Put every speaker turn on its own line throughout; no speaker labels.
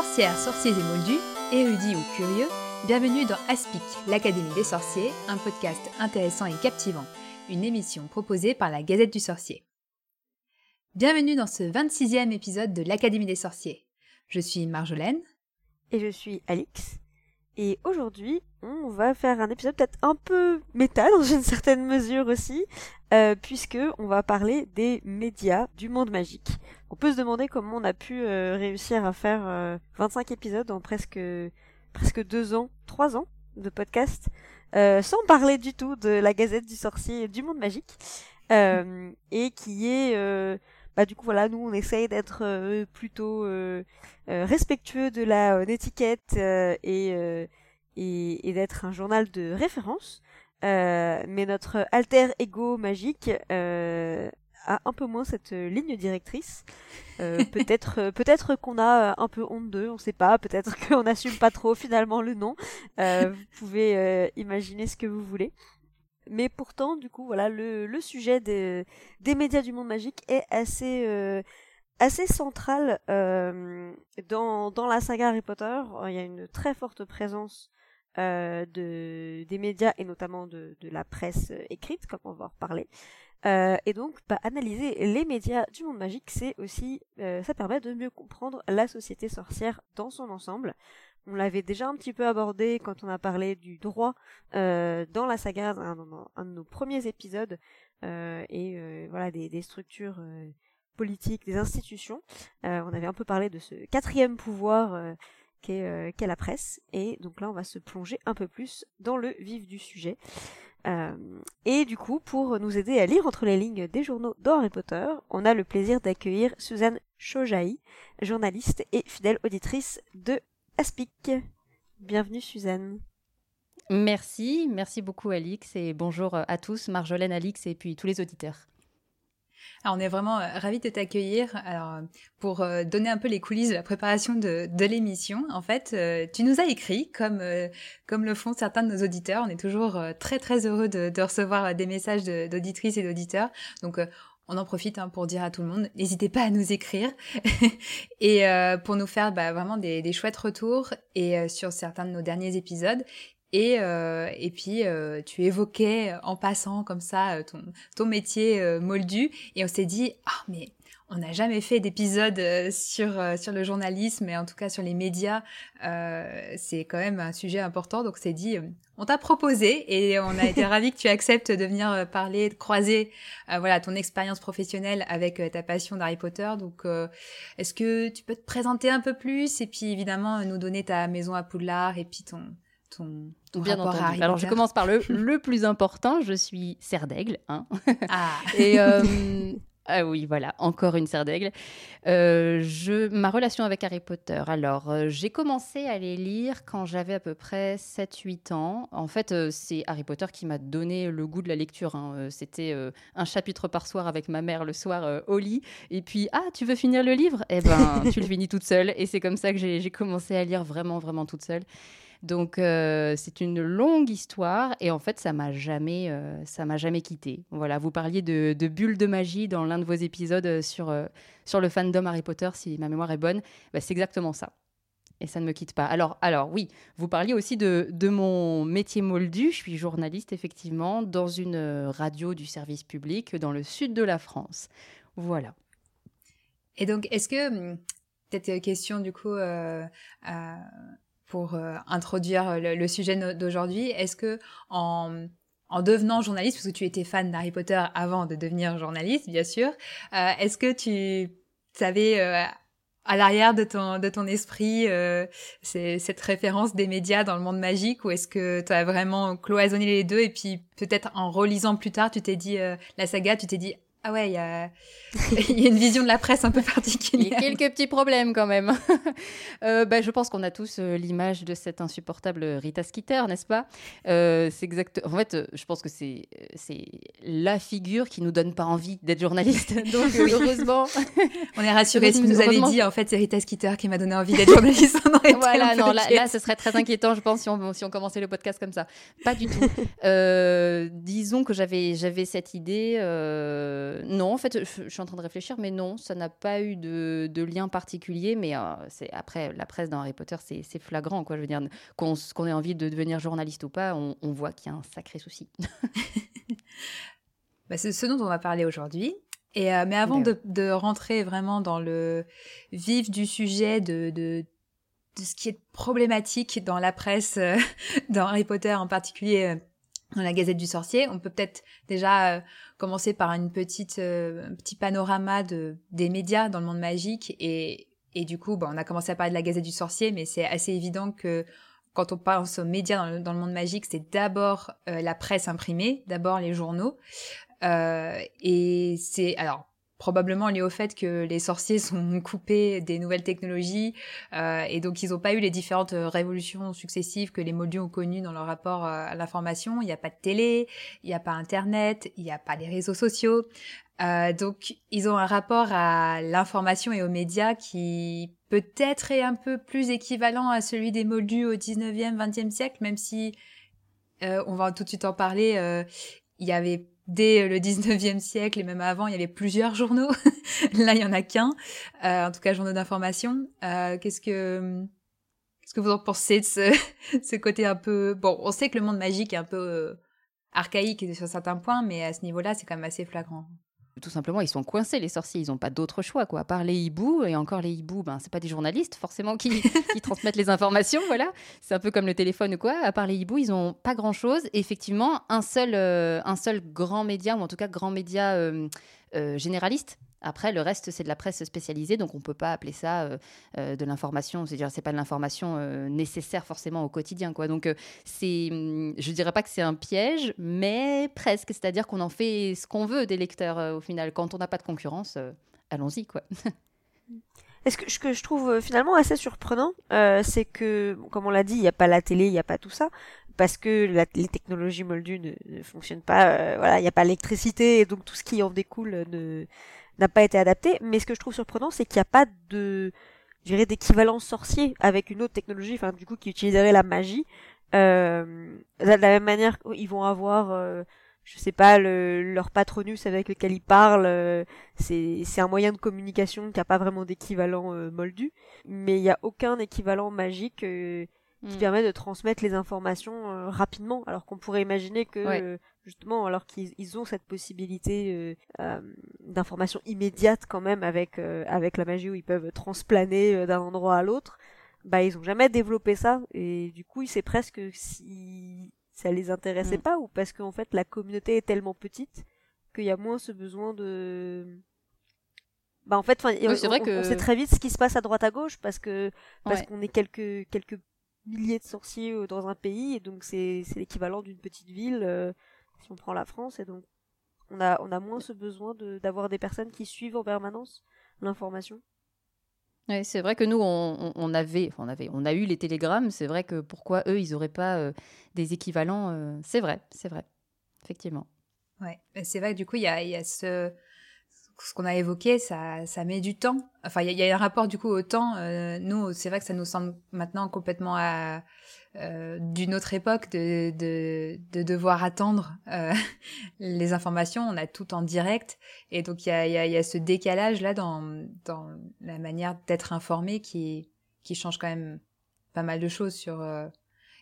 Sorcières, sorciers et moldus, érudits ou curieux, bienvenue dans Aspic, l'Académie des sorciers, un podcast intéressant et captivant, une émission proposée par la Gazette du Sorcier. Bienvenue dans ce 26e épisode de l'Académie des sorciers. Je suis Marjolaine.
Et je suis Alix. Et aujourd'hui, on va faire un épisode peut-être un peu méta dans une certaine mesure aussi, euh, puisque on va parler des médias du monde magique. On peut se demander comment on a pu euh, réussir à faire 25 euh, épisodes en presque presque deux ans, trois ans de podcast, sans parler du tout de la Gazette du Sorcier du monde magique, et qui est bah du coup voilà nous on essaye d'être plutôt respectueux de la étiquette et et, d'être un journal de référence. Euh, mais notre alter ego magique euh, a un peu moins cette ligne directrice. Euh, peut-être, peut-être qu'on a un peu honte d'eux, on sait pas. Peut-être qu'on n'assume pas trop finalement le nom. vous pouvez imaginer ce que vous voulez. Mais pourtant, du coup, voilà, le, sujet des, médias du monde magique est assez assez central dans, dans la saga Harry Potter. Il y a une très forte présence euh, de, des médias et notamment de, de, la presse écrite, comme on va en reparler. Euh, et donc, bah, analyser les médias du monde magique, c'est aussi, euh, ça permet de mieux comprendre la société sorcière dans son ensemble. On l'avait déjà un petit peu abordé quand on a parlé du droit euh, dans la saga, un, un, de nos premiers épisodes, euh, et voilà des, structures politiques, des institutions. on avait un peu parlé de ce quatrième pouvoir euh, qu'est la presse. Et donc là, on va se plonger un peu plus dans le vif du sujet. Euh, et du coup, pour nous aider à lire entre les lignes des journaux d'Harry Potter, on a le plaisir d'accueillir Suzanne Chojaï, journaliste et fidèle auditrice de Aspic. Bienvenue Suzanne.
Merci, merci beaucoup Alix et bonjour à tous, Marjolaine, Alix et puis tous les auditeurs.
Alors, on est vraiment euh, ravis de t'accueillir. Alors, pour euh, donner un peu les coulisses de la préparation de, de l'émission, en fait, euh, tu nous as écrit, comme, comme le font certains de nos auditeurs. On est toujours très, très heureux de, de recevoir des messages d'auditrices et d'auditeurs. Donc, on en profite hein, pour dire à tout le monde, n'hésitez pas à nous écrire et pour nous faire bah, vraiment des, des, chouettes retours et sur certains de nos derniers épisodes et, euh, et puis, euh, tu évoquais en passant comme ça euh, ton, ton métier euh, moldu. Et on s'est dit, ah, mais on n'a jamais fait d'épisode euh, sur, sur le journalisme, et en tout cas sur les médias. c'est quand même un sujet important. Donc, on s'est dit, on t'a proposé et on a été ravis que tu acceptes de venir parler, de croiser voilà, ton expérience professionnelle avec ta passion d'Harry Potter. Donc, est-ce que tu peux te présenter un peu plus et puis évidemment nous donner ta maison à Poudlard et puis ton ton,
Bien entendu. Alors je commence par le, le plus important. Je suis serre d'aigle. Hein. Ah. Et euh, ah oui, voilà, encore une serre d'aigle. Euh, ma relation avec Harry Potter. Alors, euh, j'ai commencé à les lire quand j'avais à peu près 7-8 ans. En fait, c'est Harry Potter qui m'a donné le goût de la lecture. Hein. C'était un chapitre par soir avec ma mère le soir au lit. Et puis, ah, tu veux finir le livre? Eh ben, tu le finis toute seule. Et c'est comme ça que j'ai commencé à lire vraiment, vraiment toute seule. Donc euh, c'est une longue histoire et en fait ça m'a jamais euh, ça m'a jamais quitté. Voilà, vous parliez de, de bulles de magie dans l'un de vos épisodes euh, sur sur le fandom Harry Potter si ma mémoire est bonne. Bah, c'est exactement ça. Et ça ne me quitte pas. Alors, alors oui, vous parliez aussi de, de mon métier moldu. Je suis journaliste, effectivement, dans une radio du service public dans le sud de la France. Voilà.
Et donc, est-ce que, hum, peut-être question du coup, pour euh, introduire euh, le, sujet d'aujourd'hui. Est-ce que en, en devenant journaliste, parce que tu étais fan d'Harry Potter avant de devenir journaliste, bien sûr, euh, est-ce que tu savais à l'arrière de ton, de ton esprit cette référence des médias dans le monde magique ou est-ce que tu as vraiment cloisonné les deux et puis peut-être en relisant plus tard, tu t'es dit la saga, tu t'es dit ah ouais, il y a... y a une vision de la presse un peu particulière.
Il y a quelques petits problèmes quand même. euh, bah, je pense qu'on a tous euh, l'image de cette insupportable Rita Skeeter, n'est-ce pas? Euh, C'est exact. En fait, je pense que c'est c'est la figure qui nous donne pas envie d'être journaliste. Donc heureusement,
on est rassurés. Si vous nous avez dit en fait c'est Rita Skeeter qui m'a donné envie d'être journaliste, on
voilà. Non, là, là, ce serait très inquiétant, je pense, si on si on commençait le podcast comme ça. Pas du tout. Disons que j'avais j'avais cette idée non, en fait, je, suis en train de réfléchir, mais non, ça n'a pas eu de, lien particulier. Mais c'est après, la presse dans Harry Potter, c'est flagrant, quoi. Je veux dire, qu'on ait envie de devenir journaliste ou pas, on, voit qu'il y a un sacré souci.
bah, c'est ce dont on va parler aujourd'hui. Et mais avant de, de, rentrer vraiment dans le vif du sujet de, de de ce qui est problématique dans la presse, euh, dans Harry Potter en particulier, euh, dans la Gazette du Sorcier. On peut peut-être déjà euh, commencer par une petite, un petit panorama de, des médias dans le monde magique. Et, et du coup, bon, on a commencé à parler de la Gazette du Sorcier, mais c'est assez évident que quand on pense aux médias dans le, dans le monde magique, c'est d'abord la presse imprimée, d'abord les journaux. et c'est alors probablement lié au fait que les sorciers sont coupés des nouvelles technologies euh, et donc ils n'ont pas eu les différentes euh, révolutions successives que les Moldus ont connues dans leur rapport euh, à l'information. Il n'y a pas de télé, il n'y a pas Internet, il n'y a pas les réseaux sociaux. Euh, donc ils ont un rapport à l'information et aux médias qui peut-être est un peu plus équivalent à celui des Moldus au 19e, 20e siècle, même si euh, on va tout de suite en parler, euh, il y avait dès le 19e siècle et même avant, il y avait plusieurs journaux. Là, il y en a qu'un, euh, en tout cas journaux d'information. Euh, qu'est-ce que qu'est-ce que vous en pensez de ce, ce côté un peu bon On sait que le monde magique est un peu euh, archaïque sur certains points, mais à ce niveau-là, c'est quand même assez flagrant
tout simplement, ils sont coincés, les sorciers. Ils n'ont pas d'autre choix, quoi. À part les hiboux, et encore les hiboux, ben, c'est pas des journalistes, forcément, qui, transmettent les informations, voilà. C'est un peu comme le téléphone ou quoi. À part les hiboux, ils n'ont pas grand-chose. Effectivement, un seul, euh, un seul grand média, ou en tout cas grand média euh, euh, généraliste, après, le reste, c'est de la presse spécialisée, donc on ne peut pas appeler ça euh, euh, de l'information. C'est-à-dire, c'est pas de l'information euh, nécessaire forcément au quotidien, quoi. Donc, c'est, hum, je dirais pas que c'est un piège, mais presque. C'est-à-dire qu'on en fait ce qu'on veut des lecteurs au final. Quand on n'a pas de concurrence, allons-y,
ce que je trouve finalement assez surprenant, c'est que, comme on l'a dit, il n'y a pas la télé, il n'y a pas tout ça, parce que les technologies moldues ne, fonctionnent pas. voilà, il n'y a pas l'électricité, donc tout ce qui en découle ne n'a pas été adapté. Mais ce que je trouve surprenant, c'est qu'il n'y a pas de, je dirais, d'équivalent sorcier avec une autre technologie, enfin, du coup, qui utiliserait la magie. Euh, de la même manière, ils vont avoir, euh, je sais pas, le, leur patronus avec lequel ils parlent, euh, c'est, c'est un moyen de communication qui n'a pas vraiment d'équivalent euh, moldu. Mais il n'y a aucun équivalent magique qui mm. permet de transmettre les informations rapidement, alors qu'on pourrait imaginer que justement, alors qu'ils ont cette possibilité euh, euh, d'information immédiate quand même avec euh, avec la magie où ils peuvent transplaner d'un endroit à l'autre, bah ils ont jamais développé ça et du coup, c'est presque si ça les intéressait mm. pas ou parce qu'en fait la communauté est tellement petite qu'il y a moins ce besoin de bah en fait, oui, c'est vrai que... on sait très vite ce qui se passe à droite à gauche parce que parce qu'on est quelques quelques milliers de sorciers dans un pays et donc c'est c'est l'équivalent d'une petite ville si on prend la France, et donc on a, on a moins ce besoin d'avoir des personnes qui suivent en permanence l'information.
Oui, c'est vrai que nous, on, on, avait, on avait, on a eu les télégrammes. C'est vrai que pourquoi eux, ils n'auraient pas euh, des équivalents euh, C'est vrai, c'est vrai, effectivement.
Ouais, c'est vrai que du coup, il y a, y a, ce, ce qu'on a évoqué, ça, met du temps. Enfin, il y, a un rapport du coup au temps. Euh, nous, c'est vrai que ça nous semble maintenant complètement euh, d'une autre époque de, de, de devoir attendre euh, les informations. On a tout en direct. Et donc, il y a, ce décalage-là dans, dans la manière d'être informé qui, qui change quand même pas mal de choses sur...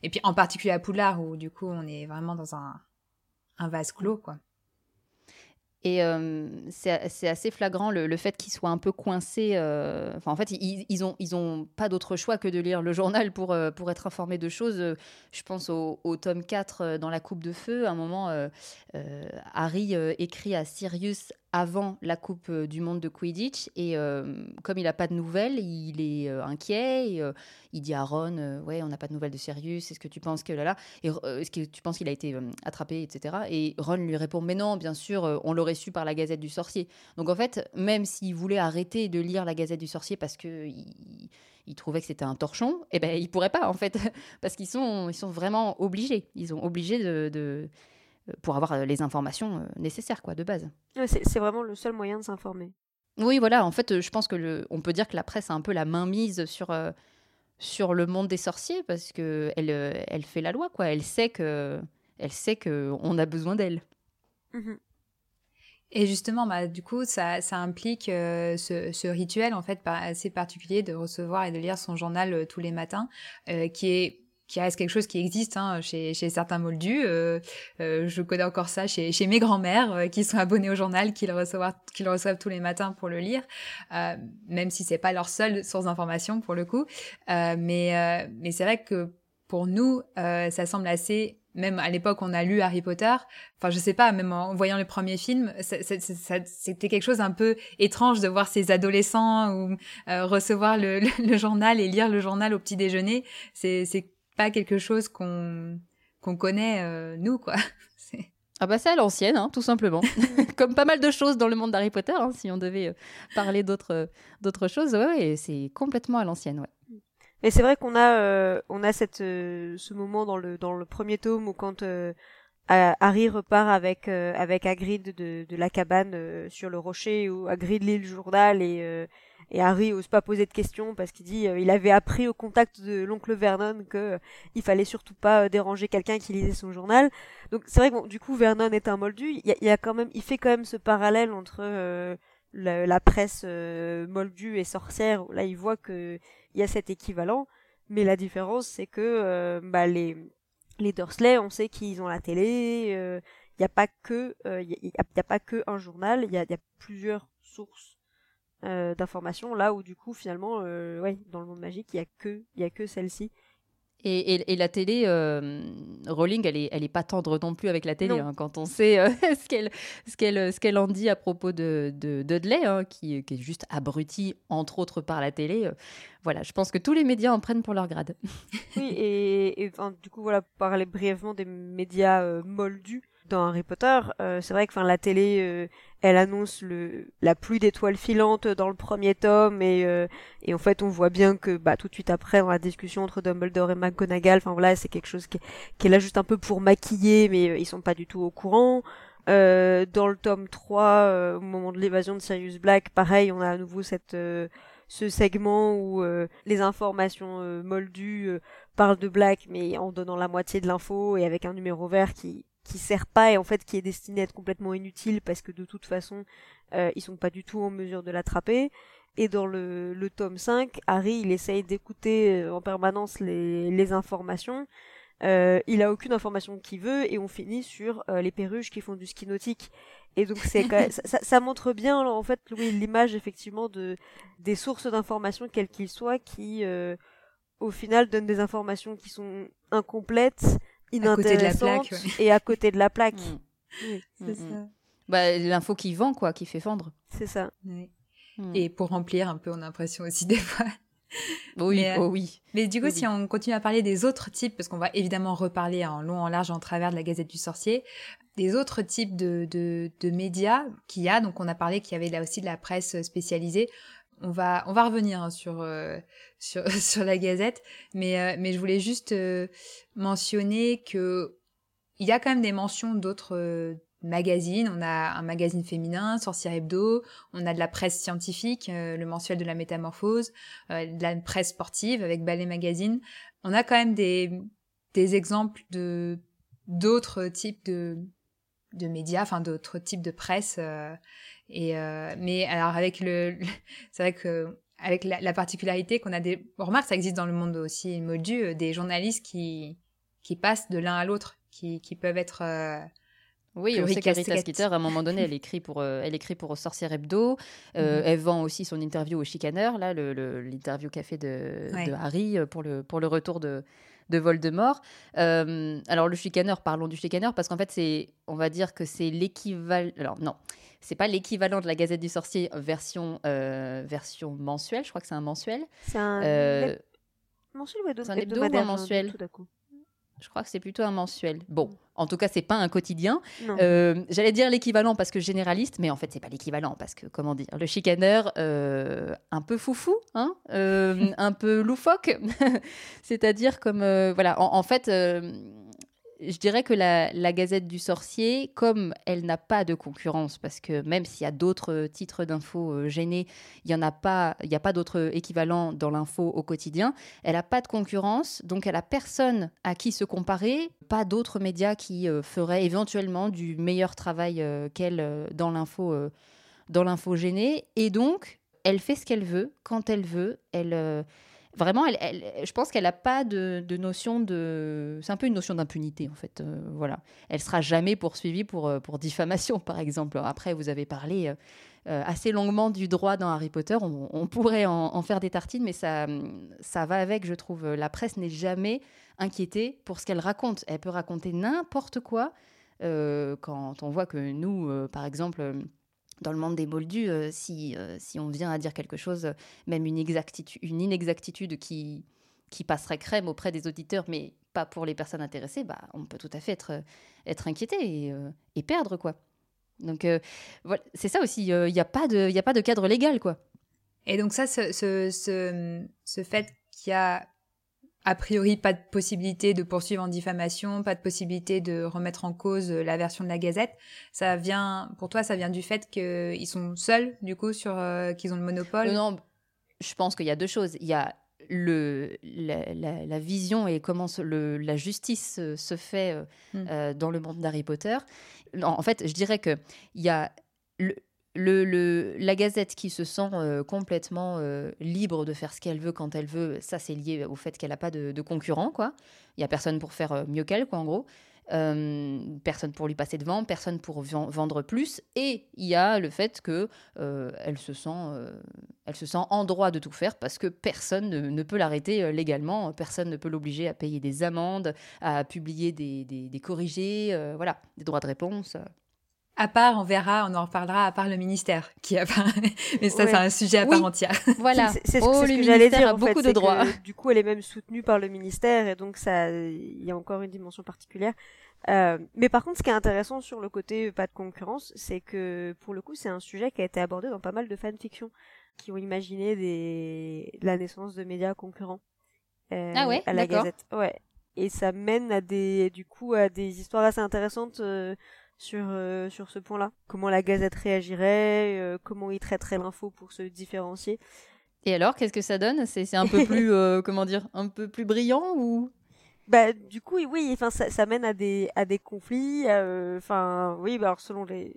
Et puis, en particulier à Poudlard, où du coup, on est vraiment dans un, un vase clos, quoi.
Et euh, c'est assez flagrant le, fait qu'ils soient un peu coincés. Euh, en fait, ils, ils, ont, ils ont pas d'autre choix que de lire le journal pour, euh, pour être informés de choses. Je pense au, au tome 4 dans La Coupe de Feu. À un moment, Harry écrit à Sirius avant la Coupe euh, du Monde de Quidditch. Et euh, comme il n'a pas de nouvelles, il est euh, inquiet. Et, il dit à Ron Ouais, on n'a pas de nouvelles de Sirius. Est-ce que tu penses que là, là Est-ce que tu penses qu'il a été attrapé, etc. Et Ron lui répond Mais non, bien sûr, on l'aurait su par la Gazette du Sorcier. Donc en fait, même s'il voulait arrêter de lire la Gazette du Sorcier parce que. Il, trouvait que c'était un torchon, et eh ben il pourrait pas en fait, parce qu'ils sont, ils sont vraiment obligés. Ils ont obligé de pour avoir euh, les informations euh, nécessaires quoi de base.
c'est vraiment le seul moyen de s'informer.
Oui, voilà. En fait, je pense que le, on peut dire que la presse a un peu la main mise sur sur le monde des sorciers parce que elle, elle fait la loi quoi. Elle sait que elle sait que on a besoin d'elle.
Mmh Et justement, bah, du coup, ça, ça implique euh, ce, ce, rituel en fait assez particulier de recevoir et de lire son journal euh, tous les matins, euh, qui est qui reste quelque chose qui existe hein, chez, chez certains moldus. je connais encore ça chez, chez mes grands-mères qui sont abonnés au journal, qui le reçoivent, qui le reçoivent tous les matins pour le lire, même si c'est pas leur seule source d'information pour le coup. mais mais c'est vrai que pour nous, ça semble assez même à l'époque on a lu Harry Potter, enfin je sais pas, même en voyant les premiers films, c'était quelque chose un peu étrange de voir ces adolescents ou euh, recevoir le, journal et lire le journal au petit déjeuner. C'est pas quelque chose qu'on qu'on connaît euh, nous quoi.
Ah bah c'est à l'ancienne, hein, tout simplement. Comme pas mal de choses dans le monde d'Harry Potter, hein, si on devait euh, parler d'autres d'autres choses, ouais, c'est complètement à l'ancienne, ouais.
Et c'est vrai qu'on a euh, on a cette euh, ce moment dans le dans le premier tome où quand euh, Harry repart avec avec Hagrid de, de la cabane sur le rocher où Hagrid lit le journal et et Harry ose pas poser de questions parce qu'il dit il avait appris au contact de l'oncle Vernon que il fallait surtout pas déranger quelqu'un qui lisait son journal. Donc c'est vrai que bon, du coup Vernon est un moldu, il y a, y a quand même il fait quand même ce parallèle entre la, la, presse moldue et sorcière là il voit que il y a cet équivalent, mais la différence c'est que euh, bah, les les Dursley, on sait qu'ils ont la télé, il euh, n'y a pas que il euh, y, a, pas que un journal, il y a, plusieurs sources d'informations là où du coup finalement ouais dans le monde magique il y a que il y a que celle-ci
et, et, la télé, euh, Rowling, elle est, elle est pas tendre non plus avec la télé, hein, quand on sait euh, ce qu'elle ce qu'elle ce qu'elle en dit à propos de, de Dudley, hein, qui, qui, est juste abruti, entre autres, par la télé. Euh, voilà, je pense que tous les médias en prennent pour leur grade.
oui, et, et du coup, voilà, parler brièvement des médias moldus dans Harry Potter, euh, c'est vrai que enfin la télé, euh, elle annonce le la pluie d'étoiles filantes dans le premier tome et euh, et en fait on voit bien que bah tout de suite après dans la discussion entre Dumbledore et McGonagall, enfin voilà c'est quelque chose qui, qui, est là juste un peu pour maquiller mais ils sont pas du tout au courant. dans le tome 3, au moment de l'évasion de Sirius Black, pareil, on a à nouveau cette ce segment où les informations moldues parlent de Black mais en donnant la moitié de l'info et avec un numéro vert qui qui sert pas et en fait qui est destiné à être complètement inutile parce que de toute façon euh, ils sont pas du tout en mesure de l'attraper. Et dans le, le tome 5, Harry il essaye d'écouter euh, en permanence les, les informations. Euh, il a aucune information qu'il veut et on finit sur euh, les perruches qui font du ski nautique. Et donc c'est ça, ça, montre bien en fait l'image effectivement de des sources d'informations quelles qu'ils soient qui euh, au final donnent des informations qui sont incomplètes à côté de la plaque et à côté de la plaque.
Mm. c'est mm, ça. Mm.
Bah, l'info qui vend, quoi, qui fait vendre.
C'est ça.
Et pour remplir un peu, on a l'impression aussi des fois.
Oui, mais, oh oui.
Mais du coup, si on continue à parler des autres types, parce qu'on va évidemment reparler en long, en large, en travers de la Gazette du Sorcier, des autres types de, de, de médias qu'il y a. Donc, on a parlé qu'il y avait là aussi de la presse spécialisée on va on va revenir hein, sur, euh, sur la Gazette, mais euh, mais je voulais juste euh, mentionner que il y a quand même des mentions d'autres magazines. On a un magazine féminin, Sorcière Hebdo. On a de la presse scientifique, le mensuel de la métamorphose, de la presse sportive avec Ballet Magazine. On a quand même des des exemples de d'autres types de de médias, enfin d'autres types de presse. Et euh, mais alors avec le, c'est vrai que avec la, particularité qu'on a des, on remarque ça existe dans le monde aussi moldu, euh, des journalistes qui qui passent de l'un à l'autre, qui qui peuvent être euh,
oui, on sait qu'Arita Skeeter, à un moment donné, elle écrit pour, elle écrit pour Sorcière Hebdo. Euh, mhm. Elle vend aussi son interview au Chicaneur, là, l'interview qu'a fait de, de, Harry pour le, pour le retour de, de Voldemort. Euh, alors, le Chicaneur, parlons du Chicaneur, parce qu'en fait, c'est, on va dire que c'est l'équivalent. Alors, non, c'est pas l'équivalent de la Gazette du Sorcier version, euh, version mensuelle. Je crois que c'est un mensuel.
C'est un euh, mensuel ou
un hebdo ou un mensuel? Je crois que c'est plutôt un mensuel. Bon, en tout cas, c'est pas un quotidien. Euh, j'allais dire l'équivalent parce que généraliste, mais en fait, c'est pas l'équivalent parce que, comment dire, le chicaneur, un peu foufou, hein, un peu loufoque. C'est-à-dire comme, voilà, en, en fait, je dirais que la, Gazette du Sorcier, comme elle n'a pas de concurrence, parce que même s'il y a d'autres titres d'infos euh, gênés, il n'y en a pas, il n'y a pas d'autres équivalents dans l'info au quotidien. Elle n'a pas de concurrence, donc elle a personne à qui se comparer, pas d'autres médias qui euh, feraient éventuellement du meilleur travail euh, qu'elle dans l'info, dans l'info gênée, et donc elle fait ce qu'elle veut quand elle veut. Elle vraiment, je pense qu'elle n'a pas de, notion de. C'est un peu une notion d'impunité, en fait. Euh, voilà. Elle sera jamais poursuivie pour, euh, diffamation, par exemple. Après, vous avez parlé euh, assez longuement du droit dans Harry Potter. On, pourrait en, faire des tartines, mais ça, ça va avec, je trouve. La presse n'est jamais inquiétée pour ce qu'elle raconte. Elle peut raconter n'importe quoi. quand on voit que nous, par exemple dans le monde des moldus, euh, si, euh, si on vient à dire quelque chose, même une, exactitude, une inexactitude qui, qui passerait crème auprès des auditeurs, mais pas pour les personnes intéressées, bah, on peut tout à fait être, être inquiété et, euh, perdre, quoi. Donc, voilà, c'est ça aussi, il n'y a, pas de, a pas de cadre légal, quoi.
Et donc ça, ce, ce, ce, ce fait qu'il y a a priori pas de possibilité de poursuivre en diffamation, pas de possibilité de remettre en cause la version de la Gazette. Ça vient, pour toi, ça vient du fait qu'ils sont seuls, du coup, sur euh, qu'ils ont le monopole?
Non, je pense qu'il y a deux choses. Il y a le, la, vision et comment le, la justice se fait euh, hmm. euh, dans le monde d'Harry Potter. en fait, je dirais que il y a le, la Gazette qui se sent euh, complètement euh, libre de faire ce qu'elle veut quand elle veut, ça c'est lié au fait qu'elle n'a pas de, concurrent, quoi. Il y a personne pour faire euh, mieux qu'elle, quoi, en gros. personne pour lui passer devant, personne pour vendre plus, et il y a le fait que elle se sent, elle se sent en droit de tout faire parce que personne ne, peut l'arrêter légalement, personne ne peut l'obliger à payer des amendes, à publier des, des, des corrigés, voilà, des droits de réponse.
À part, on verra, on en reparlera, à part le ministère, qui a mais ça, c'est un sujet à part entière.
Voilà. C'est oh, ce que j'allais dire. A beaucoup de droits. du coup, elle est même soutenue par le ministère, et donc ça, il y a encore une dimension particulière. Euh, mais par contre, ce qui est intéressant sur le côté pas de concurrence, c'est que pour le coup, c'est un sujet qui a été abordé dans pas mal de fanfictions qui ont imaginé des... la naissance de médias concurrents
euh, ah ouais,
à la Gazette. Ouais. Et ça mène à des, du coup, à des histoires assez intéressantes. Euh, sur euh, sur ce point-là. Comment la Gazette réagirait, euh, comment il traiterait l'info pour se différencier.
Et alors, qu'est-ce que ça donne? C'est un peu plus euh, comment dire, un peu plus brillant ou?
Bah du coup oui, enfin ça, ça, mène à des à des conflits. Enfin oui, bah, alors selon les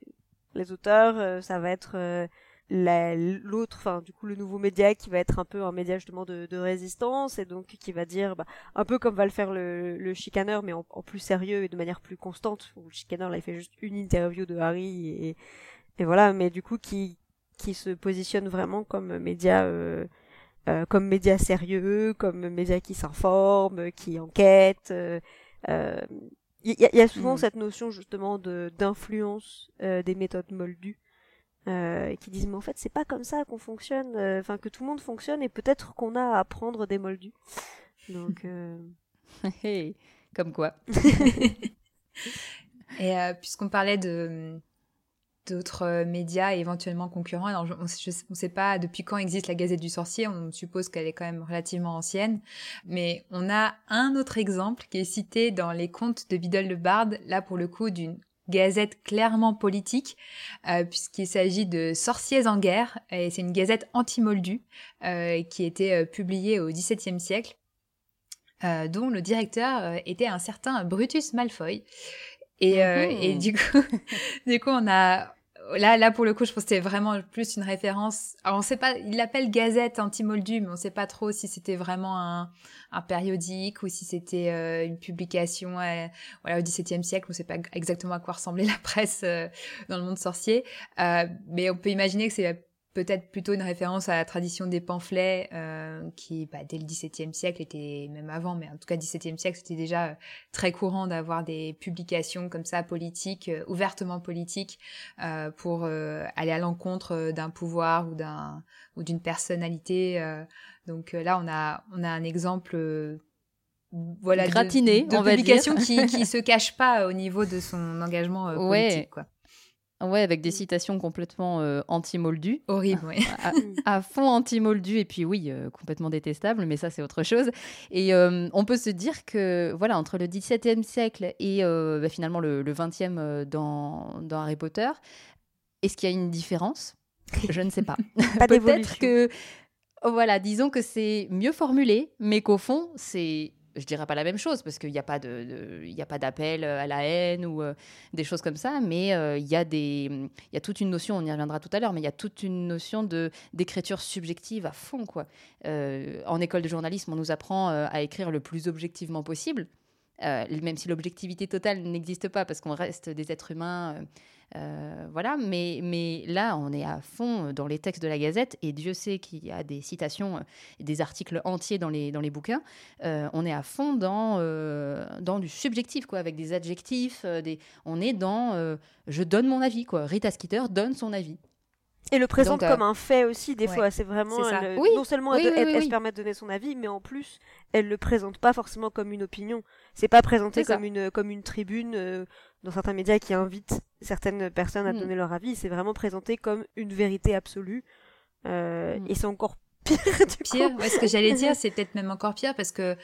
les auteurs, ça va être l'autre, enfin du coup le nouveau média qui va être un peu un média justement de, de résistance et donc qui va dire bah, un peu comme va le faire le, le chicaneur mais en, plus sérieux et de manière plus constante. le chicaneur là il fait juste une interview de Harry et, et voilà, mais du coup qui qui se positionne vraiment comme média euh, euh, comme média sérieux, comme média qui s'informe, qui enquête. Euh, il y, y, a souvent mm. cette notion justement de d'influence des méthodes moldues euh, qui disent mais en fait c'est pas comme ça qu'on fonctionne, euh, enfin que tout le monde fonctionne et peut-être qu'on a à apprendre des moldus. Donc euh...
comme quoi.
et puisqu'on parlait de d'autres médias éventuellement concurrents. Alors, on ne sait pas depuis quand existe la Gazette du Sorcier, on suppose qu'elle est quand même relativement ancienne, mais on a un autre exemple qui est cité dans les contes de Biddle le Bard, là pour le coup d'une gazette clairement politique, euh, puisqu'il s'agit de Sorciers en guerre, et c'est une gazette anti-moldue euh, qui était euh, publiée au XVIIe siècle, dont le directeur était un certain Brutus Malfoy. Et, et du coup, du coup, on a là, là pour le coup, je pense que c'était vraiment plus une référence. Alors on sait pas, il l'appelle Gazette anti-moldu, mais on sait pas trop si c'était vraiment un, un, périodique ou si c'était euh, une publication euh, voilà au XVIIe siècle. On sait pas exactement à quoi ressemblait la presse euh, dans le monde sorcier, mais on peut imaginer que c'est peut-être plutôt une référence à la tradition des pamphlets euh, qui, bah, dès le XVIIe siècle, était même avant, mais en tout cas XVIIe siècle, c'était déjà euh, très courant d'avoir des publications comme ça politiques, euh, ouvertement politiques, euh, pour euh, aller à l'encontre d'un pouvoir ou d'un ou d'une personnalité. donc là, on a on a un exemple. voilà,
gratiné,
de, de publication qui qui se cache pas au niveau de son engagement politique, quoi.
Ouais, avec des citations complètement euh, anti-moldues.
Horrible, oui.
à, fond anti-moldues, et puis oui, euh, complètement détestable, mais ça c'est autre chose. Et euh, on peut se dire que, voilà, entre le XVIIe siècle et bah, finalement le, le 20e dans, dans Harry Potter, est-ce qu'il y a une différence? Je ne sais pas.
pas
Peut-être que, voilà, disons que c'est mieux formulé, mais qu'au fond, c'est je dirais pas la même chose parce qu'il n'y a pas de, a pas d'appel euh, à la haine ou euh, des choses comme ça, mais euh, il y a des, il y a toute une notion, on y reviendra tout à l'heure, mais il y a toute une notion de d'écriture subjective à fond quoi. en école de journalisme, on nous apprend à écrire le plus objectivement possible, même si l'objectivité totale n'existe pas parce qu'on reste des êtres humains euh, voilà, mais, mais là, on est à fond dans les textes de la Gazette, et Dieu sait qu'il y a des citations, euh, des articles entiers dans les, dans les bouquins. Euh, on est à fond dans, dans du subjectif, quoi, avec des adjectifs. des... On est dans je donne mon avis, quoi. Rita Skeeter donne son avis.
Et le présente comme un fait aussi, des fois. C'est vraiment. non seulement elle, se permet de donner son avis, mais en plus, elle le présente pas forcément comme une opinion. C'est pas présenté comme une, comme une tribune dans certains médias qui invitent certaines personnes à hmm. donner leur avis, c'est vraiment présenté comme une vérité absolue. Euh, hmm. Et c'est encore pire. Du
pire, ce que j'allais dire, c'est peut-être même encore pire parce que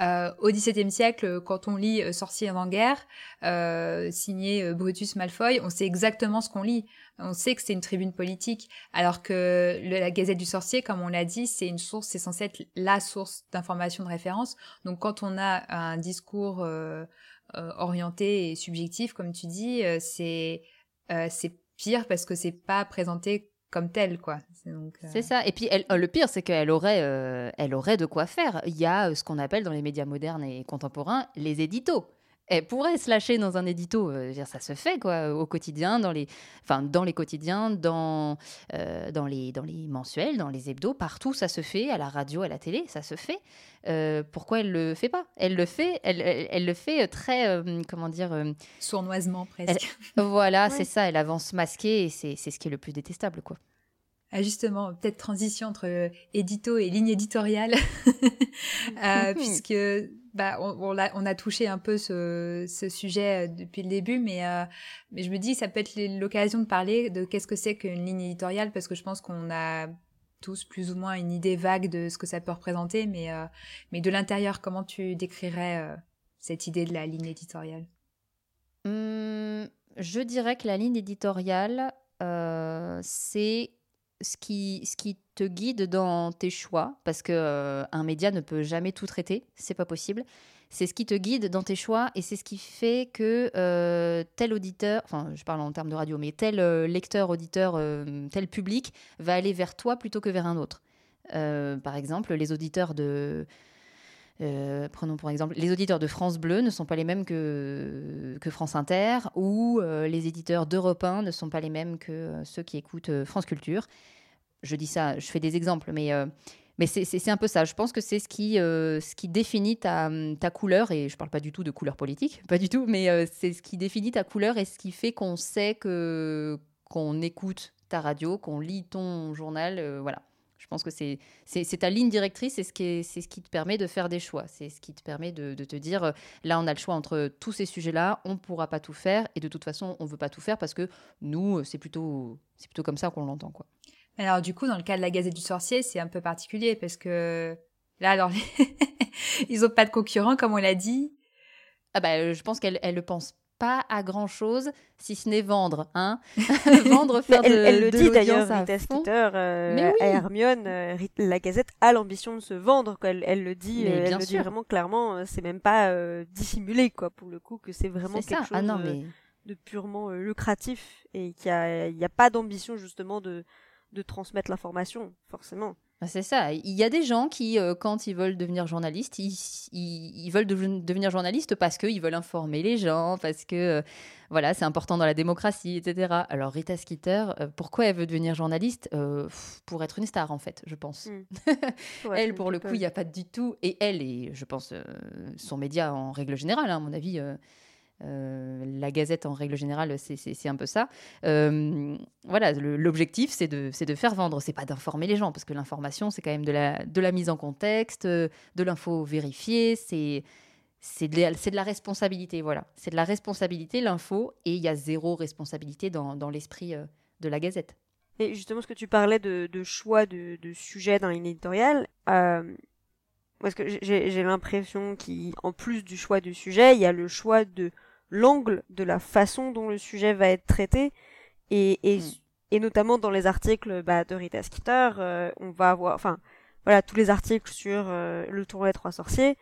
euh, au XVIIe siècle, quand on lit euh, Sorcier avant-guerre, euh, signé Brutus Malfoy, on sait exactement ce qu'on lit. On sait que c'est une tribune politique, alors que la Gazette du Sorcier, comme on l'a dit, c'est une source, c'est censé être la source d'information de référence. Donc, quand on a un discours euh, orienté et subjectif, comme tu dis, euh, c'est euh, c'est pire parce que c'est pas présenté comme tel, quoi.
C'est ça. Et puis, le pire, c'est qu'elle aurait, elle aurait de quoi faire. Il y a ce qu'on appelle dans les médias modernes et contemporains les éditos elle pourrait se lâcher dans un édito. Euh, ça se fait quoi au quotidien, dans les, enfin dans les quotidiens, dans euh, dans les dans les mensuels, dans les hebdos, partout ça se fait, à la radio, à la télé, ça se fait. Euh, pourquoi elle le fait pas? Elle le fait, elle, elle, le fait très comment dire
sournoisement presque.
voilà, c'est ça. Elle avance masquée et c'est ce qui est le plus détestable quoi.
Ah, justement, peut-être transition entre édito et ligne éditoriale, puisque bah, on, a, touché un peu ce, sujet euh, depuis le début, mais, euh, mais je me dis ça peut être l'occasion de parler de qu'est-ce que c'est qu'une ligne éditoriale, parce que je pense qu'on a tous plus ou moins une idée vague de ce que ça peut représenter, mais, euh, mais de l'intérieur, comment tu décrirais cette idée de la ligne éditoriale?
Mmh, Je dirais que la ligne éditoriale, c'est ce qui, ce qui te guide dans tes choix, parce que euh, un média ne peut jamais tout traiter, c'est pas possible. C'est ce qui te guide dans tes choix et c'est ce qui fait que euh, tel auditeur, enfin je parle en termes de radio, mais tel euh, lecteur, auditeur, tel public va aller vers toi plutôt que vers un autre. par exemple, les auditeurs de, prenons pour exemple, les auditeurs de France Bleu ne sont pas les mêmes que, que France Inter, ou les éditeurs d'Europe 1 ne sont pas les mêmes que ceux qui écoutent France Culture je dis ça, je fais des exemples, mais, euh, mais c'est un peu ça. Je pense que c'est ce, qui euh, ce qui définit ta, ta, couleur, et je ne parle pas du tout de couleur politique, pas du tout, mais euh, c'est ce qui définit ta couleur et ce qui fait qu'on sait que qu'on écoute ta radio, qu'on lit ton journal, voilà. Je pense que c'est ta ligne directrice, c'est ce, qui ce qui te permet de faire des choix. C'est ce qui te permet de, de, te dire, là, on a le choix entre tous ces sujets-là, on ne pourra pas tout faire, et de toute façon, on ne veut pas tout faire parce que nous, c'est plutôt, plutôt comme ça qu'on l'entend. quoi.
Alors du coup, dans le cas de la Gazette du Sorcier, c'est un peu particulier parce que là, alors, ils n'ont pas de concurrent, comme on l'a dit.
Ah bah, euh, je pense qu'elle ne pense pas à grand chose si ce n'est vendre, hein Vendre, faire
elle,
de,
elle le dit d'ailleurs, Rita Skeeter, euh, à Hermione, euh, la Gazette a l'ambition de se vendre, quoi. Elle, elle le dit, elle le dit vraiment clairement. C'est même pas dissimulé, quoi, pour le coup, que c'est vraiment quelque ah chose de purement lucratif et qu'il n'y a, a, pas d'ambition justement de de transmettre l'information, forcément.
Bah, c'est ça. Il y a des gens qui, euh, quand ils veulent devenir journalistes, ils, ils, veulent devenir journalistes parce qu'ils veulent informer les gens, parce que euh, voilà, c'est important dans la démocratie, etc. Alors Rita Skeeter, euh, pourquoi elle veut devenir journaliste? Pour être une star, en fait, je pense. Hmm. elle, pour le coup, il n'y a pas du tout. Et elle, et je pense son média en règle générale, hein, à mon avis euh, la Gazette, en règle générale, c'est un peu ça. Euh, voilà, l'objectif, c'est de, faire vendre, c'est pas d'informer les gens, parce que l'information, c'est quand même de la, mise en contexte, de l'info vérifiée, c'est de, la responsabilité, voilà. C'est de la responsabilité, l'info, et il y a zéro responsabilité dans, l'esprit euh, de la Gazette.
Et justement, ce que tu parlais de, choix de, sujet dans l'éditorial, euh, parce que j'ai l'impression qu'en plus du choix du sujet, il y a le choix de l'angle, de la façon dont le sujet va être traité, et, et, mm. notamment dans les articles bah, de Rita Skeeter, euh, on va avoir, enfin, voilà, tous les articles sur le tournoi des trois sorciers,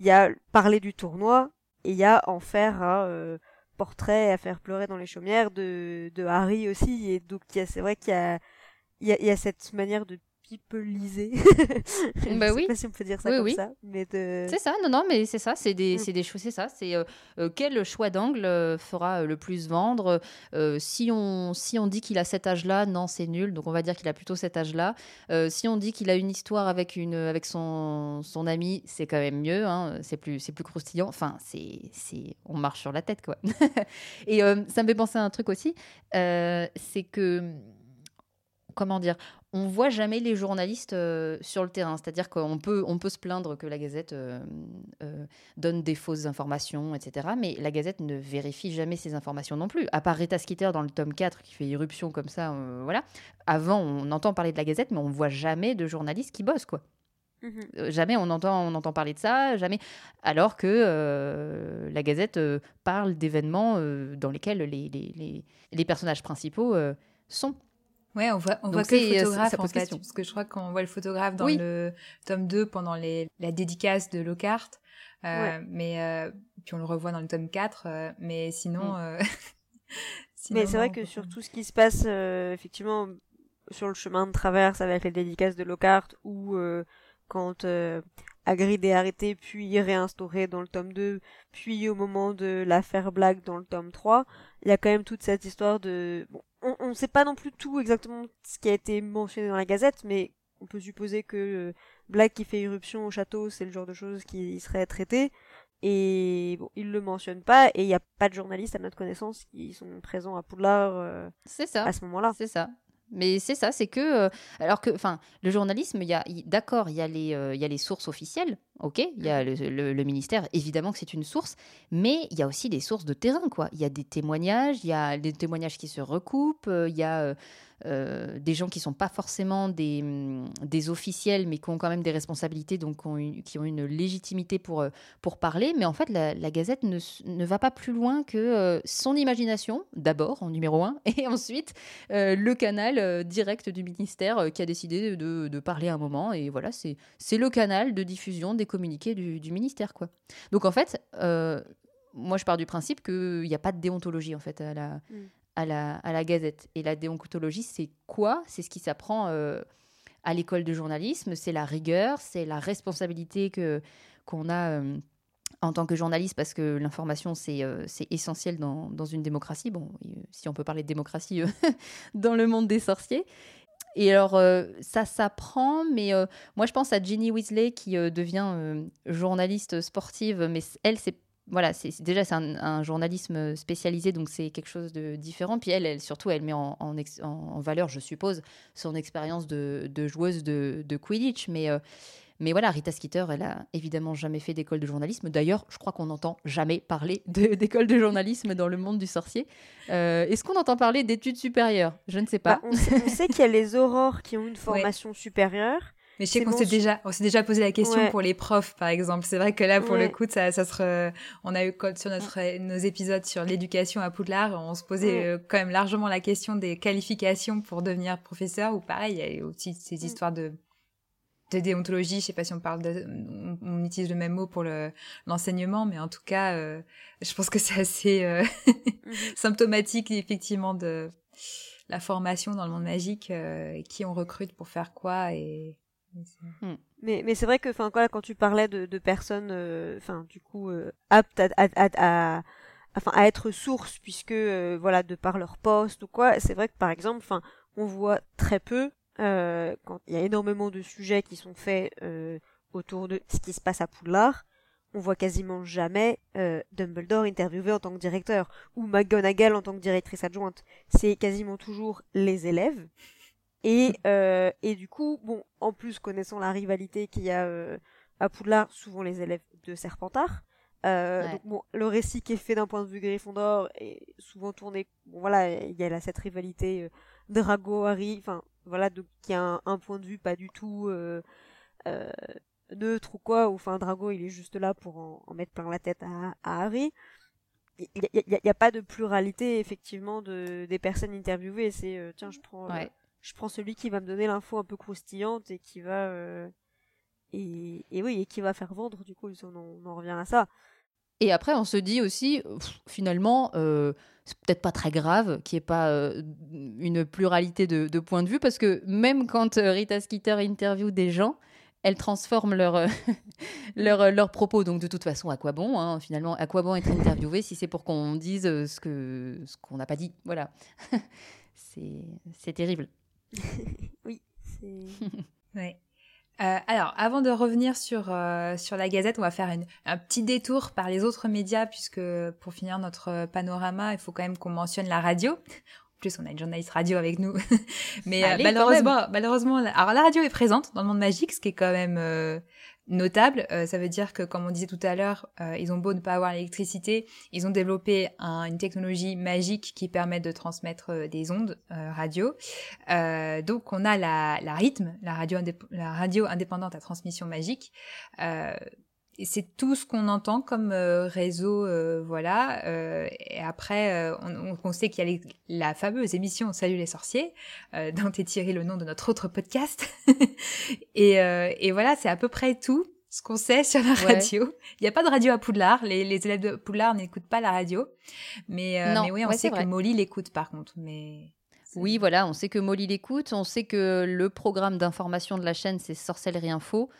il y a parler du tournoi et il y a en faire un euh, portrait à faire pleurer dans les chaumières de, de Harry aussi et donc c'est vrai qu'il y a, il y, a, il y a cette manière de liser
bah oui.
sais pas si on peut dire ça comme ça, mais
C'est ça, non, non, mais c'est ça, c'est des, mm. des choses, c'est ça, c'est euh, euh, quel choix d'angle euh, fera le plus vendre. si on, si on dit qu'il a cet âge-là, non, c'est nul, donc on va dire qu'il a plutôt cet âge-là. si on dit qu'il a une histoire avec une, avec son, son ami, c'est quand même mieux, hein, c'est plus, plus croustillant. Enfin, c'est, c'est, on marche sur la tête, quoi. Et ça me fait penser à un truc aussi, c'est que comment dire, on voit jamais les journalistes euh, sur le terrain. C'est-à-dire qu'on peut, on peut se plaindre que la Gazette euh, euh, donne des fausses informations, etc. Mais la Gazette ne vérifie jamais ces informations non plus. À part Rita Skeeter dans le tome 4 qui fait irruption comme ça, voilà. Avant, on entend parler de la Gazette, mais on voit jamais de journalistes qui bossent, quoi. Mhm. jamais on entend, on entend parler de ça, jamais. Alors que la Gazette parle d'événements dans lesquels les, les, les personnages principaux sont.
Ouais, on voit, on voit que le euh, photographe en fait, parce que je crois qu'on voit le photographe dans le tome 2 pendant les, la dédicace de Lockhart, euh, mais euh, puis on le revoit dans le tome 4, euh, mais sinon. Mm.
sinon mais c'est vrai que sur tout ce qui se passe effectivement sur le chemin de traverse avec les dédicaces de Lockhart ou quand Hagrid est arrêté puis réinstauré dans le tome 2, puis au moment de l'affaire Black dans le tome 3, il y a quand même toute cette histoire de bon, on ne sait pas non plus tout exactement ce qui a été mentionné dans la Gazette, mais on peut supposer que euh, Black qui fait irruption au château, c'est le genre de choses qui serait traité. Et bon, il le mentionne pas, et il n'y a pas de journalistes à notre connaissance qui sont présents à Poudlard euh,
ça.
à ce moment-là.
C'est ça. Mais c'est ça, c'est que. Euh, alors que, enfin, le journalisme, il y a. D'accord, il y, a les, euh, y a les sources officielles, ok Il y a mhm. le, ministère, évidemment que c'est une source, mais il y a aussi des sources de terrain, quoi. Il y a des témoignages, il y a des témoignages qui se recoupent, euh, il y a. Euh, des gens qui ne sont pas forcément des, mm, des, officiels, mais qui ont quand même des responsabilités, donc qui ont une légitimité pour, euh, pour parler. Mais en fait, la, Gazette ne, ne, va pas plus loin que euh, son imagination, d'abord, en numéro un, et ensuite le canal direct du ministère qui a décidé de, de, parler à un moment. Et voilà, c'est le canal de diffusion des communiqués du, ministère. Quoi. Donc en fait, moi je pars du principe qu'il n'y a pas de déontologie en fait à la, mm à la, à la Gazette. Et la déontologie, c'est quoi? C'est ce qui s'apprend euh, à l'école de journalisme, c'est la rigueur, c'est la responsabilité que qu'on a euh, en tant que journaliste, parce que l'information, c'est euh, essentiel dans, dans, une démocratie. Bon, si on peut parler de démocratie dans le monde des sorciers. Et alors, ça s'apprend, mais moi, je pense à Ginny Weasley qui devient journaliste sportive, mais elle, c'est voilà, c'est déjà c'est un, journalisme spécialisé, donc c'est quelque chose de différent. Puis elle, elle surtout, elle met en, en, valeur, je suppose, son expérience de, joueuse de, Quidditch. Mais, euh, mais voilà, Rita Skeeter, elle a évidemment jamais fait d'école de journalisme. D'ailleurs, je crois qu'on n'entend jamais parler d'école de, journalisme dans le monde du sorcier. Euh, est-ce qu'on entend parler d'études supérieures? Je ne sais pas.
Bah, on sait, qu'il y a les aurores qui ont une formation supérieure.
Mais je sais qu'on s'est déjà, on s'est déjà posé la question pour les profs, par exemple. C'est vrai que là, pour le coup, ça, ça se, on a eu sur notre, nos épisodes sur l'éducation à Poudlard, on se posait euh, quand même largement la question des qualifications pour devenir professeur. Ou pareil, il y a aussi ces mm. histoires de de déontologie, je sais pas si on parle de, on, utilise le même mot pour le l'enseignement, mais en tout cas, euh, je pense que c'est assez euh, mm-hmm. symptomatique effectivement de la formation dans le monde magique, qui on recrute pour faire quoi et
Hmm. Mais, mais c'est vrai que enfin quand tu parlais de, de personnes euh, enfin du coup euh, aptes à, à, à, enfin à être source puisque euh, voilà de par leur poste ou quoi c'est vrai que par exemple enfin on voit très peu quand il y a énormément de sujets qui sont faits autour de ce qui se passe à Poudlard on voit quasiment jamais Dumbledore interviewé en tant que directeur ou McGonagall en tant que directrice adjointe c'est quasiment toujours les élèves et, euh, et du coup, bon, en plus connaissant la rivalité qu'il y a euh, à Poudlard, souvent les élèves de Serpentard, donc, le récit qui est fait d'un point de vue Gryffondor est souvent tourné. Bon, voilà, il y a là cette rivalité Drago Harry, enfin voilà, donc qui a un, point de vue pas du tout neutre ou quoi. Ou enfin Drago, il est juste là pour en, mettre plein la tête à, à Harry il n'y a, pas de pluralité effectivement de des personnes interviewées. C'est euh, tiens, je prends euh, je prends celui qui va me donner l'info un peu croustillante et qui va euh, et, oui et qui va faire vendre. Du coup, on, en revient à ça.
Et après, on se dit aussi, finalement, c'est peut-être pas très grave qu'il n'y ait pas une pluralité de, points de vue, parce que même quand Rita Skeeter interviewe des gens, elles transforment leur, euh, leur, euh, propos. Donc, de toute façon, à quoi bon hein, Finalement, à quoi bon être interviewé si c'est pour qu'on dise euh, ce qu'on ce qu'on n'a pas dit Voilà. c'est terrible.
oui, c'est.
ouais. alors, avant de revenir sur, sur la Gazette, on va faire une, un petit détour par les autres médias, puisque pour finir notre panorama, il faut quand même qu'on mentionne la radio plus, on a une journaliste radio avec nous. Mais euh, malheureusement, malheureusement, alors la radio est présente dans le monde magique, ce qui est quand même euh, notable. Euh, ça veut dire que, comme on disait tout à l'heure, ils ont beau ne pas avoir l'électricité, ils ont développé une technologie magique qui permet de transmettre des ondes radio. donc, on a la, la rythme, la radio indépendante à transmission magique c'est tout ce qu'on entend comme euh, réseau, euh, voilà. Euh, et après, on, sait qu'il y a la fameuse émission Salut les sorciers, dont est tiré le nom de notre autre podcast. et, voilà, c'est à peu près tout ce qu'on sait sur la radio. Il n'y a pas de radio à Poudlard. Les, élèves de Poudlard n'écoutent pas la radio. Mais, oui, on sait que Molly l'écoute par contre. Mais
oui, voilà, on sait que Molly l'écoute. On sait que le programme d'information de la chaîne, c'est Sorcellerie Info.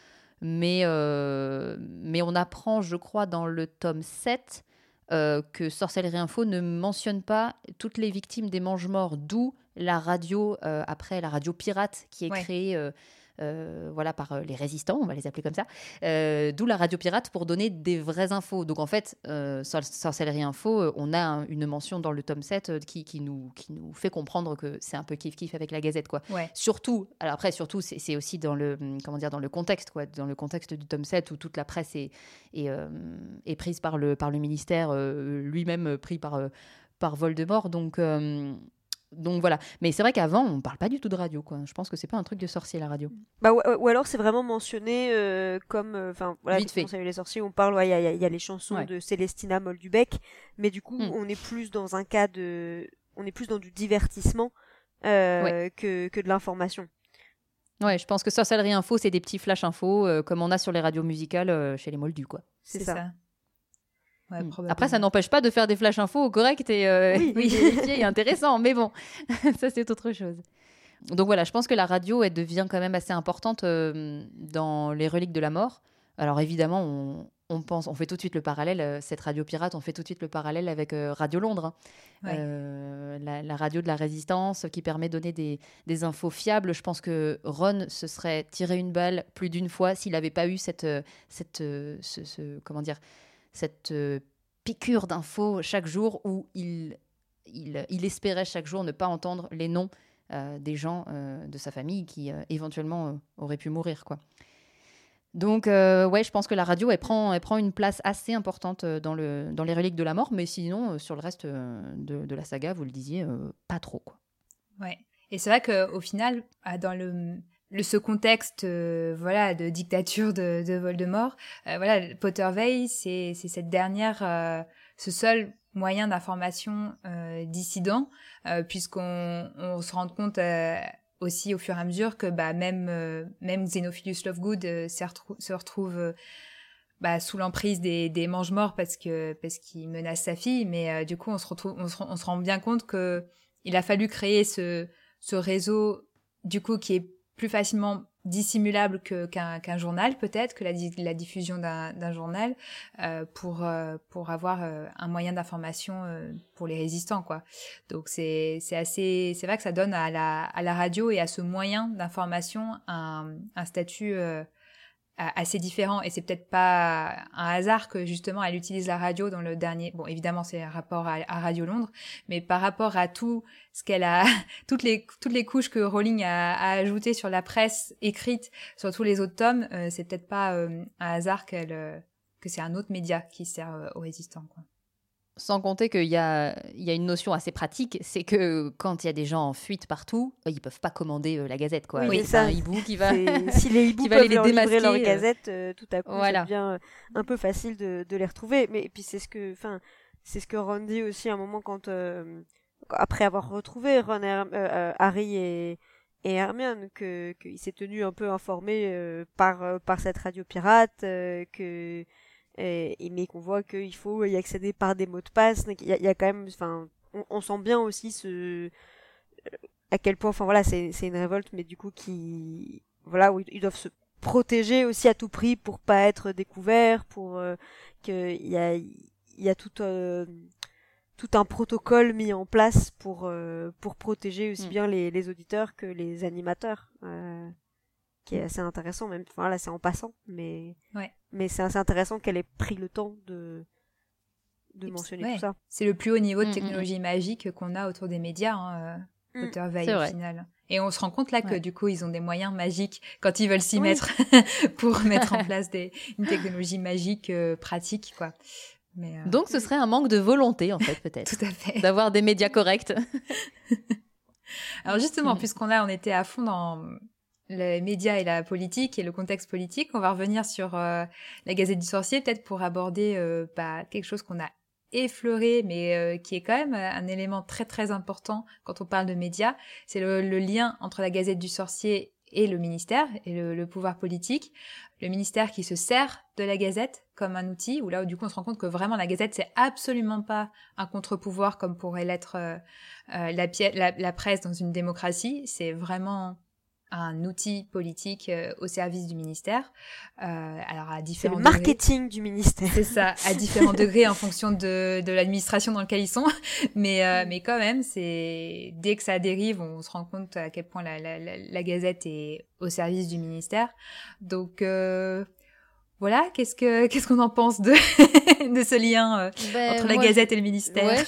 Mais, euh, mais on apprend, je crois, dans le tome 7 euh, que Sorcellerie Info ne mentionne pas toutes les victimes des mange-morts, d'où la radio, euh, après la radio pirate qui est créée euh, voilà, par euh, les résistants, on va les appeler comme ça. Euh, d'où la radio pirate pour donner des vraies infos. Donc en fait, Sorcellerie Info, on a une mention dans le tome 7 qui, qui, nous, qui nous fait comprendre que c'est un peu kiff-kiff avec la Gazette. Quoi. Surtout, alors après, surtout, c'est aussi dans le, comment dire, dans le contexte, quoi, dans le contexte du tome 7 où toute la presse est, est, est prise par le, par le ministère, lui-même pris par, par Voldemort. Donc donc voilà. Mais c'est vrai qu'avant, on parle pas du tout de radio, quoi. Je pense que c'est pas un truc de sorcier, la radio.
Bah, ou, alors c'est vraiment mentionné euh, comme. Euh, enfin, voilà, Vite fait. les sorciers, on parle, il y, a, les chansons de Célestina Moldubec, mais du coup, hmm. on est plus dans un cas de. On est plus dans du divertissement euh, que, que de l'information.
Ouais, je pense que Sorcellerie Info, c'est des petits flash infos comme on a sur les radios musicales chez les Moldus, quoi.
C'est ça.
Hmm. Après, ça n'empêche pas de faire des flash infos corrects et, euh, oui. et intéressants, mais bon, ça c'est autre chose. Donc voilà, je pense que la radio, elle devient quand même assez importante euh, dans les reliques de la mort. Alors évidemment, on, pense, on fait tout de suite le parallèle, euh, cette radio pirate, on fait tout de suite le parallèle avec Radio Londres, hein. la, radio de la résistance qui permet de donner des, infos fiables. Je pense que Ron se serait tiré une balle plus d'une fois s'il n'avait pas eu cette, cette, ce, comment dire, cette euh, piqûre d'infos chaque jour où il, il, espérait chaque jour ne pas entendre les noms euh, des gens euh, de sa famille qui éventuellement auraient pu mourir. quoi. Donc, ouais, je pense que la radio, elle prend, elle prend une place assez importante dans, le, dans les reliques de la mort, mais sinon, sur le reste de, de, la saga, vous le disiez, pas trop. Quoi.
Ouais. Et c'est vrai qu'au final, ah, dans le, le, ce contexte euh, voilà de dictature de, de Voldemort euh, voilà Potterveil c'est c'est cette dernière euh, ce seul moyen d'information dissident puisqu'on on se rend compte aussi au fur et à mesure que bah même même Xenophilus Lovegood se, retrouve bah, sous l'emprise des, des mange-morts parce que parce qu'il menace sa fille. Mais du coup on se retrouve on se, on se, rend bien compte que il a fallu créer ce ce réseau du coup qui est plus facilement dissimulable qu'un journal peut-être que la, diffusion d'un journal euh, pour euh, pour avoir euh, un moyen d'information pour les résistants quoi. Donc c'est assez c'est vrai que ça donne à la radio et à ce moyen d'information un, statut assez différent et c'est peut-être pas un hasard que justement elle utilise la radio dans le dernier bon évidemment c'est un rapport à, Radio Londres mais par rapport à tout ce qu'elle a toutes les toutes les couches que Rowling a, a ajoutées sur la presse écrite sur tous les autres tomes euh, c'est peut-être pas euh, un hasard qu'elle euh, que c'est un autre média qui sert aux résistants. Quoi.
Sans compter qu'il y a, il y a une notion assez pratique, c'est que quand il y a des gens en fuite partout, ils ne peuvent pas commander euh, la gazette. Quoi.
Oui, c'est un
hibou qui va,
si les hiboux peuvent les leur démasquer, leur euh, gazette, euh, tout à coup, voilà. ça devient un peu facile de, de les retrouver. Mais et puis c'est ce que, enfin, c'est ce que Ron dit aussi à un moment quand, après avoir retrouvé Ron, Harry et, et Hermione, que qu'il s'est tenu un peu informé par par cette radio pirate, que et, mais qu'on voit qu'il faut y accéder par des mots de passe. Il y, a, quand même, enfin, on, sent bien aussi ce à quel point, enfin voilà, c'est une révolte, mais du coup qui, voilà, où ils doivent se protéger aussi à tout prix pour pas être découverts, pour euh, qu'il y a, il y a tout euh, tout un protocole mis en place pour euh, pour protéger aussi mm. bien les, les auditeurs que les animateurs. Euh, qui est assez intéressant, même, enfin là c'est en passant, mais, mais c'est assez intéressant qu'elle ait pris le temps de, de mentionner tout ça.
C'est le plus haut niveau de mm, mm, technologie mm. magique qu'on a autour des médias, hein, euh, Potter Veil au final. Et on se rend compte là que du coup ils ont des moyens magiques quand ils veulent s'y mettre pour mettre en place des, une technologie magique euh, pratique, quoi.
Mais, euh, Donc ce serait un manque de volonté en fait peut-être.
Tout à fait.
D'avoir des médias corrects.
Alors justement, puisqu'on a, on était à fond dans les médias et la politique et le contexte politique. On va revenir sur euh, la Gazette du Sorcier, peut-être pour aborder euh, bah, quelque chose qu'on a effleuré, mais euh, qui est quand même un élément très très important quand on parle de médias. C'est le, lien entre la Gazette du Sorcier et le ministère et le, pouvoir politique. Le ministère qui se sert de la Gazette comme un outil, où là du coup on se rend compte que vraiment la Gazette c'est absolument pas un contre-pouvoir comme pourrait l'être la, la presse dans une démocratie. C'est vraiment un outil politique euh, au service du ministère. Euh, alors à différents
le marketing du ministère.
C'est ça, à différents degrés en fonction de, de l'administration dans laquelle ils sont. Mais euh, mais quand même, c'est dès que ça dérive, on se rend compte à quel point la, la, la, Gazette est au service du ministère. Donc euh, voilà, qu'est-ce que qu'est-ce qu'on en pense de de ce lien euh, ben, entre la Gazette et le ministère?
ouais,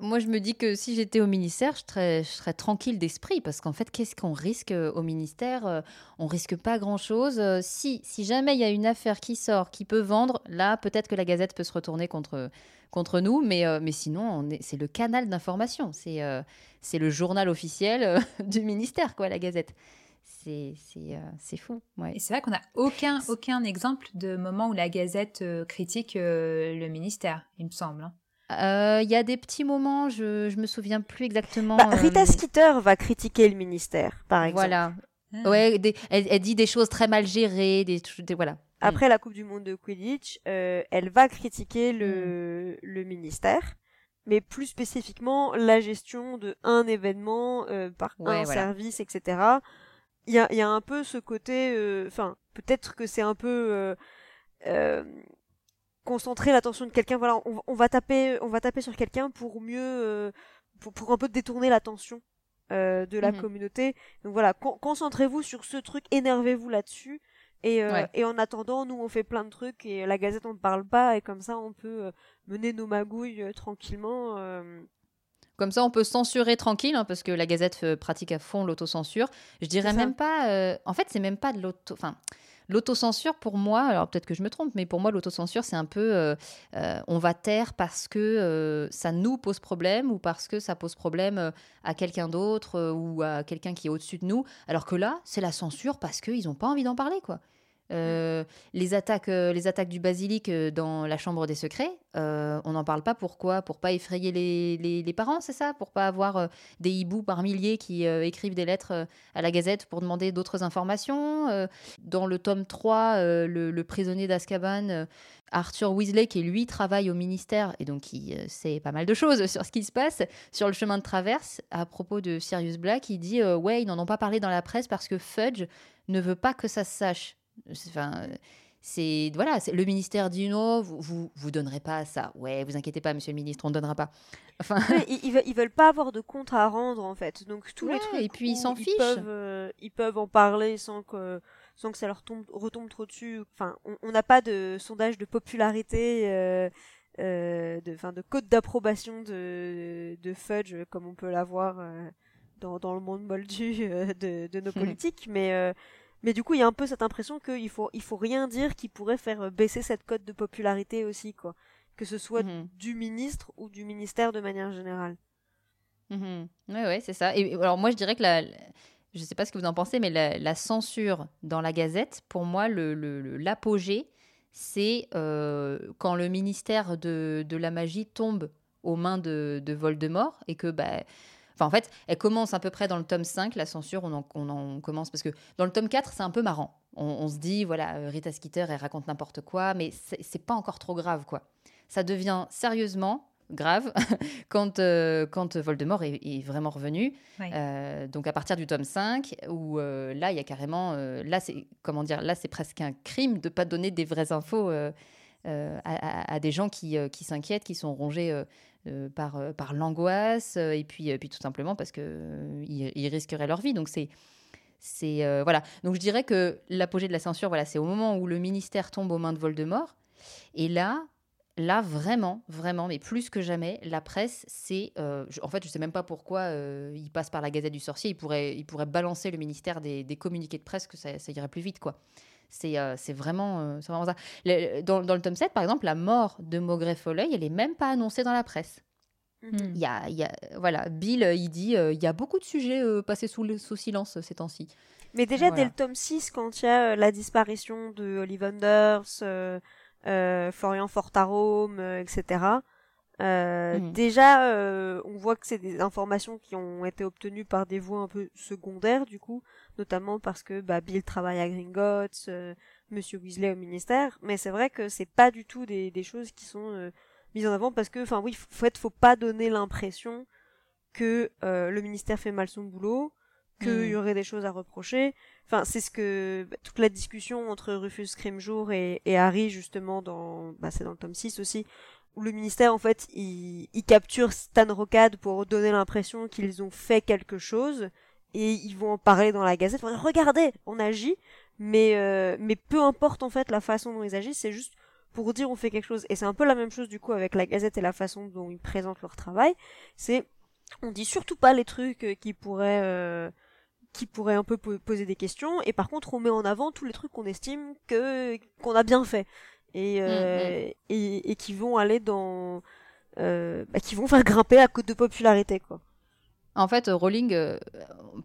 moi, je me dis que si j'étais au ministère, je serais, tranquille d'esprit parce qu'en fait, qu'est-ce qu'on risque euh, au ministère euh, On risque pas grand-chose. Euh, si, jamais il y a une affaire qui sort, qui peut vendre, là, peut-être que la Gazette peut se retourner contre, contre nous, mais, mais sinon, c'est le canal d'information. C'est c'est le journal officiel du ministère, quoi, la Gazette. C'est fou.
Ouais. Et c'est vrai qu'on n'a aucun, aucun exemple de moment où la Gazette critique le ministère, il me semble. Hein.
Il euh, y a des petits moments, je, je me souviens plus exactement.
Bah, Rita euh, Skeeter va critiquer le ministère, par exemple.
Voilà. Ah. Ouais, elle, dit des choses très mal gérées, des, voilà.
Après la Coupe du Monde de Quidditch, euh, elle va critiquer le, mm. le ministère, mais plus spécifiquement la gestion de un événement par un service, etc. Il y a, y a un peu ce côté, enfin, peut-être que c'est un peu concentrer l'attention de quelqu'un. Voilà, on, va taper, on va taper sur quelqu'un pour mieux, euh, pour, un peu détourner l'attention euh, de la mhm. communauté. Donc voilà, concentrez-vous sur ce truc, énervez-vous là-dessus. Et, euh, et en attendant, nous on fait plein de trucs et la Gazette on ne parle pas et comme ça on peut mener nos magouilles tranquillement.
Comme ça, on peut censurer tranquille, hein, parce que la Gazette pratique à fond l'autocensure. Je dirais même pas. en fait, c'est même pas de l'auto. Enfin, L'autocensure, pour moi, alors peut-être que je me trompe, mais pour moi, l'autocensure, c'est un peu euh, euh, on va taire parce que euh, ça nous pose problème ou parce que ça pose problème à quelqu'un d'autre ou à quelqu'un qui est au-dessus de nous. Alors que là, c'est la censure parce qu'ils n'ont pas envie d'en parler, quoi. Euh, les, attaques, euh, les attaques du basilic euh, dans la chambre des secrets, on n'en parle pas. Pourquoi? Pour pas effrayer les, parents, c'est ça? Pour pas avoir des hiboux par milliers qui écrivent des lettres à la Gazette pour demander d'autres informations. dans le tome 3, le, prisonnier d'Azkaban, Arthur Weasley, qui lui travaille au ministère et donc qui sait pas mal de choses sur ce qui se passe sur le chemin de traverse, à propos de Sirius Black, il dit Ouais, ils n'en ont pas parlé dans la presse parce que Fudge ne veut pas que ça se sache. Enfin, c'est voilà, le ministère dit non, vous, vous, vous donnerez pas ça. Ouais, vous inquiétez pas, monsieur le ministre, on ne donnera pas.
Enfin, ils, ils, veulent pas avoir de compte à rendre en fait. Donc tous les trucs
et puis ils s'en fichent.
Peuvent, euh, ils peuvent en parler sans que sans que ça leur tombe, retombe trop dessus. Enfin, on n'a pas de sondage de popularité. Euh, euh, de, fin, de code d'approbation de, de Fudge comme on peut l'avoir dans, dans le monde moldu de, de nos politiques, mais Mais du coup, il y a un peu cette impression qu'il faut, il faut rien dire qui pourrait faire baisser cette cote de popularité aussi, quoi. Que ce soit mhm. du ministre ou du ministère de manière générale.
Oui, ouais, c'est ça. Et alors moi, je dirais que la, je ne sais pas ce que vous en pensez, mais la, censure dans la Gazette, pour moi, l'apogée, le, c'est euh, quand le ministère de, la magie tombe aux mains de, Voldemort et que, bah, enfin, en fait, elle commence à peu près dans le tome 5, la censure, on en, on en commence, parce que dans le tome 4, c'est un peu marrant. On, se dit, voilà, euh, Rita Skeeter, elle raconte n'importe quoi, mais c'est pas encore trop grave, quoi. Ça devient sérieusement grave quand, euh, quand Voldemort est, vraiment revenu. Euh, donc à partir du tome 5, où euh, là, il y a carrément... là, c'est comment dire Là, c'est presque un crime de ne pas donner des vraies infos à, des gens qui, qui s'inquiètent, qui sont rongés par, par l'angoisse, et puis, puis tout simplement parce qu'ils ils risqueraient leur vie. Donc c'est... C'est voilà. Donc je dirais que l'apogée de la censure, voilà, c'est au moment où le ministère tombe aux mains de Voldemort. Et là, Là, vraiment, vraiment, mais plus que jamais, la presse, c'est. Euh, en fait, je ne sais même pas pourquoi euh, il passe par la Gazette du Sorcier. Il pourrait, balancer le ministère des, communiqués de presse, que ça, irait plus vite, quoi. C'est euh, vraiment, vraiment ça. dans, le tome 7, par exemple, la mort de Maugrey Foley, elle n'est même pas annoncée dans la presse. Mhm. Il y, a, y a, voilà, Bill, il dit il y a beaucoup de sujets passés sous, le, sous silence ces temps-ci.
Mais déjà, dès le tome 6, quand il y a la disparition de Ollivanders euh, Florian Fortarome, euh, etc. Euh, mhm. Déjà, euh, on voit que c'est des informations qui ont été obtenues par des voies un peu secondaires, du coup, notamment parce que bah, Bill travaille à Gringotts, Monsieur Weasley au ministère, mais c'est vrai que c'est pas du tout des, des choses qui sont mises en avant parce que, enfin oui, en fait, faut pas donner l'impression que le ministère fait mal son boulot, qu'il y hmm. aurait des choses à reprocher. Enfin, c'est ce que bah, toute la discussion entre Rufus Scrimgeour et, et Harry justement dans, bah, c'est dans le tome 6 aussi, où le ministère en fait il, il capture Stan Rocade pour donner l'impression qu'ils ont fait quelque chose et ils vont en parler dans la Gazette. regardez, on agit, mais euh, mais peu importe en fait la façon dont ils agissent, c'est juste pour dire on fait quelque chose. Et c'est un peu la même chose du coup avec la Gazette et la façon dont ils présentent leur travail. C'est on dit surtout pas les trucs qui pourraient euh, qui pourrait un peu poser des questions et par contre on met en avant tous les trucs qu'on estime que qu'on a bien fait et, mm, euh, mm. et, et qui vont aller dans euh, bah, qui vont faire grimper à côte de popularité quoi.
En fait, Rowling, euh,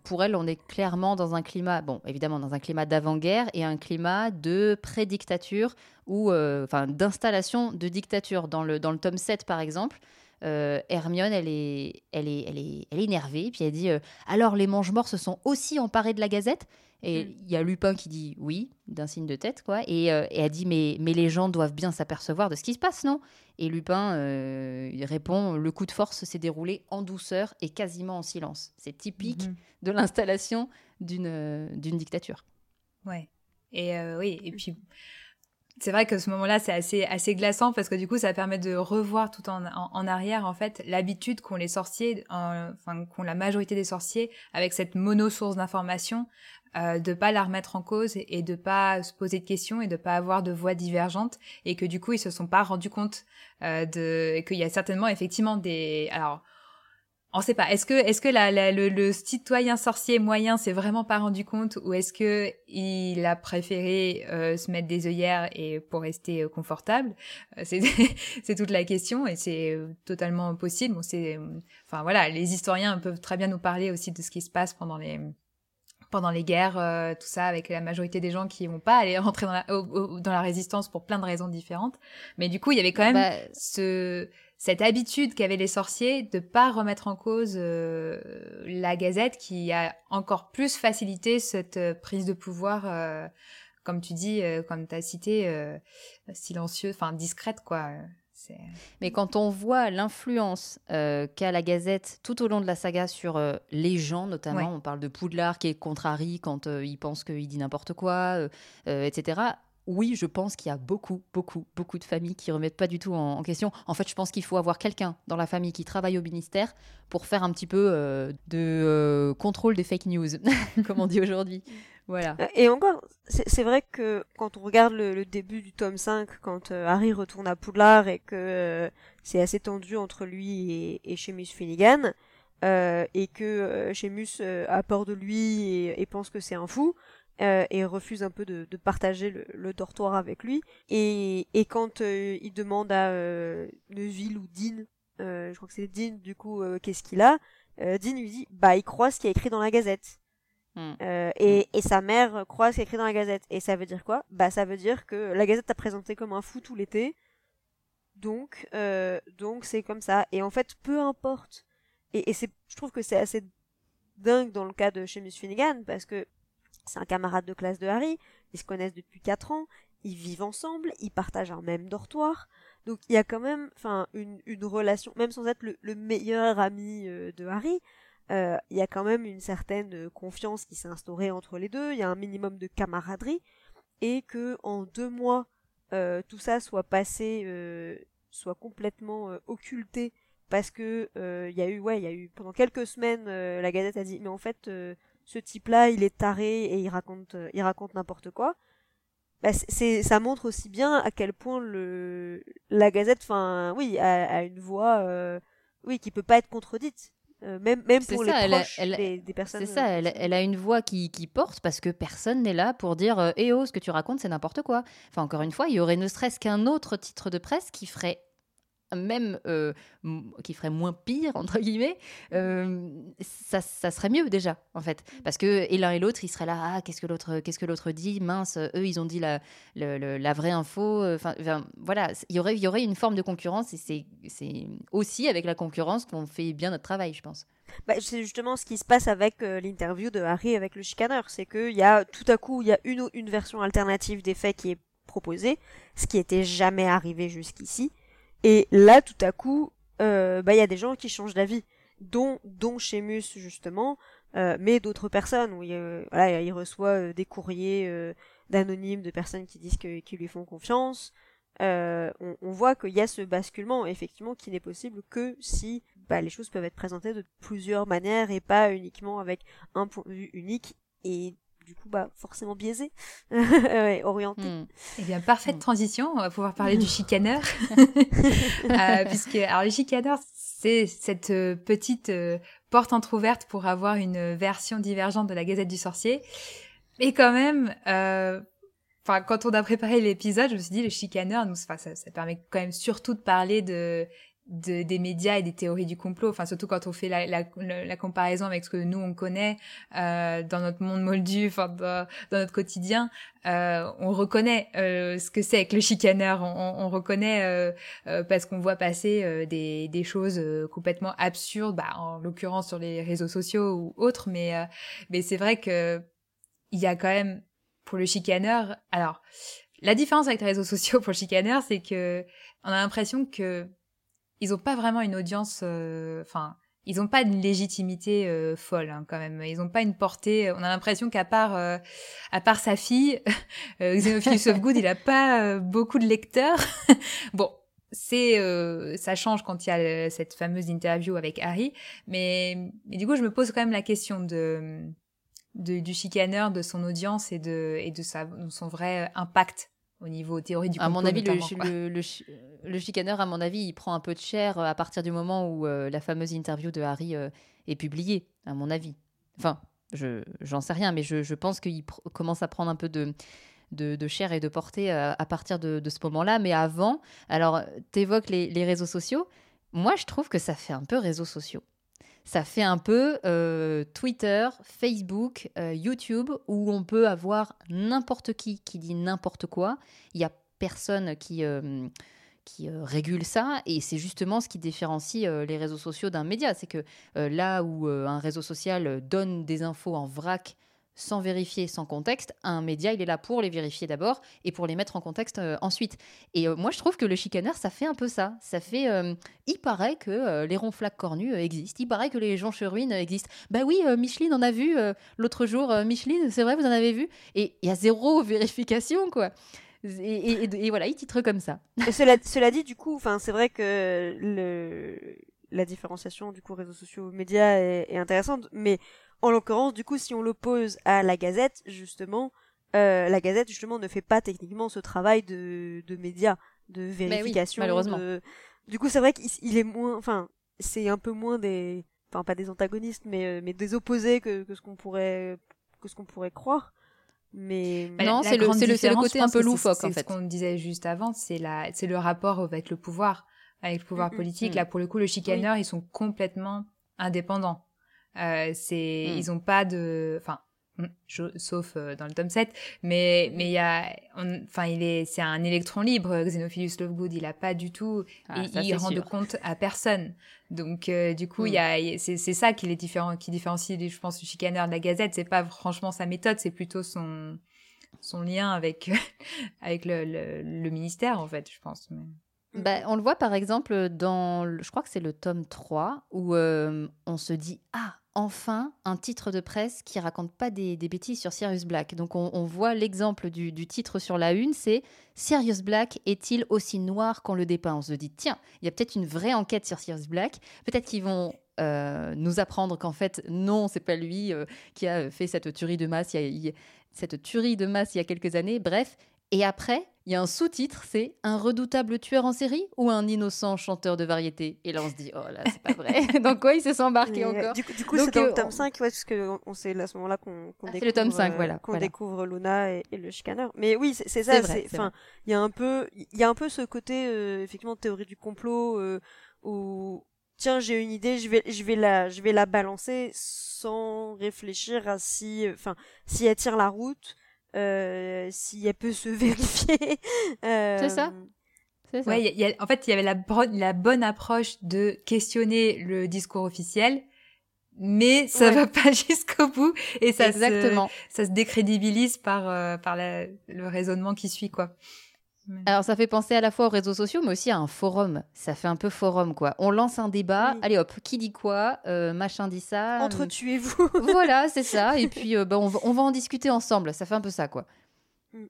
pour elle, on est clairement dans un climat, bon, évidemment, dans un climat d'avant-guerre et un climat de pré-dictature ou, euh, d'installation de dictature. Dans le, dans le tome 7, par exemple, euh, Hermione, elle est, elle, est, elle, est, elle est énervée, puis elle dit euh, Alors les mange-morts se sont aussi emparés de la gazette? Et mm. il y a Lupin qui dit Oui, d'un signe de tête, quoi. Et, euh, et, elle dit mais, mais les gens doivent bien s'apercevoir de ce qui se passe, non? Et Lupin il répond Le coup de force s'est déroulé en douceur et quasiment en silence. C'est typique mm-hmm. de l'installation d'une dictature.
Ouais. Et oui, et puis c'est vrai que ce moment-là, c'est assez, assez glaçant parce que du coup, ça permet de revoir tout en, en, arrière, en fait, l'habitude qu'ont les sorciers, enfin, qu'ont la majorité des sorciers avec cette mono-source d'information, euh, de pas la remettre en cause et, de pas se poser de questions et de pas avoir de voix divergentes et que du coup, ils se sont pas rendus compte euh, de, qu'il y a certainement effectivement des, alors, on sait pas. Est-ce que, est-ce que le, citoyen sorcier moyen s'est vraiment pas rendu compte ou est-ce que il a préféré euh, se mettre des œillères et pour rester euh, confortable? Euh, C'est, c'est toute la question et c'est totalement possible. Bon, c'est, enfin voilà, les historiens peuvent très bien nous parler aussi de ce qui se passe pendant les pendant les guerres, tout ça, avec la majorité des gens qui vont pas aller rentrer dans la, dans la résistance pour plein de raisons différentes. Mais du coup, il y avait quand même bah, ce cette habitude qu'avaient les sorciers de pas remettre en cause euh, la Gazette, qui a encore plus facilité cette euh, prise de pouvoir, euh, comme tu dis, comme tu as cité, silencieuse, enfin discrète, quoi.
Mais quand on voit l'influence qu'a la Gazette tout au long de la saga sur les gens, notamment, on parle de Poudlard qui est contrarie quand il pense qu'il dit n'importe quoi, etc oui, je pense qu'il y a beaucoup, beaucoup, beaucoup de familles qui remettent pas du tout en, question. En fait, je pense qu'il faut avoir quelqu'un dans la famille qui travaille au ministère pour faire un petit peu euh, de euh, contrôle des fake news, comme on dit aujourd'hui. Voilà.
Euh, et encore, c'est vrai que quand on regarde le, début du tome 5, quand Harry retourne à Poudlard et que c'est assez tendu entre lui et, et Seamus Finnegan, et que Seamus a peur de lui et pense que c'est un fou, et refuse un peu de, partager le, dortoir avec lui. Et, et quand il demande à Neville ou Dean, je crois que c'est Dean du coup, qu'est-ce qu'il a, Dean lui dit bah il croit ce qui est écrit dans la Gazette. Hmm. et, et, sa mère croit ce qui est écrit dans la Gazette. Et ça veut dire quoi? Bah ça veut dire que la Gazette a présenté comme un fou tout l'été. Donc, donc c'est comme ça. Et en fait, peu importe. Et, et c'est, je trouve que c'est assez dingue dans le cas de Seamus Finnegan parce que c'est un camarade de classe de Harry, ils se connaissent depuis 4 ans, ils vivent ensemble, ils partagent un même dortoir. Donc il y a quand même enfin une, une relation, même sans être le, meilleur ami euh, de Harry, euh, il y a quand même une certaine euh, confiance qui s'est instaurée entre les deux, il y a un minimum de camaraderie, et que en deux mois, tout ça soit passé, soit complètement occulté parce que il y a eu ouais il y a eu pendant quelques semaines la Gazette a dit mais en fait ce type-là, il est taré et il raconte, euh, il raconte n'importe quoi. Bah, c'est, ça montre aussi bien à quel point le, la Gazette, enfin, oui, a, une voix, euh, oui, qui peut pas être contredite. Euh, même, même pour les proches des, personnes.
C'est ça, elle, a une voix qui, qui porte parce que personne n'est là pour dire Eh oh, ce que tu racontes, c'est n'importe quoi. Enfin, encore une fois, il y aurait ne serait-ce qu'un autre titre de presse qui ferait même euh, qui ferait moins pire entre guillemets euh, ça, ça, serait mieux déjà en fait. Parce que et l'un et l'autre ils seraient là ah qu'est-ce que l'autre qu'est-ce que l'autre dit? Mince eux ils ont dit la, la vraie info enfin voilà il y aurait il y aurait une forme de concurrence et c'est c'est aussi avec la concurrence qu'on fait bien notre travail je pense.
Bah, c'est justement ce qui se passe avec euh, l'interview de Harry avec le chicaneur c'est que il y a tout à coup il y a une une version alternative des faits qui est proposée ce qui était jamais arrivé jusqu'ici et là, tout à coup, euh, bah il y a des gens qui changent d'avis, dont dont Sheamus justement, euh, mais d'autres personnes où il, il reçoit euh, des courriers d'anonymes de personnes qui disent que qui lui font confiance. On, on, voit qu'il y a ce basculement effectivement qui n'est possible que si bah, les choses peuvent être présentées de plusieurs manières et pas uniquement avec un point de vue unique et du coup bah forcément biaisé, orienté. Hmm.
Eh bien parfaite hmm. transition, on va pouvoir parler du chicaneur, euh, puisque alors le chicaneur c'est cette euh, petite euh, porte entrouverte pour avoir une version divergente de la Gazette du Sorcier, mais quand même. Enfin, quand on a préparé l'épisode, je me suis dit le chicaneur, nous, ça, ça permet quand même surtout de parler de de, des médias et des théories du complot, enfin surtout quand on fait la, la, la comparaison avec ce que nous on connaît euh, dans notre monde moldu, enfin dans, notre quotidien, euh, on reconnaît euh, ce que c'est que le chicaneur, on, on reconnaît euh, euh, parce qu'on voit passer euh, des, des choses complètement absurdes, bah, en l'occurrence sur les réseaux sociaux ou autres, mais mais c'est vrai que il y a quand même pour le chicaneur, alors la différence avec les réseaux sociaux pour le chicaneur, c'est que on a l'impression que ils ont pas vraiment une audience, euh, enfin, ils ont pas une légitimité euh, folle hein, quand même. Ils ont pas une portée. On a l'impression qu'à part, euh, à part sa fille, Xenophilus of Good, il a pas beaucoup de lecteurs. bon, c'est, ça change quand il y a cette fameuse interview avec Harry, mais, mais, du coup, je me pose quand même la question de, de du chicaneur, de son audience et de et de sa, de son vrai impact au niveau théorie du complot.
À mon avis, le, le, le, chicaneur, à mon avis, il prend un peu de chair euh, à partir du moment où euh, la fameuse interview de Harry euh, est publiée, à mon avis. Enfin, je j'en sais rien, mais je, je pense qu'il commence à prendre un peu de, de, de chair et de portée à partir de, de ce moment-là. Mais avant, alors, tu évoques les, les réseaux sociaux. Moi, je trouve que ça fait un peu réseaux sociaux ça fait un peu euh, Twitter, Facebook, euh, YouTube, où on peut avoir n'importe qui qui dit n'importe quoi. Il n'y a personne qui, euh, qui régule ça, et c'est justement ce qui différencie les réseaux sociaux d'un média. C'est que là où un réseau social donne des infos en vrac, sans vérifier, sans contexte, un média, il est là pour les vérifier d'abord et pour les mettre en contexte euh, ensuite. Et euh, moi, je trouve que le chicaneur, ça fait un peu ça. Ça fait. Euh, il paraît que les ronflacs cornus existent. Il paraît que les joncheruines existent. Bah oui, Micheline en a vu l'autre jour. Micheline, c'est vrai, vous en avez vu Et il y a zéro vérification, quoi. Et, voilà, il titre comme ça.
cela, dit, du coup, c'est vrai que la différenciation du coup réseaux sociaux médias est, est intéressante, mais en l'occurrence, du coup, si on l'oppose à la Gazette, justement, euh, la Gazette justement ne fait pas techniquement ce travail de, de médias, de vérification.
malheureusement.
Du coup, c'est vrai qu'il est moins, enfin, c'est un peu moins des, enfin pas des antagonistes, mais euh, mais des opposés que, que ce qu'on pourrait que ce qu'on pourrait croire. Mais
bah, non, c'est le, le, côté un peu loufoque en fait.
Ce qu'on disait juste avant, c'est la, c'est le rapport avec le pouvoir, avec le pouvoir mm, mm, politique. Là, pour le coup, le chicaneur, ils sont complètement indépendants. Euh, c'est, ils ont pas de, enfin, sauf euh, dans le tome 7 mais mais il y a enfin il est c'est un électron libre Xenophilus Lovegood il a pas du tout ah, il rend de compte à personne. Donc euh, du coup il y a c'est c'est ça qui est différent qui différencie je pense le chicaneur de la Gazette. C'est pas franchement sa méthode c'est plutôt son son lien avec avec le, le, ministère en fait je pense mais...
Bah, on le voit par exemple dans, je crois que c'est le tome 3, où euh, on se dit Ah, enfin un titre de presse qui raconte pas des, bêtises sur Sirius Black. Donc on, voit l'exemple du, titre sur la une, c'est Sirius Black est-il aussi noir qu'on le dépeint? On se dit tiens, il y a peut-être une vraie enquête sur Sirius Black. Peut-être qu'ils vont euh, nous apprendre qu'en fait non, c'est pas lui euh, qui a fait cette tuerie de masse. cette tuerie de masse il y a quelques années. Bref, et après, il y a un sous-titre, c'est un redoutable tueur en série ou un innocent chanteur de variété. Et là, on se dit, oh là, c'est pas vrai. Dans quoi il se sent embarqué encore
Du, coup, c'est dans le tome 5, ouais, parce que on, c'est à ce moment-là qu'on qu
découvre, le tome 5, voilà,
qu'on découvre Luna et, le chicaneur. Mais oui, c'est ça. Enfin, il y a un peu, il y a un peu ce côté, euh, effectivement, théorie du complot euh, où tiens j'ai une idée je vais je vais la je vais la balancer sans réfléchir à si enfin si elle tire la route euh, si elle peut se vérifier.
C'est ça.
Euh, ouais, y a, en fait, il y avait la, la bonne approche de questionner le discours officiel, mais ça va pas jusqu'au bout et ça Exactement. Se, ça se décrédibilise par euh, par le raisonnement qui suit quoi.
Alors ça fait penser à la fois aux réseaux sociaux, mais aussi à un forum. Ça fait un peu forum, quoi. On lance un débat, allez hop, qui dit quoi euh, Machin dit ça.
Entretuez-vous.
voilà, c'est ça. Et puis euh, bah, on, va, on, va, en discuter ensemble. Ça fait un peu ça, quoi. Mm.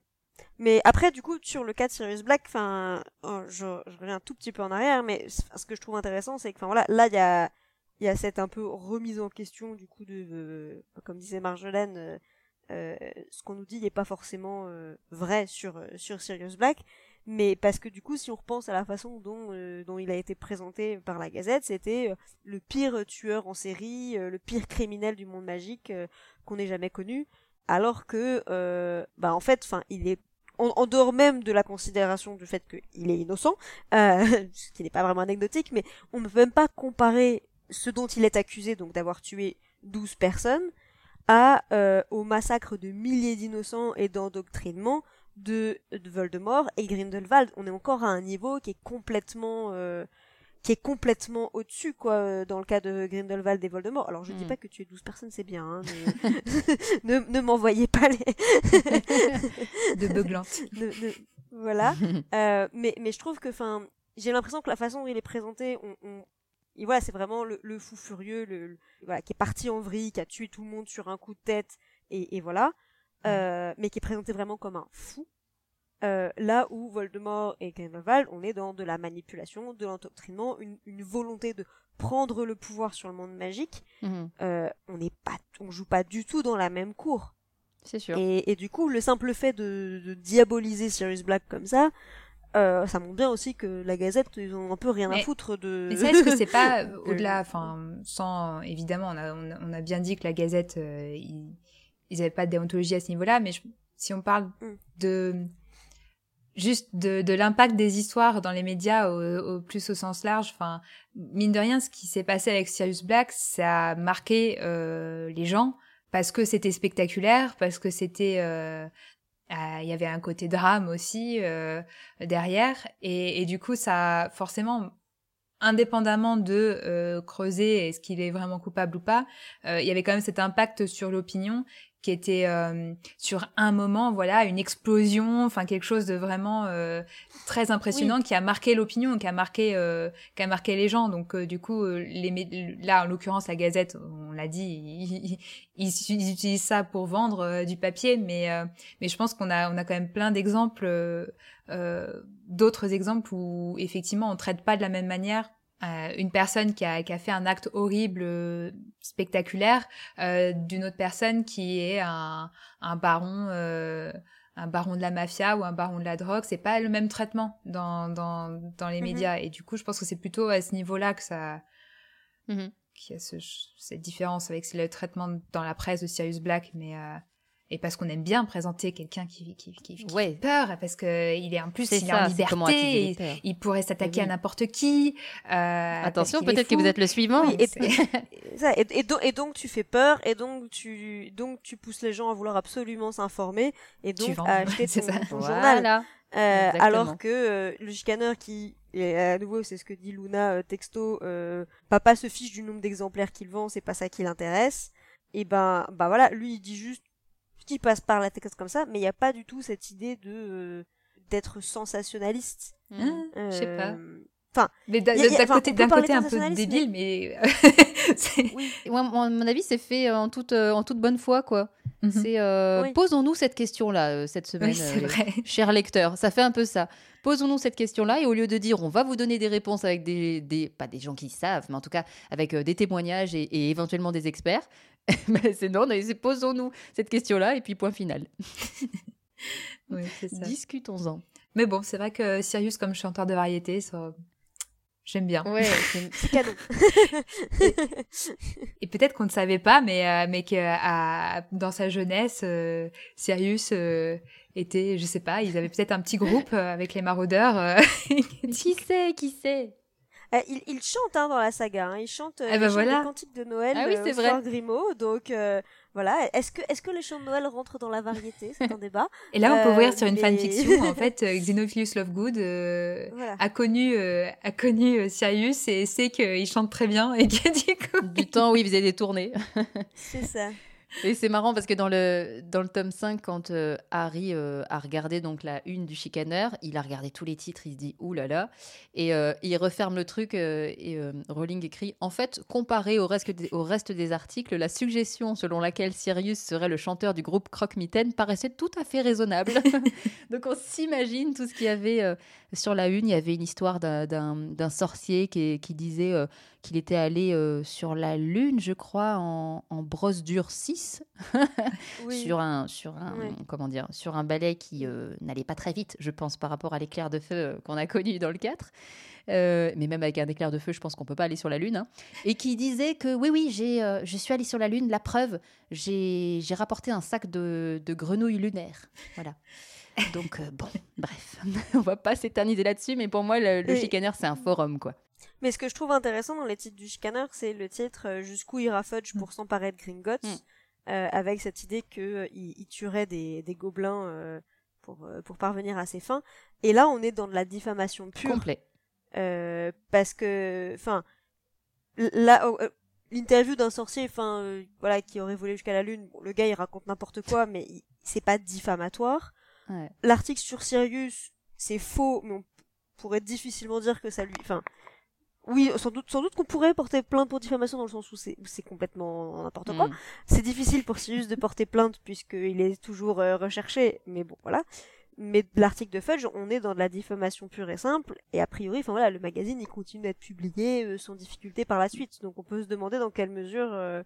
Mais après, du coup, sur le cas de Sirius Black, enfin, oh, je, reviens un tout petit peu en arrière, mais ce que je trouve intéressant, c'est que, voilà, là, il y a, y a cette un peu remise en question, du coup, de, comme disait Marjolaine, euh, euh, ce qu'on nous dit n'est pas forcément euh, vrai sur euh, sur Sirius Black, mais parce que du coup, si on repense à la façon dont dont il a été présenté par la Gazette, c'était le pire tueur en série, le pire criminel du monde magique qu'on ait jamais connu, alors que bah en fait, enfin, il est en, dehors même de la considération du fait qu'il est innocent, ce qui n'est pas vraiment anecdotique, mais on ne peut même pas comparer ce dont il est accusé, donc d'avoir tué 12 personnes, à, euh, au massacre de milliers d'innocents et d'endoctrinement de, de, Voldemort et Grindelwald. On est encore à un niveau qui est complètement euh, qui est complètement au-dessus quoi euh, dans le cas de Grindelwald et Voldemort. Alors je dis hmm. pas que tu es 12 personnes, c'est bien hein, ne, ne, m'envoyez pas les
de beuglantes.
voilà. euh, mais mais je trouve que enfin j'ai l'impression que la façon dont il est présenté, on, on, et voilà, c'est vraiment le, le, fou furieux, le, voilà, qui est parti en vrille, qui a tué tout le monde sur un coup de tête, et, et voilà, euh, mais qui est présenté vraiment comme un fou. Euh, là où Voldemort et Grindelwald, on est dans de la manipulation, de l'endoctrinement, une, une, volonté de prendre le pouvoir sur le monde magique. Mhm. Euh, on n'est pas, on joue pas du tout dans la même cour.
C'est sûr.
Et, et, du coup, le simple fait de, de diaboliser Sirius Black comme ça, euh, ça montre bien aussi que la Gazette, ils ont un peu rien à foutre de.
Mais est-ce que c'est pas au-delà, enfin, sans évidemment, on a, on a, bien dit que la Gazette, euh, ils, n'avaient pas de déontologie à ce niveau-là, mais si on parle mm. de juste de, de l'impact des histoires dans les médias au, plus au sens large, enfin, mine de rien, ce qui s'est passé avec Sirius Black, ça a marqué euh, les gens parce que c'était spectaculaire, parce que c'était euh, euh, il y avait un côté drame aussi euh, derrière. Et, du coup ça forcément indépendamment de euh, creuser est-ce qu'il est vraiment coupable ou pas il y avait quand même cet impact sur l'opinion qui était euh, sur un moment, voilà, une explosion, enfin quelque chose de vraiment euh, très impressionnant qui a marqué l'opinion, qui a marqué, euh, qui a marqué les gens. Donc du coup, les, là en l'occurrence la Gazette, on l'a dit, ils, ils, utilisent ça pour vendre du papier, mais mais je pense qu'on a on a quand même plein d'exemples, d'autres exemples où effectivement on traite pas de la même manière euh, une personne qui a, qui a, fait un acte horrible, euh, spectaculaire, euh, d'une autre personne qui est un, un baron, euh, un baron de la mafia ou un baron de la drogue, c'est pas le même traitement dans dans, dans les mhm. médias. Et du coup, je pense que c'est plutôt à ce niveau-là que ça, mmh. qu'il y a ce, cette différence avec le traitement dans la presse de Sirius Black, mais et parce qu'on aime bien présenter quelqu'un qui, qui, qui, qui fait peur, parce que il est en plus il est en liberté, il, pourrait s'attaquer à n'importe qui.
Euh, Attention, peut-être que vous êtes le suivant.
et, et, donc, et, donc, tu fais peur, et donc tu donc tu pousses les gens à vouloir absolument s'informer, et donc à acheter ton, journal. Euh, alors que euh, le chicaneur qui et à nouveau, c'est ce que dit Luna euh, texto. Euh, papa se fiche du nombre d'exemplaires qu'il vend, c'est pas ça qui l'intéresse. Et ben, bah voilà, lui il dit juste qu'il passe par la texte comme ça, mais il n'y a pas du tout cette idée de euh, d'être sensationnaliste.
Mmh, je sais pas. Enfin, mais d'un côté, d'un côté un peu débile, mais,
oui. à mon avis, c'est fait en toute en toute bonne foi, quoi. C'est posons-nous cette question-là cette semaine, oui, cher lecteur. Ça fait un peu ça. Posons-nous cette question-là et au lieu de dire on va vous donner des réponses avec des, des pas des gens qui savent, mais en tout cas avec euh, des témoignages et, éventuellement des experts, mais c'est non, posons-nous cette question-là et puis point final.
oui,
Discutons-en.
Mais bon, c'est vrai que Sirius comme chanteur de variété, ça, J'aime bien.
Ouais, c'est cadeau.
et, peut-être qu'on ne savait pas, mais, euh, mais que dans sa jeunesse, euh, Sirius était, je sais pas, ils avaient peut-être un petit groupe euh, avec les maraudeurs. Euh,
qui sait, qui sait?
Euh, il, il, chante hein, dans la saga, hein. il chante, eh ben voilà. les cantiques de Noël ah oui, c'est vrai. Grimaud, donc voilà. Est-ce que, est-ce que les chants de Noël rentrent dans la variété? C'est un débat.
Et là, on peut ouvrir sur une fanfiction. en fait, Xenophilius Lovegood a connu, a connu Sirius et sait qu'il chante très bien et dit
Du temps où il faisait des tournées.
c'est ça.
Et c'est marrant parce que dans le, dans le tome 5, quand euh, Harry euh, a regardé donc la une du chicaneur, il a regardé tous les titres, il se dit ouh là là, et euh, il referme le truc et Rowling écrit En fait, comparé au reste, des, au reste des articles, la suggestion selon laquelle Sirius serait le chanteur du groupe Croque-Mitaine paraissait tout à fait raisonnable. donc on s'imagine tout ce qu'il y avait sur la une. Il y avait une histoire d'un sorcier qui, qui disait qu'il était allé euh, sur la Lune, je crois, en, brosse dure 6, sur un, sur un, comment dire, sur un balai qui euh, n'allait pas très vite, je pense, par rapport à l'éclair de feu euh, qu'on a connu dans le 4. Mais même avec un éclair de feu, je pense qu'on peut pas aller sur la Lune. Hein. et qui disait que oui, oui, j'ai, je suis allé sur la Lune. La preuve, j'ai, rapporté un sac de, de grenouilles lunaires. Voilà. Donc, bon, bref, on va pas s'éterniser là-dessus, mais pour moi, le, le chicaneur, c'est un forum, quoi.
Mais ce que je trouve intéressant dans les titres du Scanner, c'est le titre euh, Jusqu'où ira Fudge pour mm. s'emparer de Gringotts, mm. euh, avec cette idée qu'il euh, il tuerait des, des gobelins pour, pour parvenir à ses fins. Et là, on est dans de la diffamation pure.
Complet.
Parce que, enfin, là, oh, l'interview d'un sorcier, enfin, voilà, qui aurait volé jusqu'à la lune, le gars il raconte n'importe quoi, mais c'est pas diffamatoire. L'article sur Sirius, c'est faux, mais on pourrait difficilement dire que ça lui, enfin, oui, sans doute, sans doute qu'on pourrait porter plainte pour diffamation dans le sens où c'est, c'est complètement n'importe quoi. Mm. C'est difficile pour Sirius de porter plainte puisqu'il est toujours euh, recherché, mais bon, voilà. Mais l'article de Fudge, on est dans de la diffamation pure et simple, et a priori, enfin voilà, le magazine il continue d'être publié euh, sans difficulté par la suite, donc on peut se demander dans quelle mesure euh,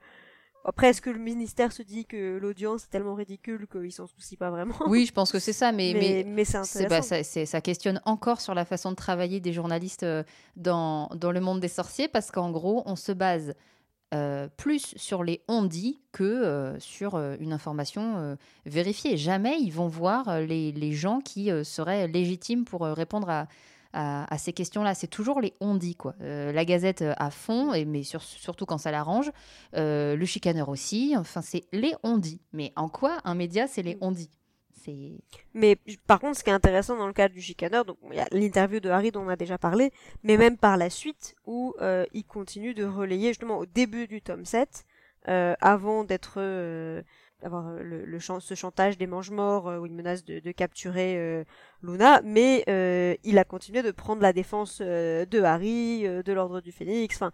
après, est-ce que le ministère se dit que l'audience est tellement ridicule qu'il s'en soucie pas vraiment?
Oui, je pense que c'est ça, mais,
mais, mais, c'est bah,
ça, ça, questionne encore sur la façon de travailler des journalistes euh, dans, dans le monde des sorciers, parce qu'en gros, on se base euh, plus sur les on-dit que euh, sur une information vérifiée. Jamais ils vont voir les, les gens qui seraient légitimes pour répondre à, à, ces questions-là. C'est toujours les quoi. Euh, la Gazette euh, à fond, et, mais surtout quand ça l'arrange. Euh, le chicaneur aussi. Enfin, c'est les on-dit. Mais en quoi un média, c'est les
mais par contre, ce qui est intéressant dans le cadre du chicaneur, donc il y a l'interview de Harry dont on a déjà parlé, mais même par la suite où il continue de relayer justement au début du tome 7, avant d'être avoir euh, le, le ce chantage des mange-morts euh, où il menace de, de capturer euh, Luna, mais il a continué de prendre la défense de Harry, de l'ordre du Phénix. Enfin,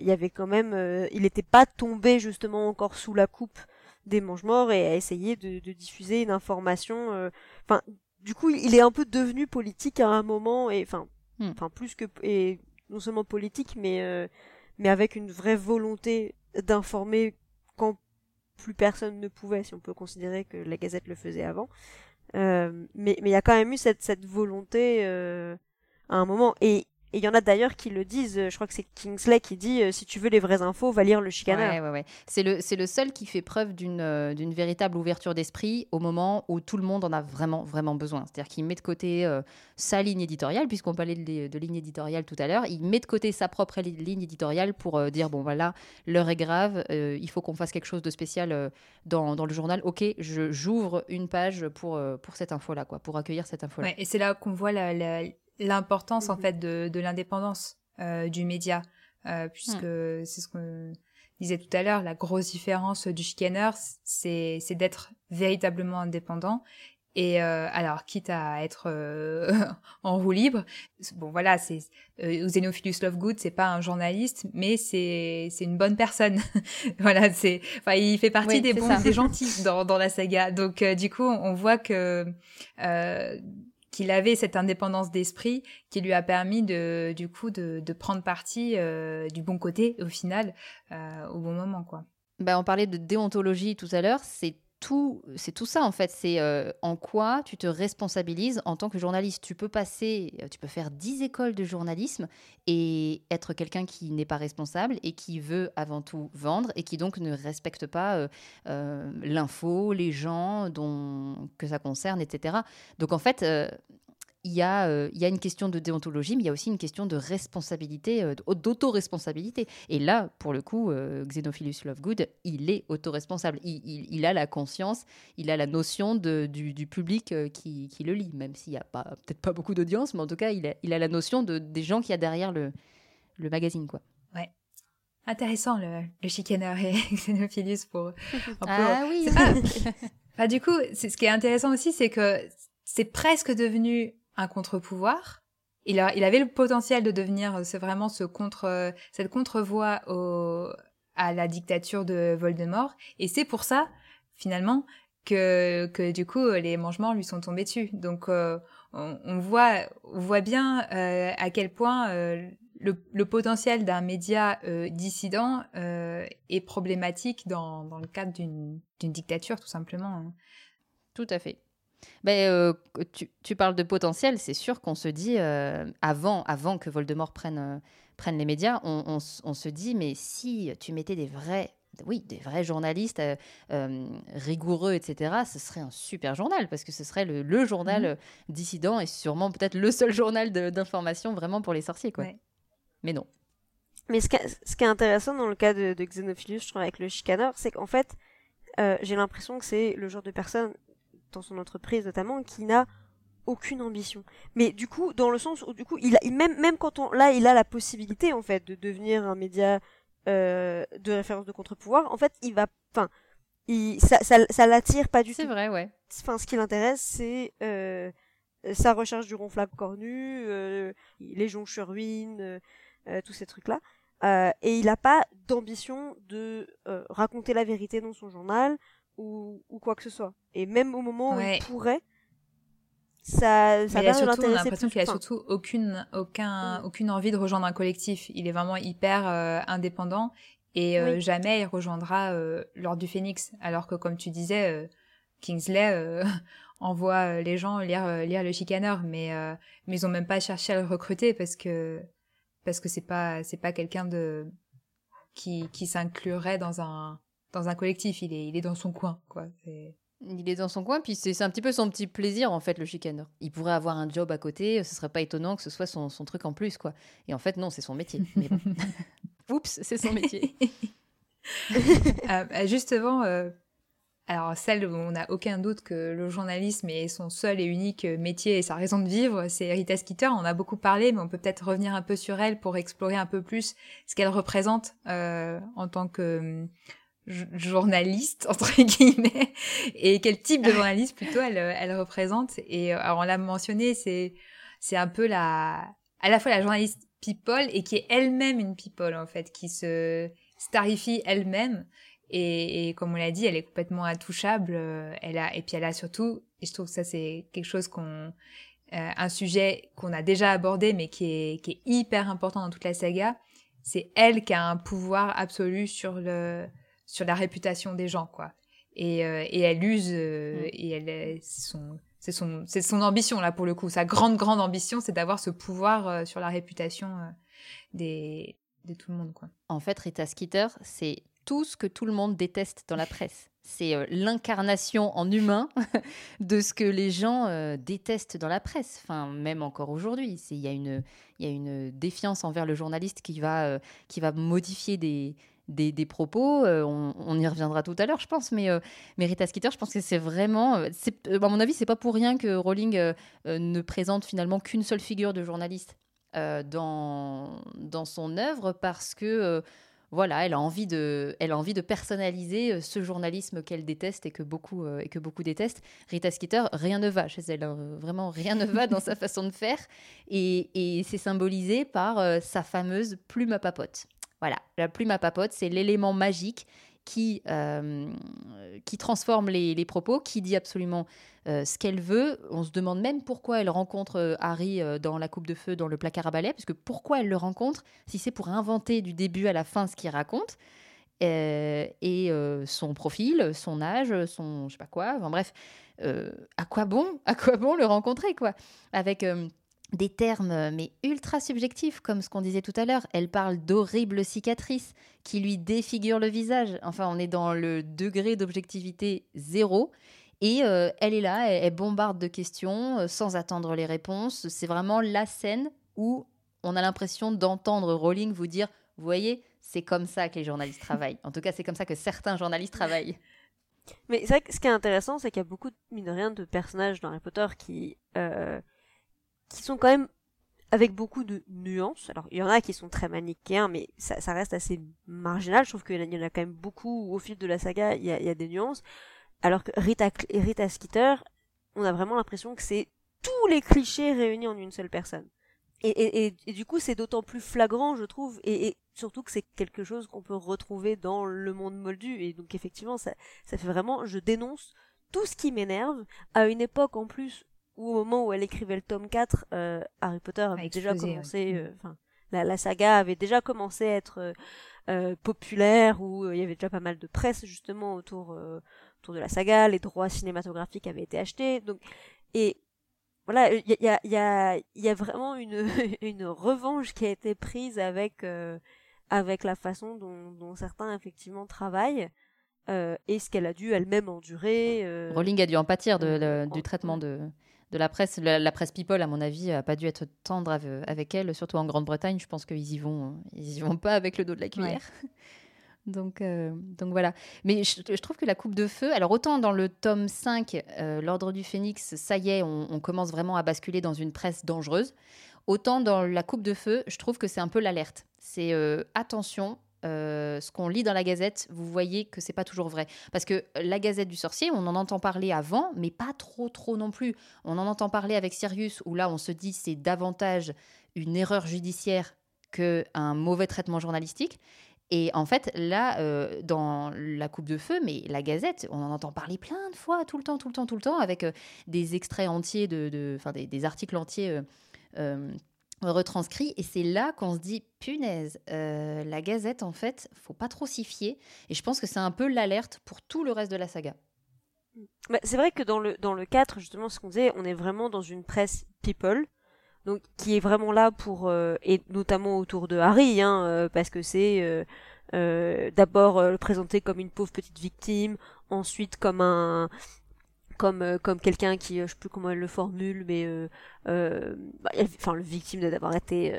il y avait quand même, il n'était pas tombé justement encore sous la coupe des mange-morts et a essayé de, de, diffuser une information. Enfin, du coup, il est un peu devenu politique à un moment et enfin, hmm. enfin plus que et non seulement politique, mais mais avec une vraie volonté d'informer quand plus personne ne pouvait, si on peut considérer que la Gazette le faisait avant. Euh, mais il y a quand même eu cette, cette volonté euh, à un moment. Et Et il y en a d'ailleurs qui le disent, je crois que c'est Kingsley qui dit si tu veux les vraies infos, va lire le chicaneur.
Ouais, ouais, ouais. C'est le, le seul qui fait preuve d'une d'une véritable ouverture d'esprit au moment où tout le monde en a vraiment, vraiment besoin. C'est-à-dire qu'il met de côté sa ligne éditoriale, puisqu'on parlait de, de, ligne éditoriale tout à l'heure, il met de côté sa propre ligne éditoriale pour dire bon voilà, l'heure est grave, il faut qu'on fasse quelque chose de spécial dans, dans, le journal. Ok, j'ouvre une page pour, pour cette info-là, quoi, pour accueillir cette info-là.
Ouais, et c'est là qu'on voit l'importance en mhm. fait de, de l'indépendance euh, du média, euh, puisque hmm. c'est ce qu'on disait tout à l'heure, la grosse différence du chicaneur, c'est d'être véritablement indépendant. Et euh, alors, quitte à être euh, en roue libre, bon voilà, c'est euh, Xenophilus Lovegood, c'est pas un journaliste, mais c'est c'est une bonne personne. voilà, c'est, enfin, il fait partie des bons, des gentils dans dans la saga. Donc euh, du coup, on voit que euh, qu'il avait cette indépendance d'esprit qui lui a permis de, du coup, de, prendre parti euh, du bon côté au final, euh, au bon moment, quoi.
Bah, on parlait de déontologie tout à l'heure, c'est c'est tout ça en fait. C'est euh, en quoi tu te responsabilises en tant que journaliste. Tu peux passer, tu peux faire 10 écoles de journalisme et être quelqu'un qui n'est pas responsable et qui veut avant tout vendre et qui donc ne respecte pas euh, euh, l'info, les gens dont, que ça concerne, etc. Donc en fait, il y, a, euh, il y a une question de déontologie, mais il y a aussi une question de responsabilité, euh, d'auto-responsabilité. Et là, pour le coup, euh, Xenophilus Lovegood, il est autoresponsable. Il, il, a la conscience, il a la notion de, du, du, public qui, qui, le lit, même s'il n'y a peut-être pas beaucoup d'audience, mais en tout cas, il a, il a la notion de, des gens qu'il y a derrière le, le magazine. Quoi.
Ouais. Intéressant, le, le chicaneur et Xenophilus pour...
ah oui
Enfin, du coup, ce qui est intéressant aussi, c'est que c'est presque devenu un contre-pouvoir. Il, avait le potentiel de devenir euh, c'est vraiment ce contre, euh, cette contre-voix à la dictature de Voldemort. Et c'est pour ça, finalement, que, que du coup, les mangements lui sont tombés dessus. Donc, euh, on, voit, bien à quel point le, potentiel d'un média dissident est problématique dans, dans le cadre d'une dictature, tout simplement. Hein.
Tout à fait. Ben, euh, tu, tu, parles de potentiel, c'est sûr qu'on se dit, euh, avant, avant que Voldemort prenne, euh, prenne les médias, on, on, se dit, mais si tu mettais des vrais, oui, des vrais journalistes rigoureux, etc., ce serait un super journal, parce que ce serait le, le journal mmh. dissident et sûrement peut-être le seul journal d'information vraiment pour les sorciers. Quoi. Mais non.
Mais ce qui, ce qui, est intéressant dans le cas de, de Xenophilus, je trouve, avec le chicaneur, c'est qu'en fait, j'ai l'impression que c'est le genre de personne dans son entreprise notamment, qui n'a aucune ambition. Mais du coup, dans le sens où du coup, il, a, même même quand on là, il a la possibilité en fait de devenir un média euh, de référence de contre-pouvoir. En fait, il va, enfin, il, ça, ça, ça l'attire pas du tout.
C'est vrai, ouais.
Enfin, ce qui l'intéresse, c'est euh, sa recherche du ronflable cornu, euh, les jonchures ruines, euh, euh, tous ces trucs-là. et il n'a pas d'ambition de raconter la vérité dans son journal, ou, ou, quoi que ce soit. Et même au moment où il pourrait, ça, ça
va surtout, On a l'impression qu'il a surtout aucune, aucun, mm. aucune envie de rejoindre un collectif. Il est vraiment hyper euh, indépendant et euh, jamais il rejoindra euh, l'Ordre du Phénix. Alors que, comme tu disais, euh, Kingsley envoie les gens lire, lire le chicaneur, mais, mais ils ont même pas cherché à le recruter parce que parce que c'est pas c'est pas quelqu'un de qui, qui s'inclurait dans un dans un collectif, il est, il est dans son coin, quoi.
Il est dans son coin, puis c'est un petit peu son petit plaisir, en fait, le chicaneur. Il pourrait avoir un job à côté, ce serait pas étonnant que ce soit son, son truc en plus, quoi. Et en fait, non, c'est son métier. Oups, c'est son métier.
Euh, bah, justement, euh, alors celle où on n'a aucun doute que le journalisme est son seul et unique métier et sa raison de vivre, c'est Rita Skeeter. On a beaucoup parlé, mais on peut peut-être revenir un peu sur elle pour explorer un peu plus ce qu'elle représente euh, en tant que journaliste entre guillemets et quel type de journaliste plutôt elle, elle représente. Et euh, alors on l'a mentionné c'est c'est un peu la à la fois la journaliste people et qui est elle-même une people en fait qui se starifie elle-même. Et, et, comme on l'a dit elle est complètement intouchable euh, elle a et puis elle a surtout et je trouve que ça c'est quelque chose qu'on euh, un sujet qu'on a déjà abordé mais qui est qui est hyper important dans toute la saga. C'est elle qui a un pouvoir absolu sur le sur la réputation des gens, quoi. Et, euh, et elle use, euh, mm. et elle, son, c'est son, c'est son ambition là pour le coup. Sa grande grande ambition, c'est d'avoir ce pouvoir sur la réputation des de tout le monde quoi.
En fait, Rita Skeeter, c'est tout ce que tout le monde déteste dans la presse. C'est euh, l'incarnation en humain de ce que les gens euh, détestent dans la presse. Enfin, même encore aujourd'hui, il y, a une, y a une défiance envers le journaliste qui va, euh, qui va modifier des, des, propos. On, y reviendra tout à l'heure, je pense. Mais, mais, Rita Skeeter, je pense que c'est vraiment. à mon avis, c'est pas pour rien que Rowling ne présente finalement qu'une seule figure de journaliste dans, dans son œuvre parce que voilà, elle a envie de, elle a envie de personnaliser euh, ce journalisme qu'elle déteste et que beaucoup euh, et que beaucoup détestent. Rita Skeeter, rien ne va chez elle, hein. vraiment rien ne va dans sa façon de faire, et, c'est symbolisé par euh, sa fameuse plume à papote. Voilà, la plume à papote, c'est l'élément magique qui, qui transforme les, propos, qui dit absolument ce qu'elle veut. On se demande même pourquoi elle rencontre Harry dans la coupe de feu, dans le placard à balai, parce que pourquoi elle le rencontre, si c'est pour inventer du début à la fin ce qu'il raconte. et son profil, son âge, son je sais pas quoi, enfin bref, à quoi bon, à quoi bon le rencontrer quoi, avec des termes euh, mais ultra subjectifs, comme ce qu'on disait tout à l'heure. Elle parle d'horribles cicatrices qui lui défigurent le visage. Enfin, on est dans le degré d'objectivité zéro. Et euh, elle est là, elle, bombarde de questions euh, sans attendre les réponses. C'est vraiment la scène où on a l'impression d'entendre Rowling vous dire, vous voyez, c'est comme ça que les journalistes travaillent. En tout cas, c'est comme ça que certains journalistes travaillent.
Mais c'est vrai que ce qui est intéressant, c'est qu'il y a beaucoup, mine de rien, de personnages dans Harry Potter qui qui sont quand même avec beaucoup de nuances. Alors, il y en a qui sont très manichéens, mais ça, reste assez marginal. Je trouve qu'il y en a quand même beaucoup au fil de la saga, il y a, des nuances. Alors que Rita, Rita Skeeter, on a vraiment l'impression que c'est tous les clichés réunis en une seule personne. Et, du coup, c'est d'autant plus flagrant, je trouve, et, surtout que c'est quelque chose qu'on peut retrouver dans le monde moldu. Et donc, effectivement, ça fait vraiment, je dénonce tout ce qui m'énerve à une époque en plus au moment où elle écrivait le tome 4, euh, Harry Potter avait déjà commencé, euh, enfin, la, saga avait déjà commencé à être euh, populaire, où il y avait déjà pas mal de presse justement autour, autour de la saga, les droits cinématographiques avaient été achetés, donc et voilà, il y a, y, a, y a vraiment une, une revanche qui a été prise avec avec la façon dont, dont certains effectivement travaillent. et ce qu'elle a dû elle-même endurer.
Rowling a dû en pâtir de, du traitement de, de la presse. La, presse People, à mon avis, a pas dû être tendre avec elle, surtout en Grande-Bretagne. Je pense qu'ils y vont, ils y vont pas avec le dos de la cuillère. Donc, euh, donc voilà. Mais je, trouve que la coupe de feu, alors autant dans le tome 5, euh, l'ordre du phénix, ça y est, on, commence vraiment à basculer dans une presse dangereuse. Autant dans la coupe de feu, je trouve que c'est un peu l'alerte. C'est euh, attention, euh, ce qu'on lit dans la Gazette, vous voyez que c'est pas toujours vrai. Parce que la Gazette du Sorcier, on en entend parler avant, mais pas trop, trop non plus. On en entend parler avec Sirius, où là, on se dit c'est davantage une erreur judiciaire qu'un mauvais traitement journalistique. Et en fait, là, euh, dans la coupe de feu, mais la Gazette, on en entend parler plein de fois, tout le temps, tout le temps, tout le temps, avec euh, des extraits entiers, de, de des, des, articles entiers retranscrit et c'est là qu'on se dit punaise euh, la gazette en fait faut pas trop s'y fier. Et je pense que c'est un peu l'alerte pour tout le reste de la saga.
Bah, c'est vrai que dans le dans le 4 justement ce qu'on disait on est vraiment dans une presse people donc qui est vraiment là pour euh, et notamment autour de Harry hein, euh, parce que c'est d'abord le présenter comme une pauvre petite victime ensuite comme un comme euh, comme quelqu'un qui euh, je sais plus comment elle le formule mais euh, bah, enfin le victime d'avoir été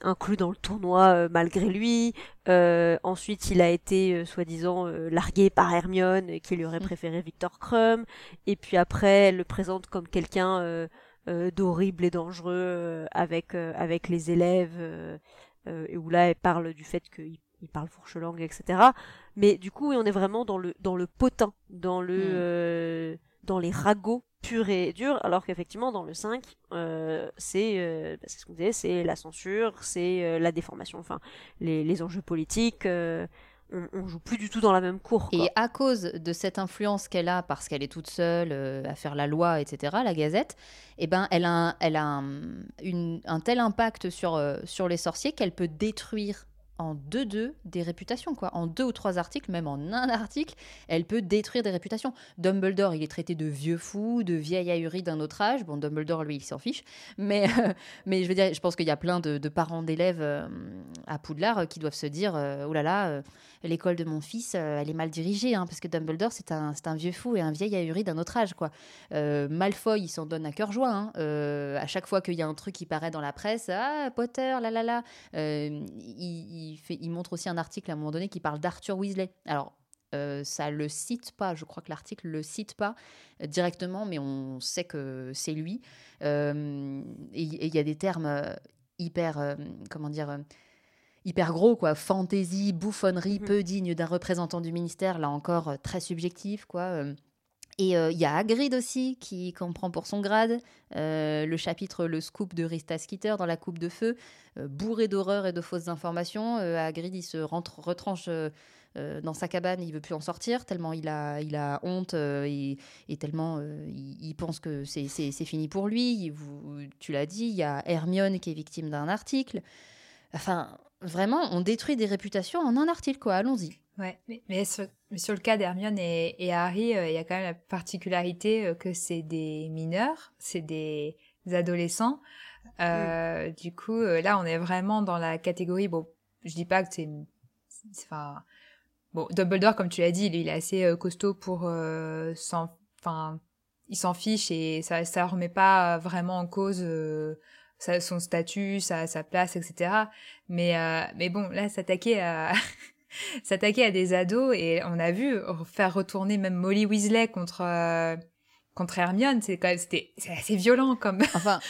inclus dans le tournoi malgré lui. ensuite, il a été soi-disant largué par Hermione qui lui aurait mm. préféré Victor Crumb. Et puis après, elle le présente comme quelqu'un d'horrible et dangereux avec avec les élèves. et où là, elle parle du fait qu'il il parle fourche-langue, etc. Mais du coup, on est vraiment dans le dans le potin, dans le hmm. euh, dans les ragots purs et durs, alors qu'effectivement dans le 5, euh, c'est euh, bah, ce qu'on disait, c'est la censure, c'est la déformation, enfin les, les enjeux politiques. On, on, joue plus du tout dans la même cour.
Et à cause de cette influence qu'elle a, parce qu'elle est toute seule à faire la loi, etc., la Gazette, eh ben, elle a un, elle a un, une, un tel impact sur, sur les sorciers qu'elle peut détruire en deux deux des réputations quoi. En deux ou trois articles même en un article elle peut détruire des réputations. Dumbledore il est traité de vieux fou de vieille ahurie d'un autre âge. Bon Dumbledore lui il s'en fiche. Mais mais je veux dire je pense qu'il y a plein de, parents d'élèves euh, à Poudlard euh, qui doivent se dire oh là là euh, l'école de mon fils elle est mal dirigée hein, parce que Dumbledore c'est un c'est un vieux fou et un vieil ahuri d'un autre âge quoi. Malfoy il s'en donne à cœur joie hein. à chaque fois qu'il y a un truc qui paraît dans la presse ah Potter là là là il, montre aussi un article à un moment donné qui parle d'Arthur Weasley. Alors, euh, ça le cite pas, je crois que l'article le cite pas euh, directement, mais on sait que c'est lui. Euh, et il y a des termes hyper, comment dire, hyper gros, quoi. Fantaisie, bouffonnerie, mmh peu digne d'un représentant du ministère, là encore très subjectif, quoi. Et il y a Hagrid aussi, qui comprend pour son grade. le chapitre Le scoop de Rista Skeeter dans la coupe de feu, bourré d'horreurs et de fausses informations. Hagrid, il se rentre, retranche dans sa cabane, il veut plus en sortir, tellement il a, il a honte et, tellement il, pense que c'est fini pour lui. tu l'as dit, il y a Hermione qui est victime d'un article. Enfin, vraiment, on détruit des réputations en un article, quoi. Allons-y.
Ouais, mais, sur, le cas d'Hermione et, Harry, euh, il y a quand même la particularité euh, que c'est des mineurs, c'est des, adolescents. Euh, du coup, là, on est vraiment dans la catégorie. Bon, je dis pas que c'est, enfin, bon, Dumbledore, comme tu l'as dit, il, est assez costaud pour s'en, enfin, il s'en fiche et ça, ça remet pas vraiment en cause son statut, sa, sa place, etc. Mais, mais bon, là, s'attaquer à s'attaquer à des ados et on a vu faire retourner même Molly Weasley contre euh, contre Hermione, c'est quand même c'était assez violent comme.
Enfin.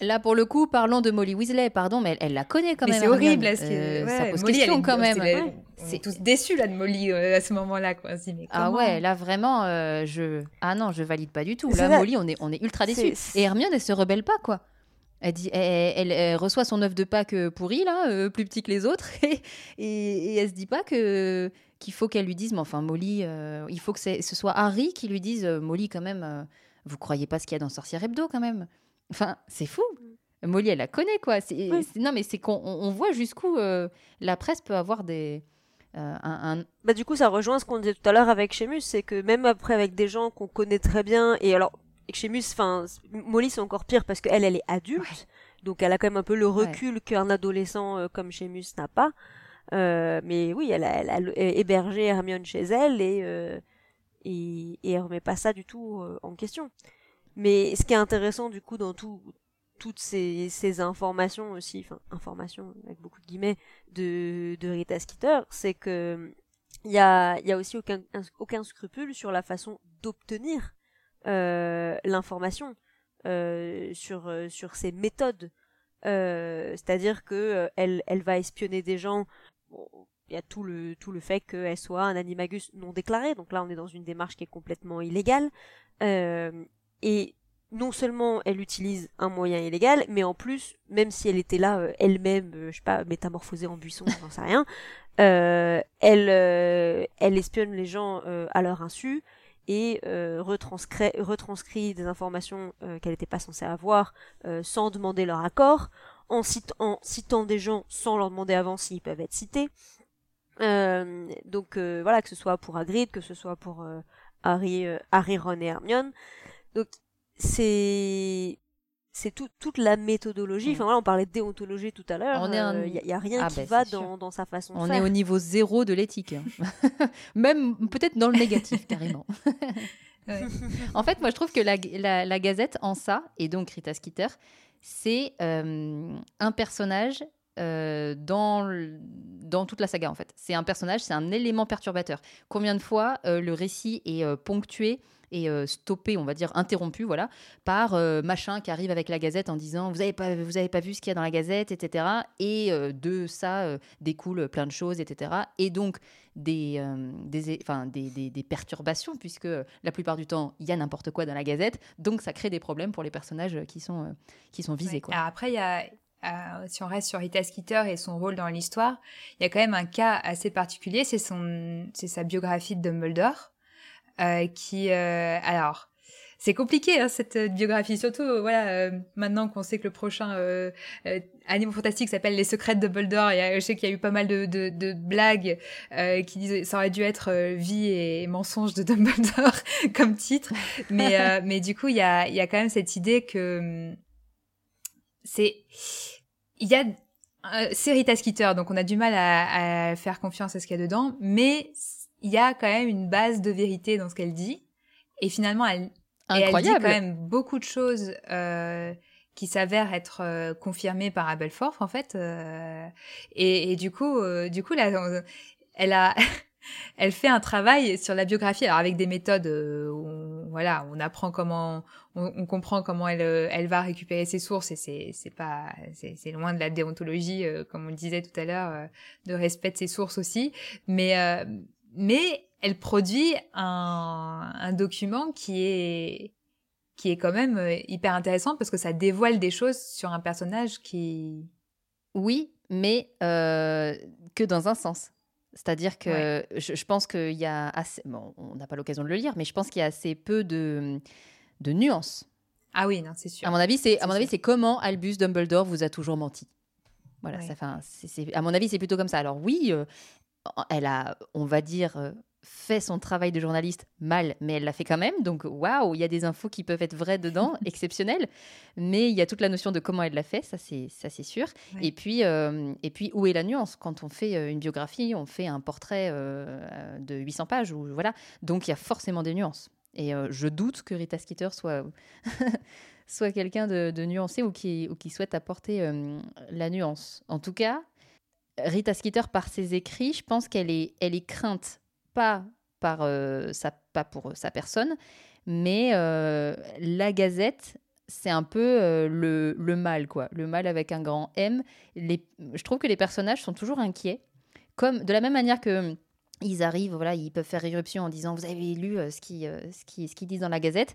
Là, pour le coup, parlons de Molly Weasley, pardon, mais elle, la connaît quand même.
C'est horrible, euh, ça pose question quand même. C'est tous déçus là de Molly euh, à ce moment-là, quoi.
ah ouais, là vraiment, je ah non, je valide pas du tout. Là, Molly, on est on est ultra déçus. Et Hermione, elle se rebelle pas, quoi. Elle, dit, elle, reçoit son œuf de Pâques euh, pourri, là, euh, plus petit que les autres, et, et, elle se dit pas que qu'il faut qu'elle lui dise, mais enfin, Molly, euh, il faut que ce soit Harry qui lui dise, Molly, quand même, vous croyez pas ce qu'il y a dans Sorcière Hebdo, quand même? Enfin, c'est fou. Molly, elle la connaît, quoi. non, mais c'est qu'on voit jusqu'où la presse peut avoir des... un,
Bah, du coup, ça rejoint ce qu'on disait tout à l'heure avec Chemus, c'est que même après avec des gens qu'on connaît très bien, et alors Chemus, enfin, Molly c'est encore pire parce qu'elle, elle est adulte, donc elle a quand même un peu le recul qu'un adolescent euh, comme Chemus n'a pas. Euh, mais oui, elle a, elle a, hébergé Hermione chez elle et, euh, et, et elle remet pas ça du tout euh, en question. Mais ce qui est intéressant du coup dans tout, toutes ces, ces informations aussi, enfin informations avec beaucoup de guillemets de, de Rita Skeeter, c'est que il y a, y a aussi aucun, aucun scrupule sur la façon d'obtenir l'information euh, sur euh, sur ses méthodes. C'est-à-dire que elle, elle va espionner des gens. il y a tout le tout le fait qu'elle soit un animagus non déclaré. Donc là, on est dans une démarche qui est complètement illégale. et non seulement elle utilise un moyen illégal, mais en plus, même si elle était là elle-même, je sais pas, métamorphosée en buisson, j'en sais rien, elle, elle espionne les gens à leur insu et euh, retranscrit, des informations euh, qu'elle n'était pas censée avoir euh, sans demander leur accord, en, citant des gens sans leur demander avant s'ils peuvent être cités. donc voilà, que ce soit pour Hagrid, que ce soit pour Harry, Harry, Ron et Hermione. Donc c'est c'est toute la méthodologie. Enfin voilà, on parlait de déontologie tout à l'heure. Il n'y euh, a, rien ah, qui ben, va dans, sa façon
de
faire.
On est au niveau zéro de l'éthique. Même peut-être dans le négatif, carrément. En fait, moi, je trouve que la, Gazette, en ça, et donc Rita Skeeter, c'est euh, un personnage euh, dans, dans toute la saga, en fait. C'est un personnage, c'est un élément perturbateur. Combien de fois le récit est ponctué et euh, stoppé, on va dire interrompu, voilà, par euh, machin qui arrive avec la Gazette en disant vous avez pas vous avez pas vu ce qu'il y a dans la Gazette, etc. Et euh, de ça découle plein de choses, etc. Et donc des des, enfin, des, des, perturbations puisque la plupart du temps il y a n'importe quoi dans la Gazette, donc ça crée des problèmes pour les personnages qui sont qui sont visés. Quoi.
après il y a si on reste sur Rita Skeeter et son rôle dans l'histoire, il y a quand même un cas assez particulier, c'est son, c'est sa biographie de Dumbledore, qui, euh, alors, c'est compliqué hein, cette biographie, surtout voilà maintenant qu'on sait que le prochain Animaux Fantastique s'appelle Les Secrets de Dumbledore. Et je sais qu'il y a eu pas mal de, de, de blagues qui disaient ça aurait dû être Vie et mensonge de Dumbledore comme titre, mais mais du coup il y a il y a quand même cette idée que hum, c'est il y a euh, c'est Rita Skeeter, donc on a du mal à, faire confiance à ce qu'il y a dedans, mais il y a quand même une base de vérité dans ce qu'elle dit, et finalement elle, elle dit quand même beaucoup de choses euh, qui s'avèrent être euh, confirmées par Abel Forth en fait, et, du coup, du coup là, elle a elle fait un travail sur la biographie, alors avec des méthodes euh, où on, voilà, on apprend comment, on, comprend comment elle, euh, elle va récupérer ses sources et c'est, c'est pas, c'est, loin de la déontologie, euh, comme on le disait tout à l'heure, de respect de ses sources aussi, mais, mais elle produit un, un document qui est, qui est quand même hyper intéressant parce que ça dévoile des choses sur un personnage qui.
Oui, mais que dans un sens. C'est-à-dire que je, pense qu'il y a assez. Bon, on n'a pas l'occasion de le lire, mais je pense qu'il y a assez peu de, de nuances.
Ah oui, non, c'est sûr.
À mon avis, c'est à mon avis, c'est comment Albus Dumbledore vous a toujours menti. Voilà, ça, c'est, à mon avis, c'est plutôt comme ça. Alors oui, euh, elle a, on va dire, euh, fait son travail de journaliste mal, mais elle l'a fait quand même. Donc, waouh, il y a des infos qui peuvent être vraies dedans, exceptionnelles. Mais il y a toute la notion de comment elle l'a fait, ça c'est ça c'est sûr. Et puis euh, et puis où est la nuance? Quand on fait euh, une biographie, on fait un portrait euh, de 800 pages ou voilà. Donc il y a forcément des nuances. Et je doute que Rita Skeeter soit soit quelqu'un de, nuancé ou qui ou qui souhaite apporter la nuance. En tout cas. Rita Skeeter, par ses écrits, je pense qu'elle est, elle est crainte pas, par, euh, sa, pas pour sa personne, mais euh, la Gazette, c'est un peu euh, le, le, mal, quoi. Le mal avec un grand M. Je trouve que les personnages sont toujours inquiets, comme de la même manière que ils arrivent, voilà, ils peuvent faire éruption en disant vous avez lu ce qu'ils qui, disent dans la Gazette.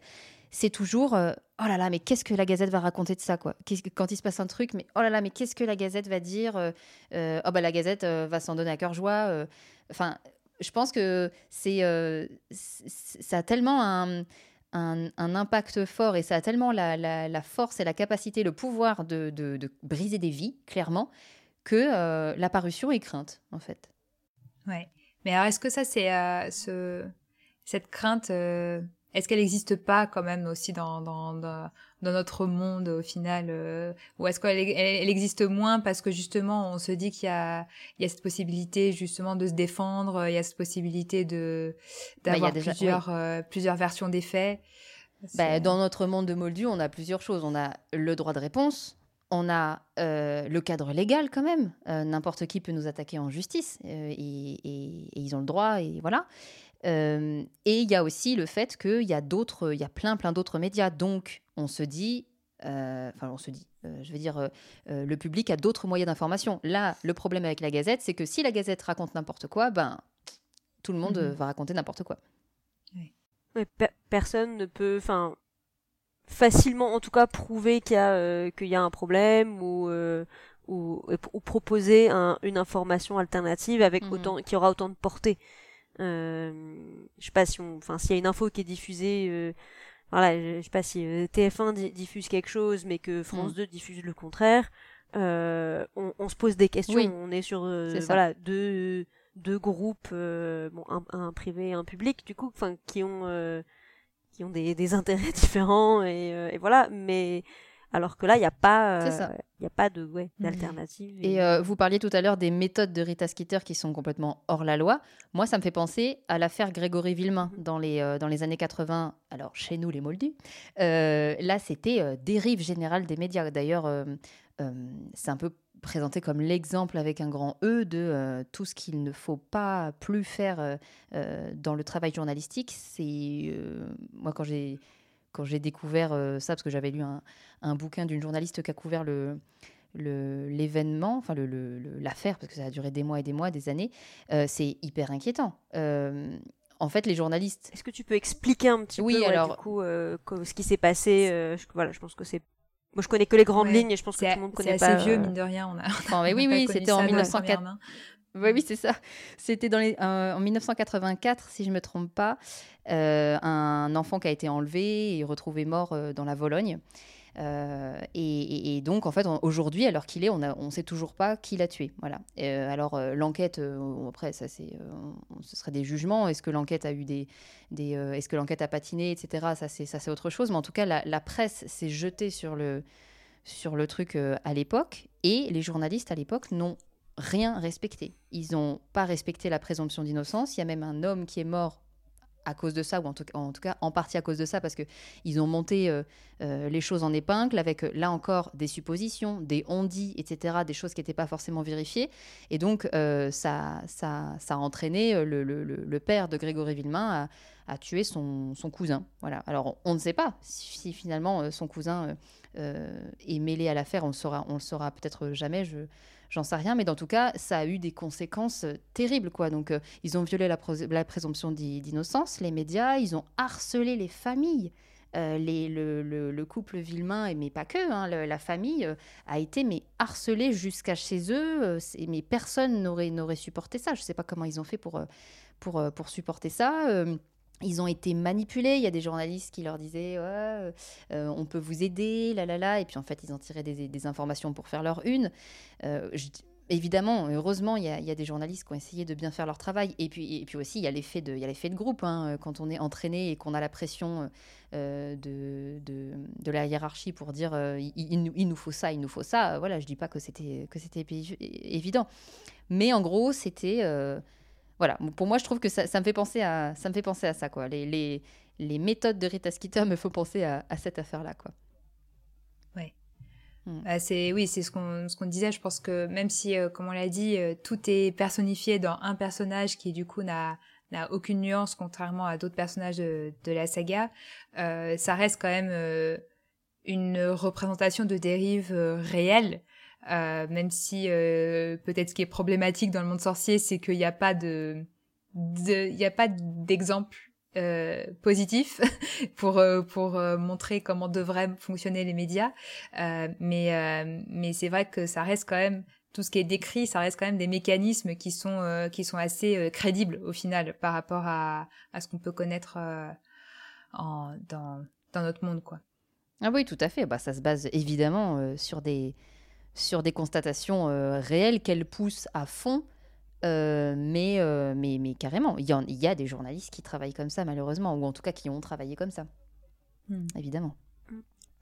C'est toujours oh là là, mais qu'est-ce que la Gazette va raconter de ça, quoi? Quand il se passe un truc, mais oh là là, mais qu'est-ce que la Gazette va dire Oh bah la Gazette va s'en donner à cœur joie. Enfin, je pense que c'est, euh, ça a tellement un, impact fort et ça a tellement la, force et la capacité, le pouvoir de, briser des vies, clairement, que euh, la parution est crainte, en fait.
Ouais. Mais alors, est-ce que ça, c'est euh, ce, cette crainte est-ce qu'elle n'existe pas quand même aussi dans, dans, dans, notre monde au final euh, Ou est-ce qu'elle elle, existe moins parce que justement on se dit qu'il y a, il y a cette possibilité justement de se défendre, il y a cette possibilité de bah, d'avoir plusieurs, euh, plusieurs versions des faits
bah, Dans notre monde de Moldu, on a plusieurs choses. On a le droit de réponse, on a euh, le cadre légal quand même. N'importe qui peut nous attaquer en justice et, et, ils ont le droit et voilà. Euh, et il y a aussi le fait qu'il y a d'autres, il y a plein, plein d'autres médias. Donc, on se dit, euh, enfin, on se dit, euh, je veux dire, le public a d'autres moyens d'information. Là, le problème avec la Gazette, c'est que si la Gazette raconte n'importe quoi, ben, tout le monde mhm. va raconter n'importe quoi.
personne ne peut, enfin, facilement, en tout cas, prouver qu'il y a, qu'il y a un problème ou ou, ou, proposer une information alternative avec mhm. autant qui aura autant de portée. Euh, je sais pas si on, enfin, s'il y a une info qui est diffusée, euh, voilà, je, sais pas si euh, TF1 diffuse quelque chose, mais que France 2 mm. diffuse le contraire. On, on, se pose des questions. On est sur voilà deux deux groupes, bon un, un, privé et un public du coup, enfin qui ont qui ont des, des intérêts différents et, et voilà, mais alors que là, il n'y a pas, euh, a pas de ouais, mhm. d'alternative.
Et, euh, vous parliez tout à l'heure des méthodes de Rita Skeeter qui sont complètement hors la loi. Moi, ça me fait penser à l'affaire Grégory Villemain mhm. dans les, euh, dans les années 80. Alors, chez nous, les Moldus. là, c'était dérive générale des médias. D'ailleurs, c'est un peu présenté comme l'exemple avec un grand E de tout ce qu'il ne faut pas plus faire dans le travail journalistique. C'est moi quand j'ai quand j'ai découvert euh, ça, parce que j'avais lu un, bouquin d'une journaliste qui a couvert le l'événement, enfin l'affaire, parce que ça a duré des mois et des mois, des années, euh, c'est hyper inquiétant. Euh, en fait, les journalistes.
Est-ce que tu peux expliquer un petit oui, peu alors... du coup, ce qui s'est passé je, Voilà, je pense que c'est. Moi, je connais que les grandes lignes et je pense que tout le monde connaît
pas. C'est assez vieux, mine de rien. On a.
oui, oui, c'était en 1904. Oui, oui, c'est ça. C'était les, en 1984, si je ne me trompe pas, un enfant qui a été enlevé et retrouvé mort dans la Vologne. Euh, et, donc, en fait, aujourd'hui, alors qu'il est, on ne sait toujours pas qui l'a tué. Voilà. Euh, alors, euh, l'enquête, après, ça, c'est, ce serait des jugements. Est-ce que l'enquête a eu des. est-ce que l'enquête a patiné, etc. Ça, c'est, ça, c'est autre chose. Mais en tout cas, la, presse s'est jetée sur le, sur le truc à l'époque. Et les journalistes à l'époque n'ont rien respecté. Ils n'ont pas respecté la présomption d'innocence. Il y a même un homme qui est mort à cause de ça, ou en tout, cas en partie à cause de ça, parce qu'ils ont monté euh, euh, les choses en épingle avec, euh, là encore, des suppositions, des on-dit, etc., des choses qui n'étaient pas forcément vérifiées. Et donc, ça, ça, ça, a entraîné le, père de Grégory Villemain à, tuer son, cousin. Voilà. Alors, on, ne sait pas si, finalement son cousin est mêlé à l'affaire, on le saura, saura peut-être jamais. Je, j'en sais rien, mais dans tout cas, ça a eu des conséquences euh, terribles, quoi. Donc, euh, ils ont violé la, présomption d'innocence, les médias, ils ont harcelé les familles. Euh, le, couple Villemain, mais pas que, hein, la famille a été harcelée jusqu'à chez eux, mais personne n'aurait supporté ça. Je ne sais pas comment ils ont fait pour supporter ça ils ont été manipulés. Il y a des journalistes qui leur disaient ouais, euh, on peut vous aider, là là là. Et puis en fait, ils en tiraient des, informations pour faire leur une. Euh, évidemment, heureusement, il y, a, des journalistes qui ont essayé de bien faire leur travail. Et puis, et puis aussi, il y a l'effet de, de groupe. Hein, quand on est entraîné et qu'on a la pression euh, de, de, la hiérarchie pour dire il, nous faut ça, il nous faut ça. Voilà, je dis pas que c'était que c'était évident, mais en gros, c'était voilà, pour moi, je trouve que ça, me fait penser à ça. Me fait penser à ça quoi. Les, les, les méthodes de Rita Skeeter me font penser à, à cette affaire-là. quoi.
Ouais. Hmm. Bah, c'est oui, c'est ce qu'on ce qu'on disait. Je pense que même si, euh, comme on l'a dit, euh, tout est personnifié dans un personnage qui du coup n'a n'a aucune nuance contrairement à d'autres personnages de, de, la saga, euh, ça reste quand même une représentation de dérive réelle euh, même si euh, peut-être ce qui est problématique dans le monde sorcier, c'est qu'il n'y a pas de, il n'y a pas d'exemple euh, positif pour euh, pour euh, montrer comment devraient fonctionner les médias. mais mais c'est vrai que ça reste quand même tout ce qui est décrit, ça reste quand même des mécanismes qui sont qui sont assez crédibles au final par rapport à à ce qu'on peut connaître en, dans dans notre monde quoi.
Ah oui, tout à fait. Bah, ça se base évidemment sur des sur des constatations euh, réelles qu'elle pousse à fond. Euh, mais, euh, mais, mais carrément, il y, il y, a des journalistes qui travaillent comme ça, malheureusement, ou en tout cas qui ont travaillé comme ça. Hmm. Évidemment.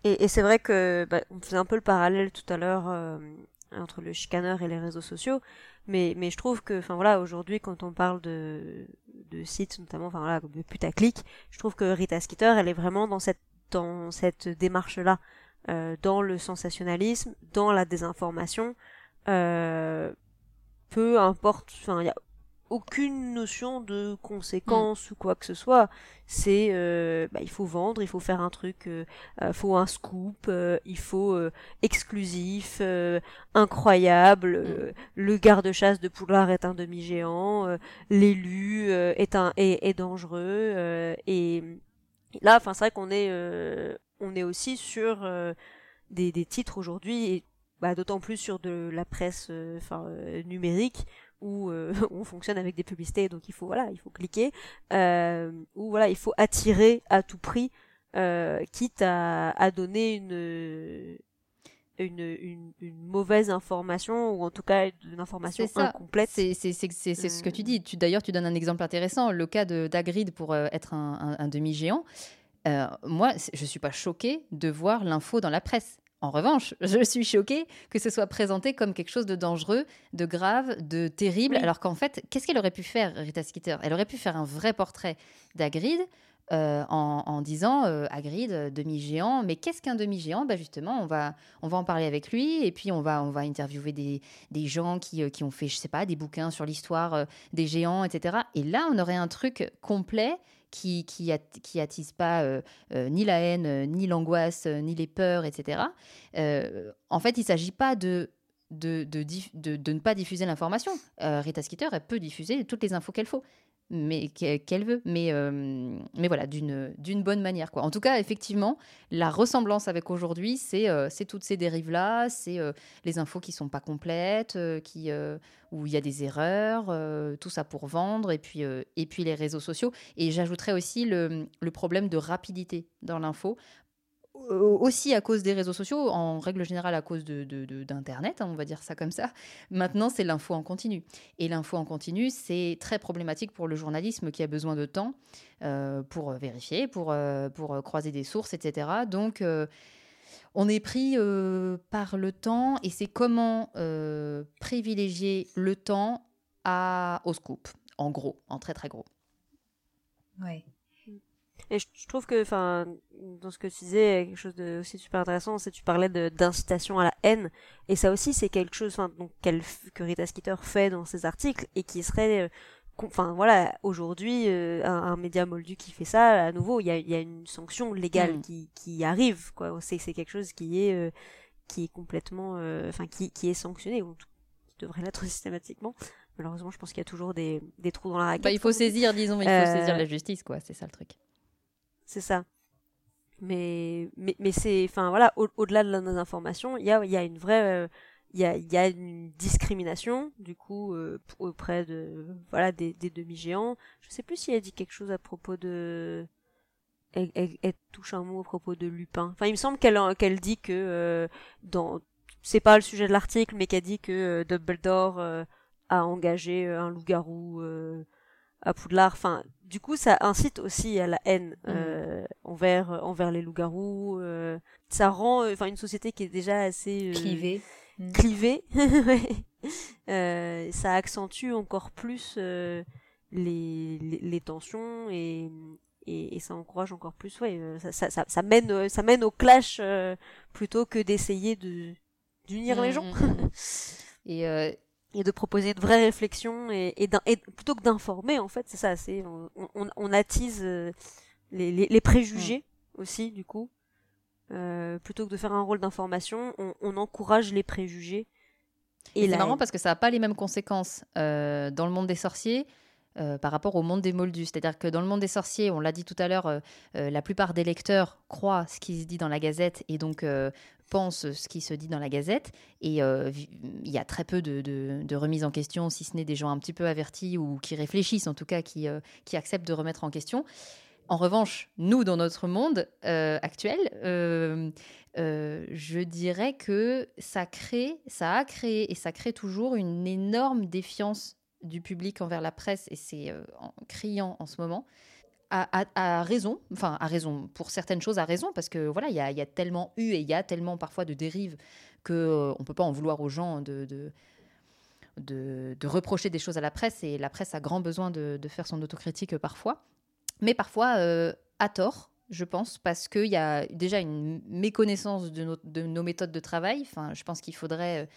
Et, c'est vrai que bah, on faisait un peu le parallèle tout à l'heure entre le chicaneur et les réseaux sociaux, mais, mais je trouve que, enfin voilà, aujourd'hui, quand on parle de, de sites, notamment, enfin voilà, de putaclic, je trouve que Rita Skeeter, elle est vraiment dans cette, dans cette démarche-là. Euh, dans le sensationnalisme, dans la désinformation, euh, peu importe, enfin il y a aucune notion de conséquence ou quoi que ce soit. C'est euh, bah, il faut vendre, il faut faire un truc, il faut un scoop, il faut exclusif, incroyable. Mm. le garde-chasse de Poulard est un demi-géant, l'élu est un est, est dangereux et là, enfin c'est vrai qu'on est on est aussi sur euh, des, titres aujourd'hui, et bah, d'autant plus sur de la presse euh, enfin euh, numérique où on fonctionne avec des publicités, donc il faut voilà, il faut cliquer, où voilà, il faut attirer à tout prix, quitte à, donner une une, une, mauvaise information ou en tout cas une information incomplète.
C'est ce que tu dis. D'ailleurs, tu donnes un exemple intéressant, le cas d'Agrid pour être un demi-géant. Euh, moi, je ne suis pas choquée de voir l'info dans la presse. En revanche, je suis choquée que ce soit présenté comme quelque chose de dangereux, de grave, de terrible, alors qu'en fait, qu'est-ce qu'elle aurait pu faire, Rita Skeeter? Elle aurait pu faire un vrai portrait d'Agrid euh, en, disant euh, Agrid, demi-géant, mais qu'est-ce qu'un demi-géant? Bah Justement, on va, on va en parler avec lui, et puis on va, on va interviewer des, des gens qui, qui ont fait, je sais pas, des bouquins sur l'histoire des géants, etc. Et là, on aurait un truc complet qui, qui, attise pas euh, euh, ni la haine, euh, ni l'angoisse, ni les peurs, etc. en fait, il ne s'agit pas de de, de, de, ne pas diffuser l'information. Rita Skeeter, elle peut diffuser toutes les infos qu'elle faut. Mais qu'elle veut, mais, euh, mais voilà, d'une, bonne manière. Quoi. En tout cas, effectivement, la ressemblance avec aujourd'hui, c'est, euh, toutes ces dérives-là, c'est euh, les infos qui sont pas complètes, qui, où il y a des erreurs, tout ça pour vendre, et puis, et puis les réseaux sociaux. Et j'ajouterais aussi le, le problème de rapidité dans l'info aussi à cause des réseaux sociaux, en règle générale à cause d'Internet, hein, on va dire ça comme ça. Maintenant, c'est l'info en continu. Et l'info en continu, c'est très problématique pour le journalisme qui a besoin de temps euh, pour vérifier, pour, euh, pour croiser des sources, etc. Donc, euh, on est pris par le temps et c'est comment privilégier le temps au scoop, en gros, en très très gros.
Ouais.
Et je, trouve que, enfin, dans ce que tu disais, quelque chose de aussi super intéressant, c'est que tu parlais d'incitation à la haine, et ça aussi c'est quelque chose, enfin, donc que Rita Skeeter fait dans ses articles et qui serait, euh, enfin voilà, aujourd'hui, euh, un, média moldu qui fait ça, à nouveau, il y a, y a, une sanction légale mm. qui, qui arrive, quoi. C'est quelque chose qui est, euh, qui est complètement, enfin, qui, qui est sanctionné ou qui devrait l'être systématiquement. Malheureusement, je pense qu'il y a toujours des, des trous dans la raquette.
Bah, il faut saisir, disons, il faut saisir la justice, quoi. C'est ça le truc
c'est ça. Mais, mais, mais c'est, enfin voilà, au-delà de nos informations, il y a, y a une vraie, il y, a, y a une discrimination du coup euh, auprès de, voilà, des, des demi-géants. Je sais plus si elle dit quelque chose à propos de, elle, touche un mot à propos de Lupin. Enfin, il me semble qu'elle dit que euh, dans, c'est pas le sujet de l'article, mais qu'elle dit que euh, Dumbledore a engagé un loup-garou à Poudlard. Enfin, du coup, ça incite aussi à la haine mm. euh, envers envers les loups-garous. Euh, ça rend, euh, enfin, une société qui est déjà assez
clivée.
Mm. Clivée. ça accentue encore plus les, les, tensions et, et, ça encourage encore plus. Ouais, ça, ça, ça, mène ça mène au clash plutôt que d'essayer de d'unir les mm, gens.
et
et de proposer de vraies réflexions et, et, plutôt que d'informer en fait c'est ça c'est on, on, attise euh, les, les, préjugés mm. aussi du coup euh, plutôt que de faire un rôle d'information on, on, encourage les préjugés
et, c'est marrant parce que ça n'a pas les mêmes conséquences euh, dans le monde des sorciers par rapport au monde des moldus. C'est-à-dire que dans le monde des sorciers, on l'a dit tout à l'heure, la plupart des lecteurs croient ce qui se dit dans la gazette et donc pense ce qui se dit dans la Gazette. Et euh, il y a très peu de, de, remises en question, si ce n'est des gens un petit peu avertis ou qui réfléchissent, en tout cas, qui, euh, acceptent de remettre en question. En revanche, nous, dans notre monde euh, actuel, je dirais que ça crée, ça a créé et ça crée toujours une énorme défiance du public envers la presse, et c'est criant en ce moment a, raison, enfin a raison pour certaines choses, a raison parce que voilà, il y a, tellement eu et il y a tellement parfois de dérives que euh, on peut pas en vouloir aux gens de, reprocher des choses à la presse et la presse a grand besoin de, faire son autocritique parfois, mais parfois euh, à tort. Je pense parce qu'il y a déjà une méconnaissance de, de nos méthodes de travail. Enfin, je pense qu'il faudrait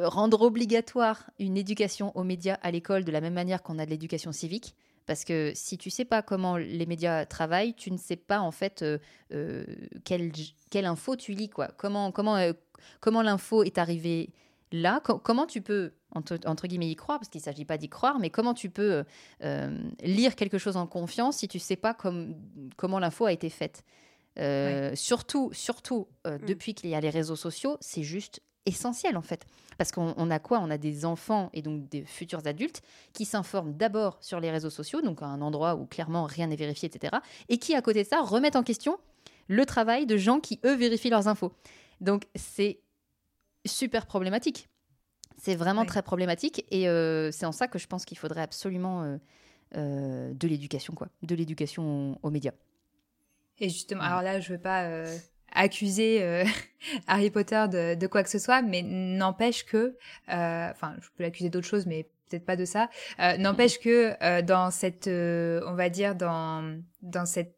euh, rendre obligatoire une éducation aux médias à l'école de la même manière qu'on a de l'éducation civique. Parce que si tu sais pas comment les médias travaillent, tu ne sais pas en fait euh, euh, quelle, quelle, info tu lis. Quoi. Comment, comment, euh, comment l'info est arrivée là? Comment tu peux, entre, entre, guillemets, y croire? Parce qu'il ne s'agit pas d'y croire, mais comment tu peux lire quelque chose en confiance si tu ne sais pas comment l'info a été faite? Surtout, surtout mm. depuis qu'il y a les réseaux sociaux, c'est juste essentiel en fait. Parce qu'on a quoi? On a des enfants et donc des futurs adultes qui s'informent d'abord sur les réseaux sociaux, donc à un endroit où clairement rien n'est vérifié, etc. Et qui, à côté de ça, remettent en question le travail de gens qui, eux, vérifient leurs infos. Donc c'est super problématique. C'est vraiment très problématique et euh, c'est en ça que je pense qu'il faudrait absolument euh, euh, de l'éducation, quoi, de l'éducation aux, médias.
Et justement, alors là, je veux pas accuser euh, Harry Potter de, quoi que ce soit, mais n'empêche que, euh, enfin, je peux l'accuser d'autres choses, mais peut-être pas de ça. Euh, n'empêche que dans cette, on va dire dans dans cette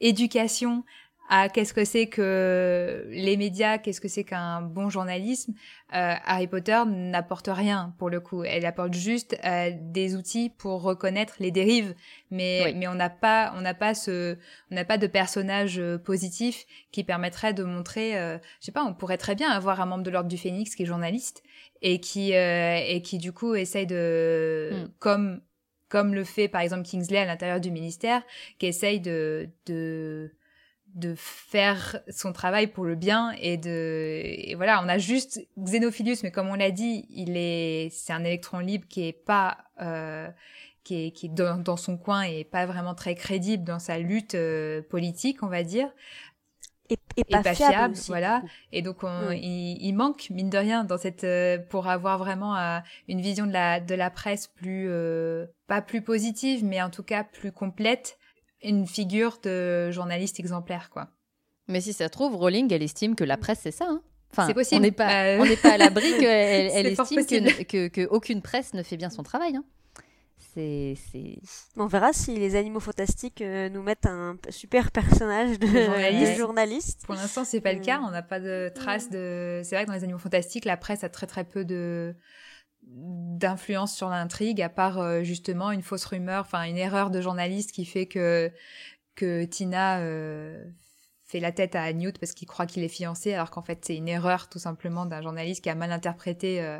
éducation à qu'est-ce que c'est que les médias, qu'est-ce que c'est qu'un bon journalisme, euh, Harry Potter n'apporte rien pour le coup. Elle apporte juste euh, des outils pour reconnaître les dérives, mais mais on n'a pas on n'a pas ce on n'a pas de personnage euh, positif qui permettrait de montrer. Euh, je sais pas, on pourrait très bien avoir un membre de l'ordre du Phénix qui est journaliste et qui et qui du coup essaye de hmm. comme comme le fait par exemple Kingsley à l'intérieur du ministère, qui essaye de, de, de faire son travail pour le bien et de et voilà on a juste Xenophilius mais comme on l'a dit il est c'est un électron libre qui est pas euh, qui est, qui est dans, dans, son coin et pas vraiment très crédible dans sa lutte euh, politique on va dire.
Et, et, pas, fiable,
voilà. Et donc on, il, il, manque mine de rien dans cette euh, pour avoir vraiment euh, une vision de la de la presse plus euh, pas plus positive, mais en tout cas plus complète, une figure de journaliste exemplaire quoi.
Mais si ça trouve, Rowling, elle estime que la presse c'est ça. Hein
enfin, c'est possible.
On n'est pas, on n'est pas à l'abri qu'elle elle estime que, que, que, aucune presse ne fait bien son travail. Hein.
On verra si les animaux fantastiques euh, nous mettent un super personnage de journaliste.
Pour l'instant, c'est pas le cas. On n'a pas de traces de. C'est vrai que dans les animaux fantastiques, la presse a très très peu de d'influence sur l'intrigue, à part euh, justement une fausse rumeur, enfin une erreur de journaliste qui fait que que Tina euh, fait la tête à Newt parce qu'il croit qu'il est fiancé, alors qu'en fait c'est une erreur tout simplement d'un journaliste qui a mal interprété euh,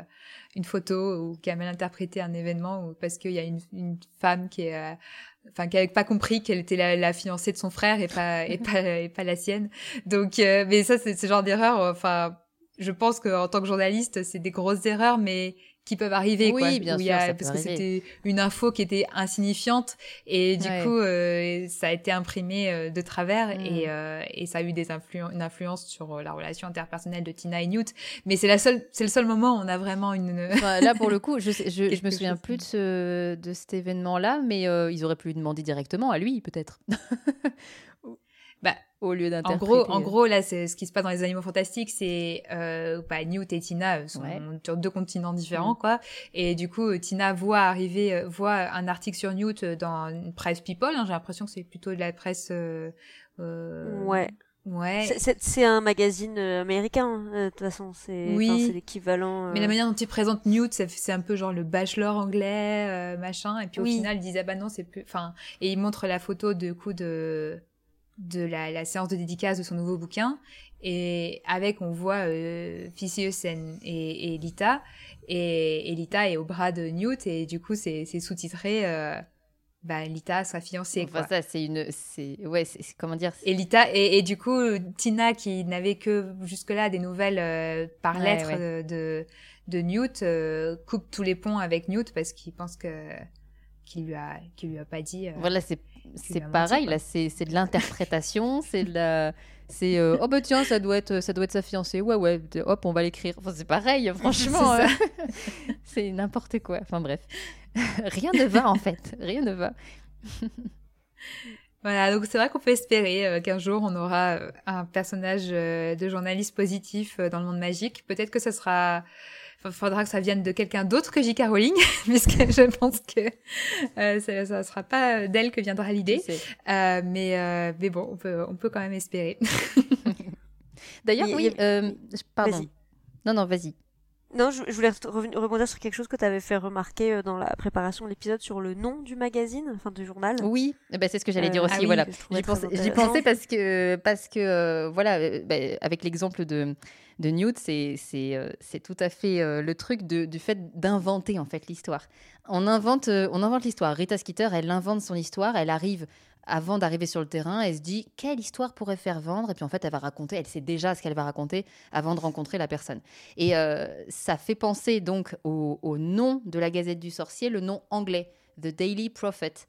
une photo ou qui a mal interprété un événement ou parce qu'il y a une, une, femme qui est, euh, enfin qui n'avait pas compris qu'elle était la, la, fiancée de son frère et pas et pas et pas la sienne. Donc, euh, mais ça c'est ce genre d'erreur. Enfin, je pense qu'en tant que journaliste c'est des grosses erreurs, mais qui peuvent arriver
oui,
quoi
bien sûr, a,
parce que c'était une info qui était insignifiante et du coup euh, ça a été imprimé euh, de travers et, mm. euh, et ça a eu des influ une influence sur la relation interpersonnelle de Tina et Newt. Mais c'est la seule c'est le seul moment où on a vraiment une
là pour le coup je je, je me souviens plus de ce de cet événement là mais ils auraient pu lui demander directement à lui peut-être
au lieu En gros, en gros, là, c'est ce qui se passe dans les animaux fantastiques, c'est euh, bah, Newt et Tina sont sur deux continents différents, mm. quoi. Et du coup, Tina voit arriver, euh, voit un article sur Newt dans une presse People. Hein, J'ai l'impression que c'est plutôt de la presse. Euh,
euh ouais.
Ouais.
C'est un magazine euh, américain, de toute façon. C'est oui. l'équivalent.
Mais la manière dont il présente Newt, c'est un peu genre le bachelor anglais, machin. Et puis au final, ils disent ah bah non, c'est plus. Enfin, et il montre la photo de coup de de la, la, séance de dédicace de son nouveau bouquin. Et avec, on voit euh, et, et, Lita. Et, et, Lita est au bras de Newt. Et du coup, c'est sous-titré euh, bah, Lita, sa fiancée.
Enfin, ça, c'est une. Ouais, c'est comment dire
Et Lita. Et, et, du coup, Tina, qui n'avait que jusque-là des nouvelles euh, par lettre De, de, Newt, euh, coupe tous les ponts avec Newt parce qu'il pense que qu'il lui a qu'il lui a pas dit.
voilà, c'est c'est pareil, là, c'est de l'interprétation, c'est de la. C'est euh, oh bah tiens ça doit être ça doit être sa fiancée. Ouais ouais hop on va l'écrire. Enfin c'est pareil franchement euh, c'est n'importe quoi. Enfin bref. Rien ne va en fait. Rien ne va.
Voilà donc c'est vrai qu'on peut espérer euh, qu'un jour on aura un personnage de journaliste positif dans le monde magique. Peut-être que ce sera il faudra que ça vienne de quelqu'un d'autre que J.K. Rowling, puisque je pense que euh, ça ne sera pas d'elle que viendra l'idée. Euh, mais, euh, mais bon, on peut, on peut quand même espérer.
D'ailleurs, oui, euh, pardon. Non, non, vas-y.
Non, je, voulais rebondir sur quelque chose que tu avais fait remarquer euh, dans la préparation de l'épisode sur le nom du magazine, enfin du journal.
Oui, eh ben, c'est ce que j'allais dire aussi. Ah voilà, j'y pensais, parce que parce que voilà, ben, avec l'exemple de de Newt, c'est euh, c'est tout à fait euh, le truc du fait d'inventer en fait l'histoire. On invente, euh, on invente l'histoire. Rita Skeeter, elle invente son histoire, elle arrive avant d'arriver sur le terrain, elle se dit quelle histoire pourrait faire vendre, et puis en fait elle va raconter, elle sait déjà ce qu'elle va raconter avant de rencontrer la personne. Et ça fait penser donc au, nom de la Gazette du Sorcier, le nom anglais, The Daily Prophet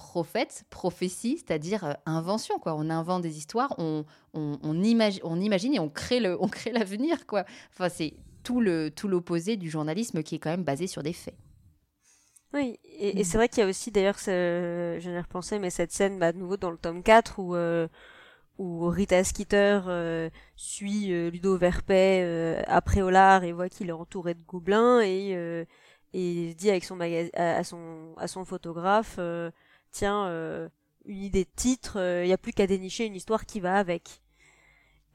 prophète, prophétie, c'est-à-dire euh, invention. Quoi. On invente des histoires, on, on, on, imagine, on imagine et on crée, le, on crée l'avenir. Quoi. Enfin, c'est tout, le, tout l'opposé du journalisme qui est quand même basé sur des faits.
Oui, et, c'est vrai qu'il y a aussi, d'ailleurs, je n'ai repensé, mais cette scène, bah, de nouveau dans le tome 4, où, euh, où Rita Skeeter euh, suit Ludo Verpet après Olar et voit qu'il est entouré de gobelins, et, et dit avec son, à, son, à son photographe tiens, euh, une idée de titre, il euh, n'y a plus qu'à dénicher une histoire qui va avec.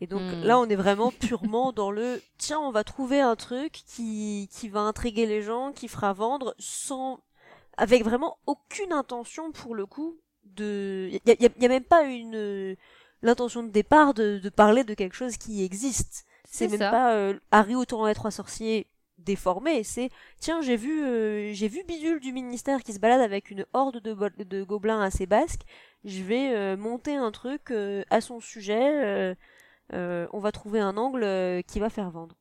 Et donc hmm. là, on est vraiment purement dans le tiens, on va trouver un truc qui, qui va intriguer les gens, qui fera vendre sans avec vraiment aucune intention pour le coup de il y a, y a, même pas une l'intention de départ de, de parler de quelque chose qui existe. C'est même pas euh, Harry autour les trois sorciers déformé. C'est tiens, j'ai vu, euh, j'ai vu Bidule du ministère qui se balade avec une horde de, de gobelins assez basques. Je vais euh, monter un truc euh, à son sujet. on va trouver un angle qui va faire vendre.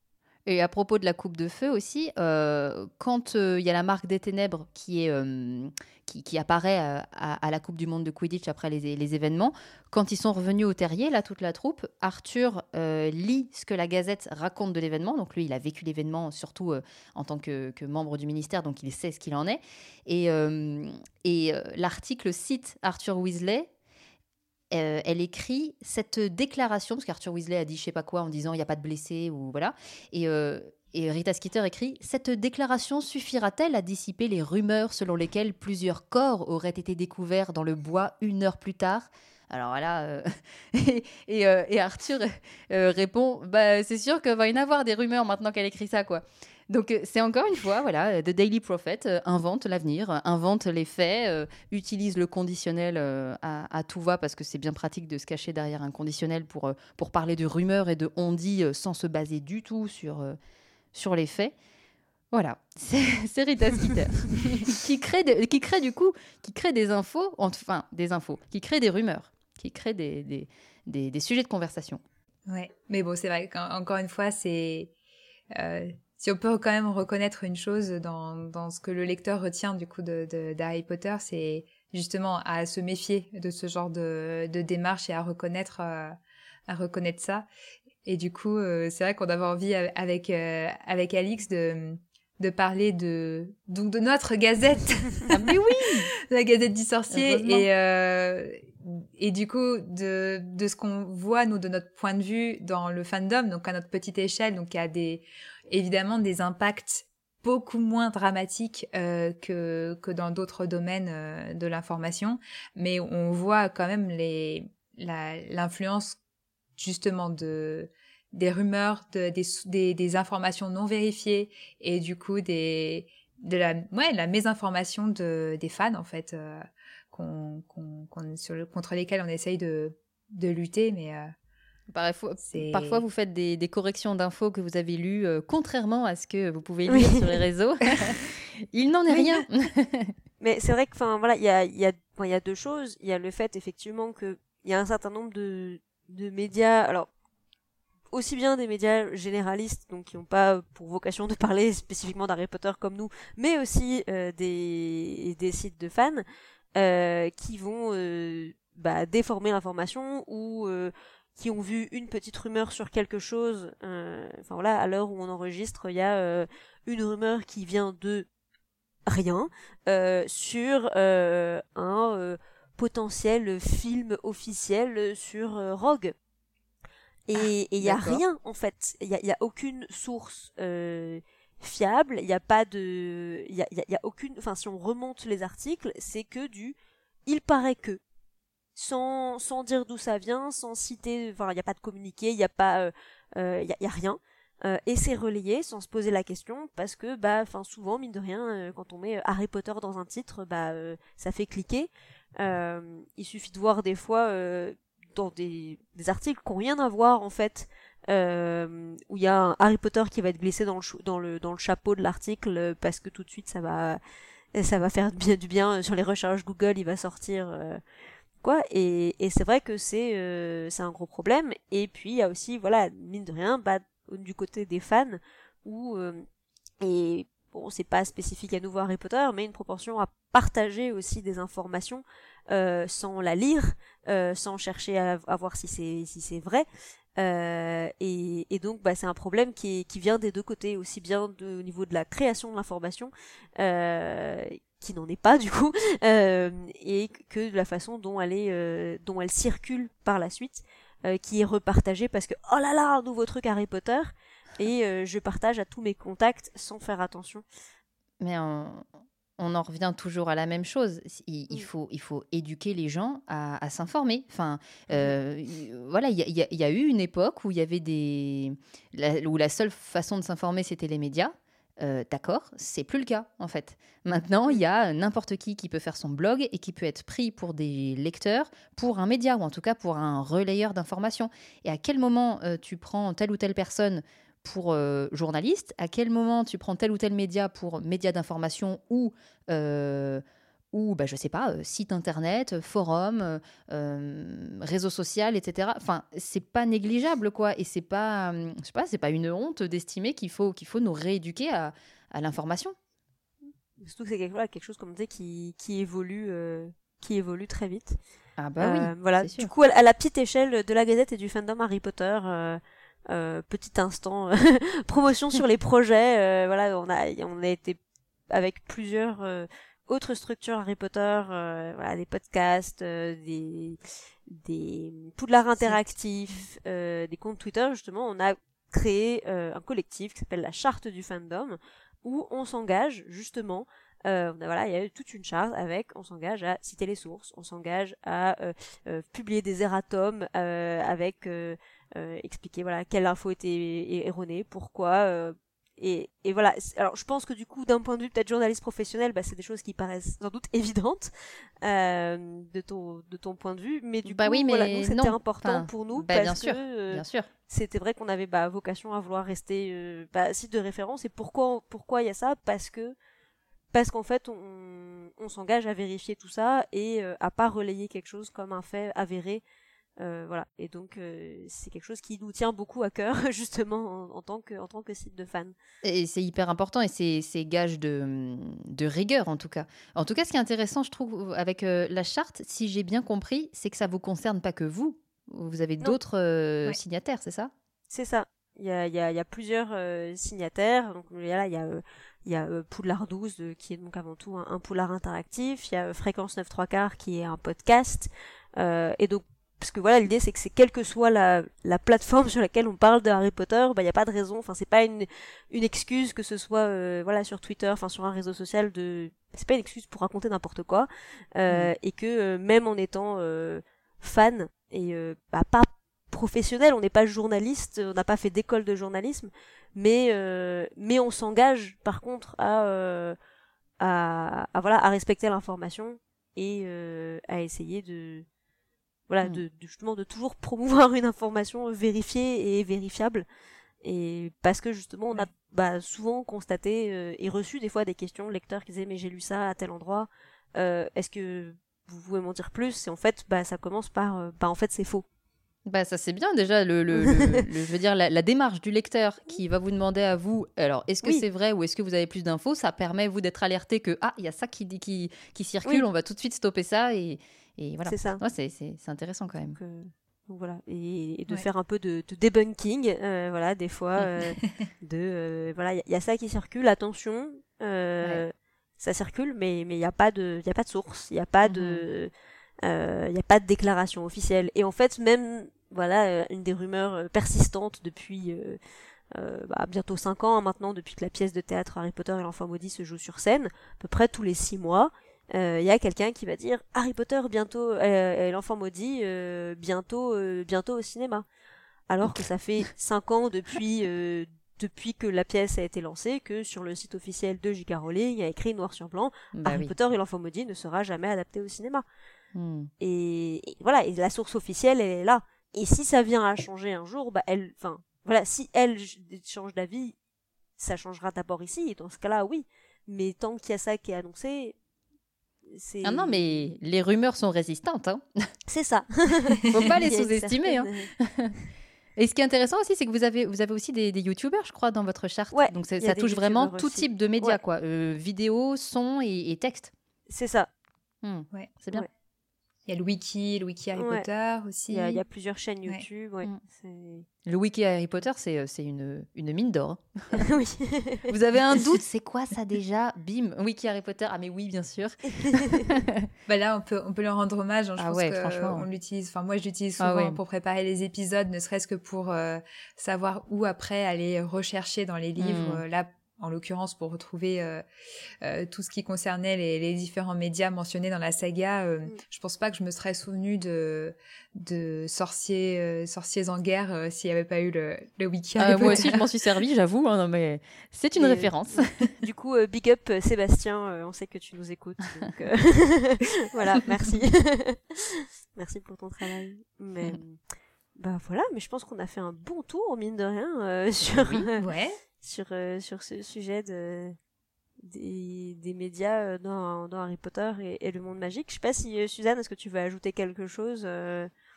Et à propos de la coupe de feu aussi, quand il y a la marque des ténèbres qui est qui, apparaît euh, à, la Coupe du Monde de Quidditch après les, événements. Quand ils sont revenus au terrier, là, toute la troupe, Arthur euh, lit ce que la Gazette raconte de l'événement. Donc lui, il a vécu l'événement surtout euh, en tant que, membre du ministère, donc il sait ce qu'il en est. Et, et l'article cite Arthur Weasley elle écrit cette déclaration, parce qu'Arthur Weasley a dit je sais pas quoi en disant il n'y a pas de blessés ou voilà. Et, et Rita Skeeter écrit Cette déclaration suffira-t-elle à dissiper les rumeurs selon lesquelles plusieurs corps auraient été découverts dans le bois une heure plus tard? Alors voilà, euh, euh, et, Arthur euh, répond bah, C'est sûr qu'il va y en avoir des rumeurs maintenant qu'elle écrit ça, quoi. Donc c'est encore une fois, voilà, The Daily Prophet invente l'avenir, invente les faits, utilise le conditionnel à, tout va parce que c'est bien pratique de se cacher derrière un conditionnel pour, pour parler de rumeurs et de on dit sans se baser du tout sur sur les faits. Voilà, c'est Rita Skeeter qui crée qui crée du coup qui crée des infos, enfin des infos, qui crée des rumeurs, qui crée des, des, des, sujets de conversation.
Ouais, mais bon, c'est vrai qu'encore une fois, c'est euh, si on peut quand même reconnaître une chose dans, dans ce que le lecteur retient du coup de, d'Harry Potter, c'est justement à se méfier de ce genre de, de démarche et à reconnaître euh, à reconnaître ça. Et du coup, euh, c'est vrai qu'on avait envie avec euh, avec Alix de de parler de donc de notre gazette.
ah, mais oui,
la gazette du sorcier. Et euh, et du coup de de ce qu'on voit nous de notre point de vue dans le fandom, donc à notre petite échelle, donc il y a des évidemment des impacts beaucoup moins dramatiques euh, que que dans d'autres domaines euh, de l'information, mais on voit quand même les l'influence justement de des rumeurs, de, des, des, informations non vérifiées et du coup des de la ouais la mésinformation de des fans en fait euh, qu'on, sur le, contre lesquels on essaye de de lutter mais euh,
Parfois, parfois, vous faites des, des corrections d'infos que vous avez lues euh, contrairement à ce que vous pouvez lire sur les réseaux. Il n'en est rien.
Mais c'est vrai que, enfin, voilà, il y a, y, a, y a deux choses. Il y a le fait, effectivement, qu'il y a un certain nombre de, de médias, alors aussi bien des médias généralistes, donc qui n'ont pas pour vocation de parler spécifiquement d'Harry Potter comme nous, mais aussi euh, des, des sites de fans euh, qui vont euh, bah, déformer l'information ou qui ont vu une petite rumeur sur quelque chose. Enfin voilà, à l'heure où on enregistre, il y a une rumeur qui vient de rien sur un potentiel film officiel sur Rogue. Et il ah, y a rien en fait. Il y a, y a, aucune source euh, fiable. Il n'y a pas de, il y a, y a, aucune. Enfin, si on remonte les articles, c'est que du. Il paraît que. Sans, sans dire d'où ça vient, sans citer, enfin, il n'y a pas de communiqué, il n'y a pas, euh, euh, il y, a, rien. Euh, et c'est relayé sans se poser la question parce que bah enfin souvent mine de rien quand on met Harry Potter dans un titre bah ça fait cliquer il suffit de voir des fois dans des, des articles qui n'ont rien à voir en fait, euh, où il y a un Harry Potter qui va être glissé dans le, dans le, dans le chapeau de l'article euh, parce que tout de suite ça va, ça va faire du bien sur les recherches Google, il va sortir. Euh, quoi et, et c'est vrai que c'est euh, c'est un gros problème et puis il y a aussi voilà mine de rien bah, du côté des fans où et bon c'est pas spécifique à nouveau Harry Potter mais une proportion à partager aussi des informations euh, sans la lire, euh, sans chercher à, voir si c'est si c'est vrai. Euh, et, et, donc bah, c'est un problème qui, est, qui vient des deux côtés, aussi bien de, au niveau de la création de l'information, qui n'en est pas du coup, et que de la façon dont elle est, dont elle circule par la suite, qui est repartagée parce que oh là là un nouveau truc Harry Potter et je partage à tous mes contacts sans faire attention.
Mais on en revient toujours à la même chose. Il, faut, il faut éduquer les gens à, s'informer. Enfin, euh, voilà, il y, a eu une époque où il y avait des, où la seule façon de s'informer c'était les médias. Euh, d'accord, c'est plus le cas en fait. Maintenant, il y a n'importe qui qui peut faire son blog et qui peut être pris pour des lecteurs, pour un média ou en tout cas pour un relayeur d'informations. Et à quel moment euh, tu prends telle ou telle personne pour journaliste, à quel moment tu prends tel ou tel média pour média d'information ou ou bah, je sais pas, site internet, forum, réseau social, etc. Enfin, c'est pas négligeable quoi, et c'est pas, je sais pas, c'est pas une honte d'estimer qu'il faut qu'il faut nous rééduquer à, à l'information.
Surtout que c'est quelque, quelque, chose comme on qui, qui évolue, qui évolue très vite.
Ah bah oui.
voilà. Du coup, à la petite échelle de la Gazette et du fandom Harry Potter. Petit instant promotion sur les projets. Voilà on a on a été avec plusieurs autres structures Harry Potter, euh, voilà, des podcasts, euh, des des poudlard interactifs, euh, des comptes Twitter justement, on a créé un collectif qui s'appelle la charte du fandom où on s'engage justement voilà, il y a toute une charte avec, on s'engage à citer les sources, on s'engage à publier des erratums avec expliquer voilà quelle info était erronée, pourquoi, et, et, voilà. Alors, je pense que du coup, d'un point de vue peut-être journaliste professionnel, bah, c'est des choses qui paraissent sans doute évidentes euh, de ton de ton point de vue, mais du
bah
coup,
oui,
voilà, c'était important pour nous
bah,
parce
bien
que
sûr, bien sûr.
c'était vrai qu'on avait bah, vocation à vouloir rester euh, bah, site de référence. Et pourquoi pourquoi il y a ça? Parce que parce qu'en fait, on, on s'engage à vérifier tout ça et euh, à pas relayer quelque chose comme un fait avéré euh, voilà. Et donc euh, c'est quelque chose qui nous tient beaucoup à cœur justement en, tant que en tant que site de fans.
Et c'est hyper important et c'est gage de, de, rigueur en tout cas. En tout cas, ce qui est intéressant, je trouve, avec euh, la charte, si j'ai bien compris, c'est que ça vous concerne pas que vous. Vous avez d'autres signataires, c'est ça?
C'est ça. Il y a, y, a, y a, plusieurs signataires. Donc là, il y a il y a Poudlard 12 qui est donc avant tout un, un Poudlard interactif. Il y a Fréquence 9 3 quarts qui est un podcast. et donc parce que voilà l'idée c'est que c'est quelle que soit la, la, plateforme sur laquelle on parle de Harry Potter bah il y a pas de raison enfin c'est pas une une excuse que ce soit euh, voilà sur Twitter enfin sur un réseau social de c'est pas une excuse pour raconter n'importe quoi euh, mm. et que euh, même en étant fan et bah, pas professionnel on n'est pas journaliste on n'a pas fait d'école de journalisme mais mais on s'engage par contre à, à, à voilà à respecter l'information et à essayer de voilà, mm. de, justement de toujours promouvoir une information vérifiée et vérifiable. Et parce que justement, on a bah, souvent constaté euh, et reçu des fois des questions de lecteurs qui disaient mais j'ai lu ça à tel endroit, euh, est-ce que vous pouvez m'en dire plus? Et en fait, bah ça commence par euh, bah en fait c'est faux.
Bah ça c'est bien déjà le, le, je veux dire la, démarche du lecteur qui va vous demander à vous alors est-ce que c'est vrai ou est-ce que vous avez plus d'infos? Ça permet vous d'être alerté que ah il y a ça qui qui qui circule on va tout de suite stopper ça et et voilà.
C'est ça.
c'est intéressant quand même.
Donc, voilà et, de faire un peu de, debunking euh, voilà des fois euh, de euh, voilà il y, a ça qui circule attention ça circule mais mais il n'y a pas de il y a pas de source il n'y a pas de mhm. il y a pas de déclaration officielle et en fait même voilà une des rumeurs persistantes depuis bah, bientôt 5 ans hein, maintenant depuis que la pièce de théâtre Harry Potter et l'enfant maudit se joue sur scène à peu près tous les 6 mois il euh, y a quelqu'un qui va dire Harry Potter bientôt euh, l'enfant maudit euh, bientôt bientôt au cinéma alors que ça fait cinq ans depuis depuis que la pièce a été lancée que sur le site officiel de J.K. Rowling il y a écrit noir sur blanc bah Harry Potter et l'enfant maudit ne sera jamais adapté au cinéma hmm. et, voilà et la source officielle elle est là et si ça vient à changer un jour bah elle enfin voilà si elle change d'avis ça changera d'abord ici et dans ce cas-là oui mais tant qu'il y a ça qui est annoncé
ah non, mais les rumeurs sont résistantes. Hein.
C'est ça.
Faut pas les sous-estimer. Hein. Et ce qui est intéressant aussi, c'est que vous avez, vous avez aussi des, des youtubeurs, je crois, dans votre charte.
Ouais,
Donc ça touche vraiment tout type de médias, quoi. Euh, vidéo, son et, texte.
C'est ça.
Hmm. Ouais. C'est bien.
Il y a le wiki, le wiki Harry Potter aussi.
Il y, a, plusieurs chaînes YouTube. Ouais.
Mm. Le wiki Harry Potter, c'est euh, une, une mine d'or.
oui.
Vous avez un doute? C'est quoi ça déjà? Bim Wiki Harry Potter. Ah mais oui, bien sûr.
bah là, on peut, on peut leur rendre hommage. Hein. Je ah pense ouais, franchement. On l'utilise. Enfin, moi, je l'utilise ah souvent pour préparer les épisodes, ne serait-ce que pour euh, savoir où après aller rechercher dans les livres. Mm. Euh, là, en l'occurrence pour retrouver euh, euh, tout ce qui concernait les, différents médias mentionnés dans la saga. Euh, mm. Je pense pas que je me serais souvenu de, de sorciers, sorciers en guerre s'il n'y avait pas eu le, le wiki.
moi aussi, je m'en suis servi, j'avoue, hein, mais c'est une référence.
Du coup, big up Sébastien, on sait que tu nous écoutes. voilà, merci. merci pour ton travail. Mais, bah voilà, mais je pense qu'on a fait un bon tour, mine de rien, sur,
ouais.
Sur, sur ce sujet de, des, des médias dans, dans Harry Potter et, le monde magique. Je sais pas si, Suzanne, est-ce que tu veux ajouter quelque chose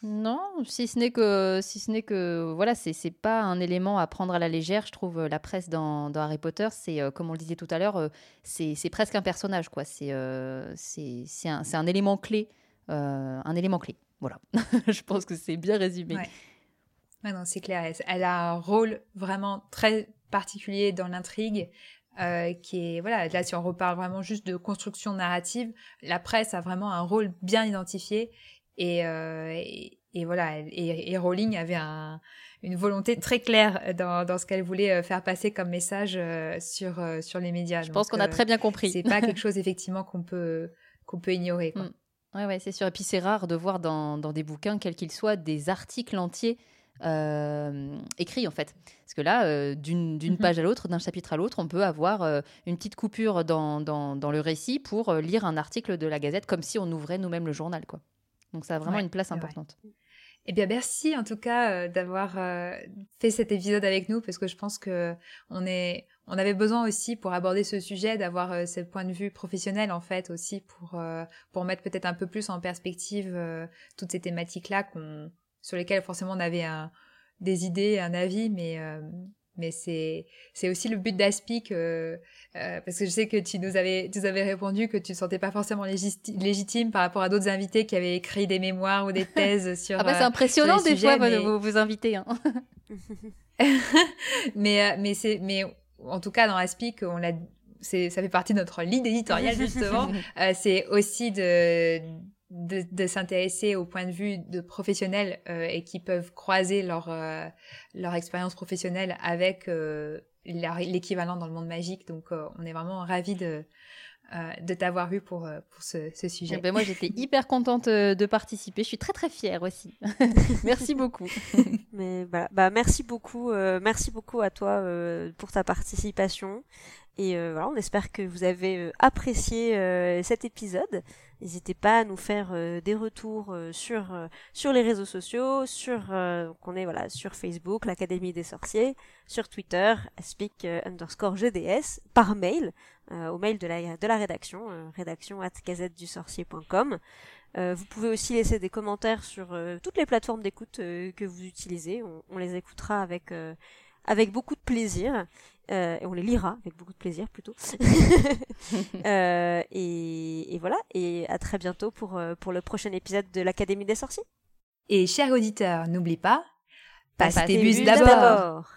non, si ce n'est que, si ce n'est que, voilà, c'est c'est pas un élément à prendre à la légère. Je trouve la presse dans, dans Harry Potter, c'est euh, comme on le disait tout à l'heure, euh, c'est c'est presque un personnage, quoi. C'est euh, c'est c'est un, un élément clé, un élément clé. Voilà, je pense que c'est bien résumé.
Ouais. non, c'est clair. Elle a un rôle vraiment très particulier dans l'intrigue. qui est voilà là si on reparle vraiment juste de construction narrative la presse a vraiment un rôle bien identifié euh, et, et, voilà, et, Rowling avait un, une volonté très claire dans, dans ce qu'elle voulait euh, faire passer comme message euh, sur, sur les médias.
Je pense qu'on a très bien compris.
C'est pas quelque chose effectivement qu'on peut, qu'on peut ignorer. Quoi.
Mm. Ouais, c'est sûr. Et puis c'est rare de voir dans, dans des bouquins, quels qu'ils soient, des articles entiers écrits en fait. Parce que là, d'une mm-hmm. page à l'autre, d'un chapitre à l'autre, on peut avoir une petite coupure dans, dans, dans, le récit pour lire un article de la Gazette comme si on ouvrait nous-mêmes le journal. quoi. Donc ça a vraiment une place importante.
Eh bien, merci en tout cas euh, d'avoir euh, fait cet épisode avec nous parce que je pense que on est, on avait besoin aussi pour aborder ce sujet d'avoir euh, ce point de vue professionnel en fait aussi pour pour mettre peut-être un peu plus en perspective toutes ces thématiques là qu'on sur lesquelles forcément on avait un, des idées, un avis, mais mais c'est c'est aussi le but d'Aspic euh, euh, parce que je sais que tu nous avais tu nous avais répondu que tu te sentais pas forcément légitime par rapport à d'autres invités qui avaient écrit des mémoires ou des thèses sur
ah bah c'est euh, impressionnant des fois vos, vos, invités hein.
mais mais c'est mais en tout cas dans Aspic on l'a ça fait partie de notre ligne éditoriale justement c'est aussi de de, s'intéresser au point de vue de professionnels euh, et qui peuvent croiser leur, euh, leur expérience professionnelle avec euh, l'équivalent dans le monde magique. Donc on est vraiment ravis de, de t'avoir vu pour, pour ce, ce sujet.
Eh ben moi j'étais hyper contente de participer, je suis très très fière aussi. merci beaucoup.
Mais bah, merci beaucoup, merci beaucoup à toi pour ta participation. Et voilà, on espère que vous avez apprécié cet épisode. N'hésitez pas à nous faire euh, des retours euh, sur euh, sur les réseaux sociaux, sur qu'on est voilà sur Facebook, l'Académie des sorciers, sur Twitter, speak underscore GDS, par mail, au mail de la de la rédaction, rédaction at sorcier.com. vous pouvez aussi laisser des commentaires sur toutes les plateformes d'écoute que vous utilisez. On, on les écoutera avec avec beaucoup de plaisir. Euh, et on les lira avec beaucoup de plaisir plutôt. euh, et, et, voilà, et à très bientôt pour, euh, pour le prochain épisode de l'Académie des sorciers.
Et chers auditeurs, n'oublie pas, passe, tes bus d'abord.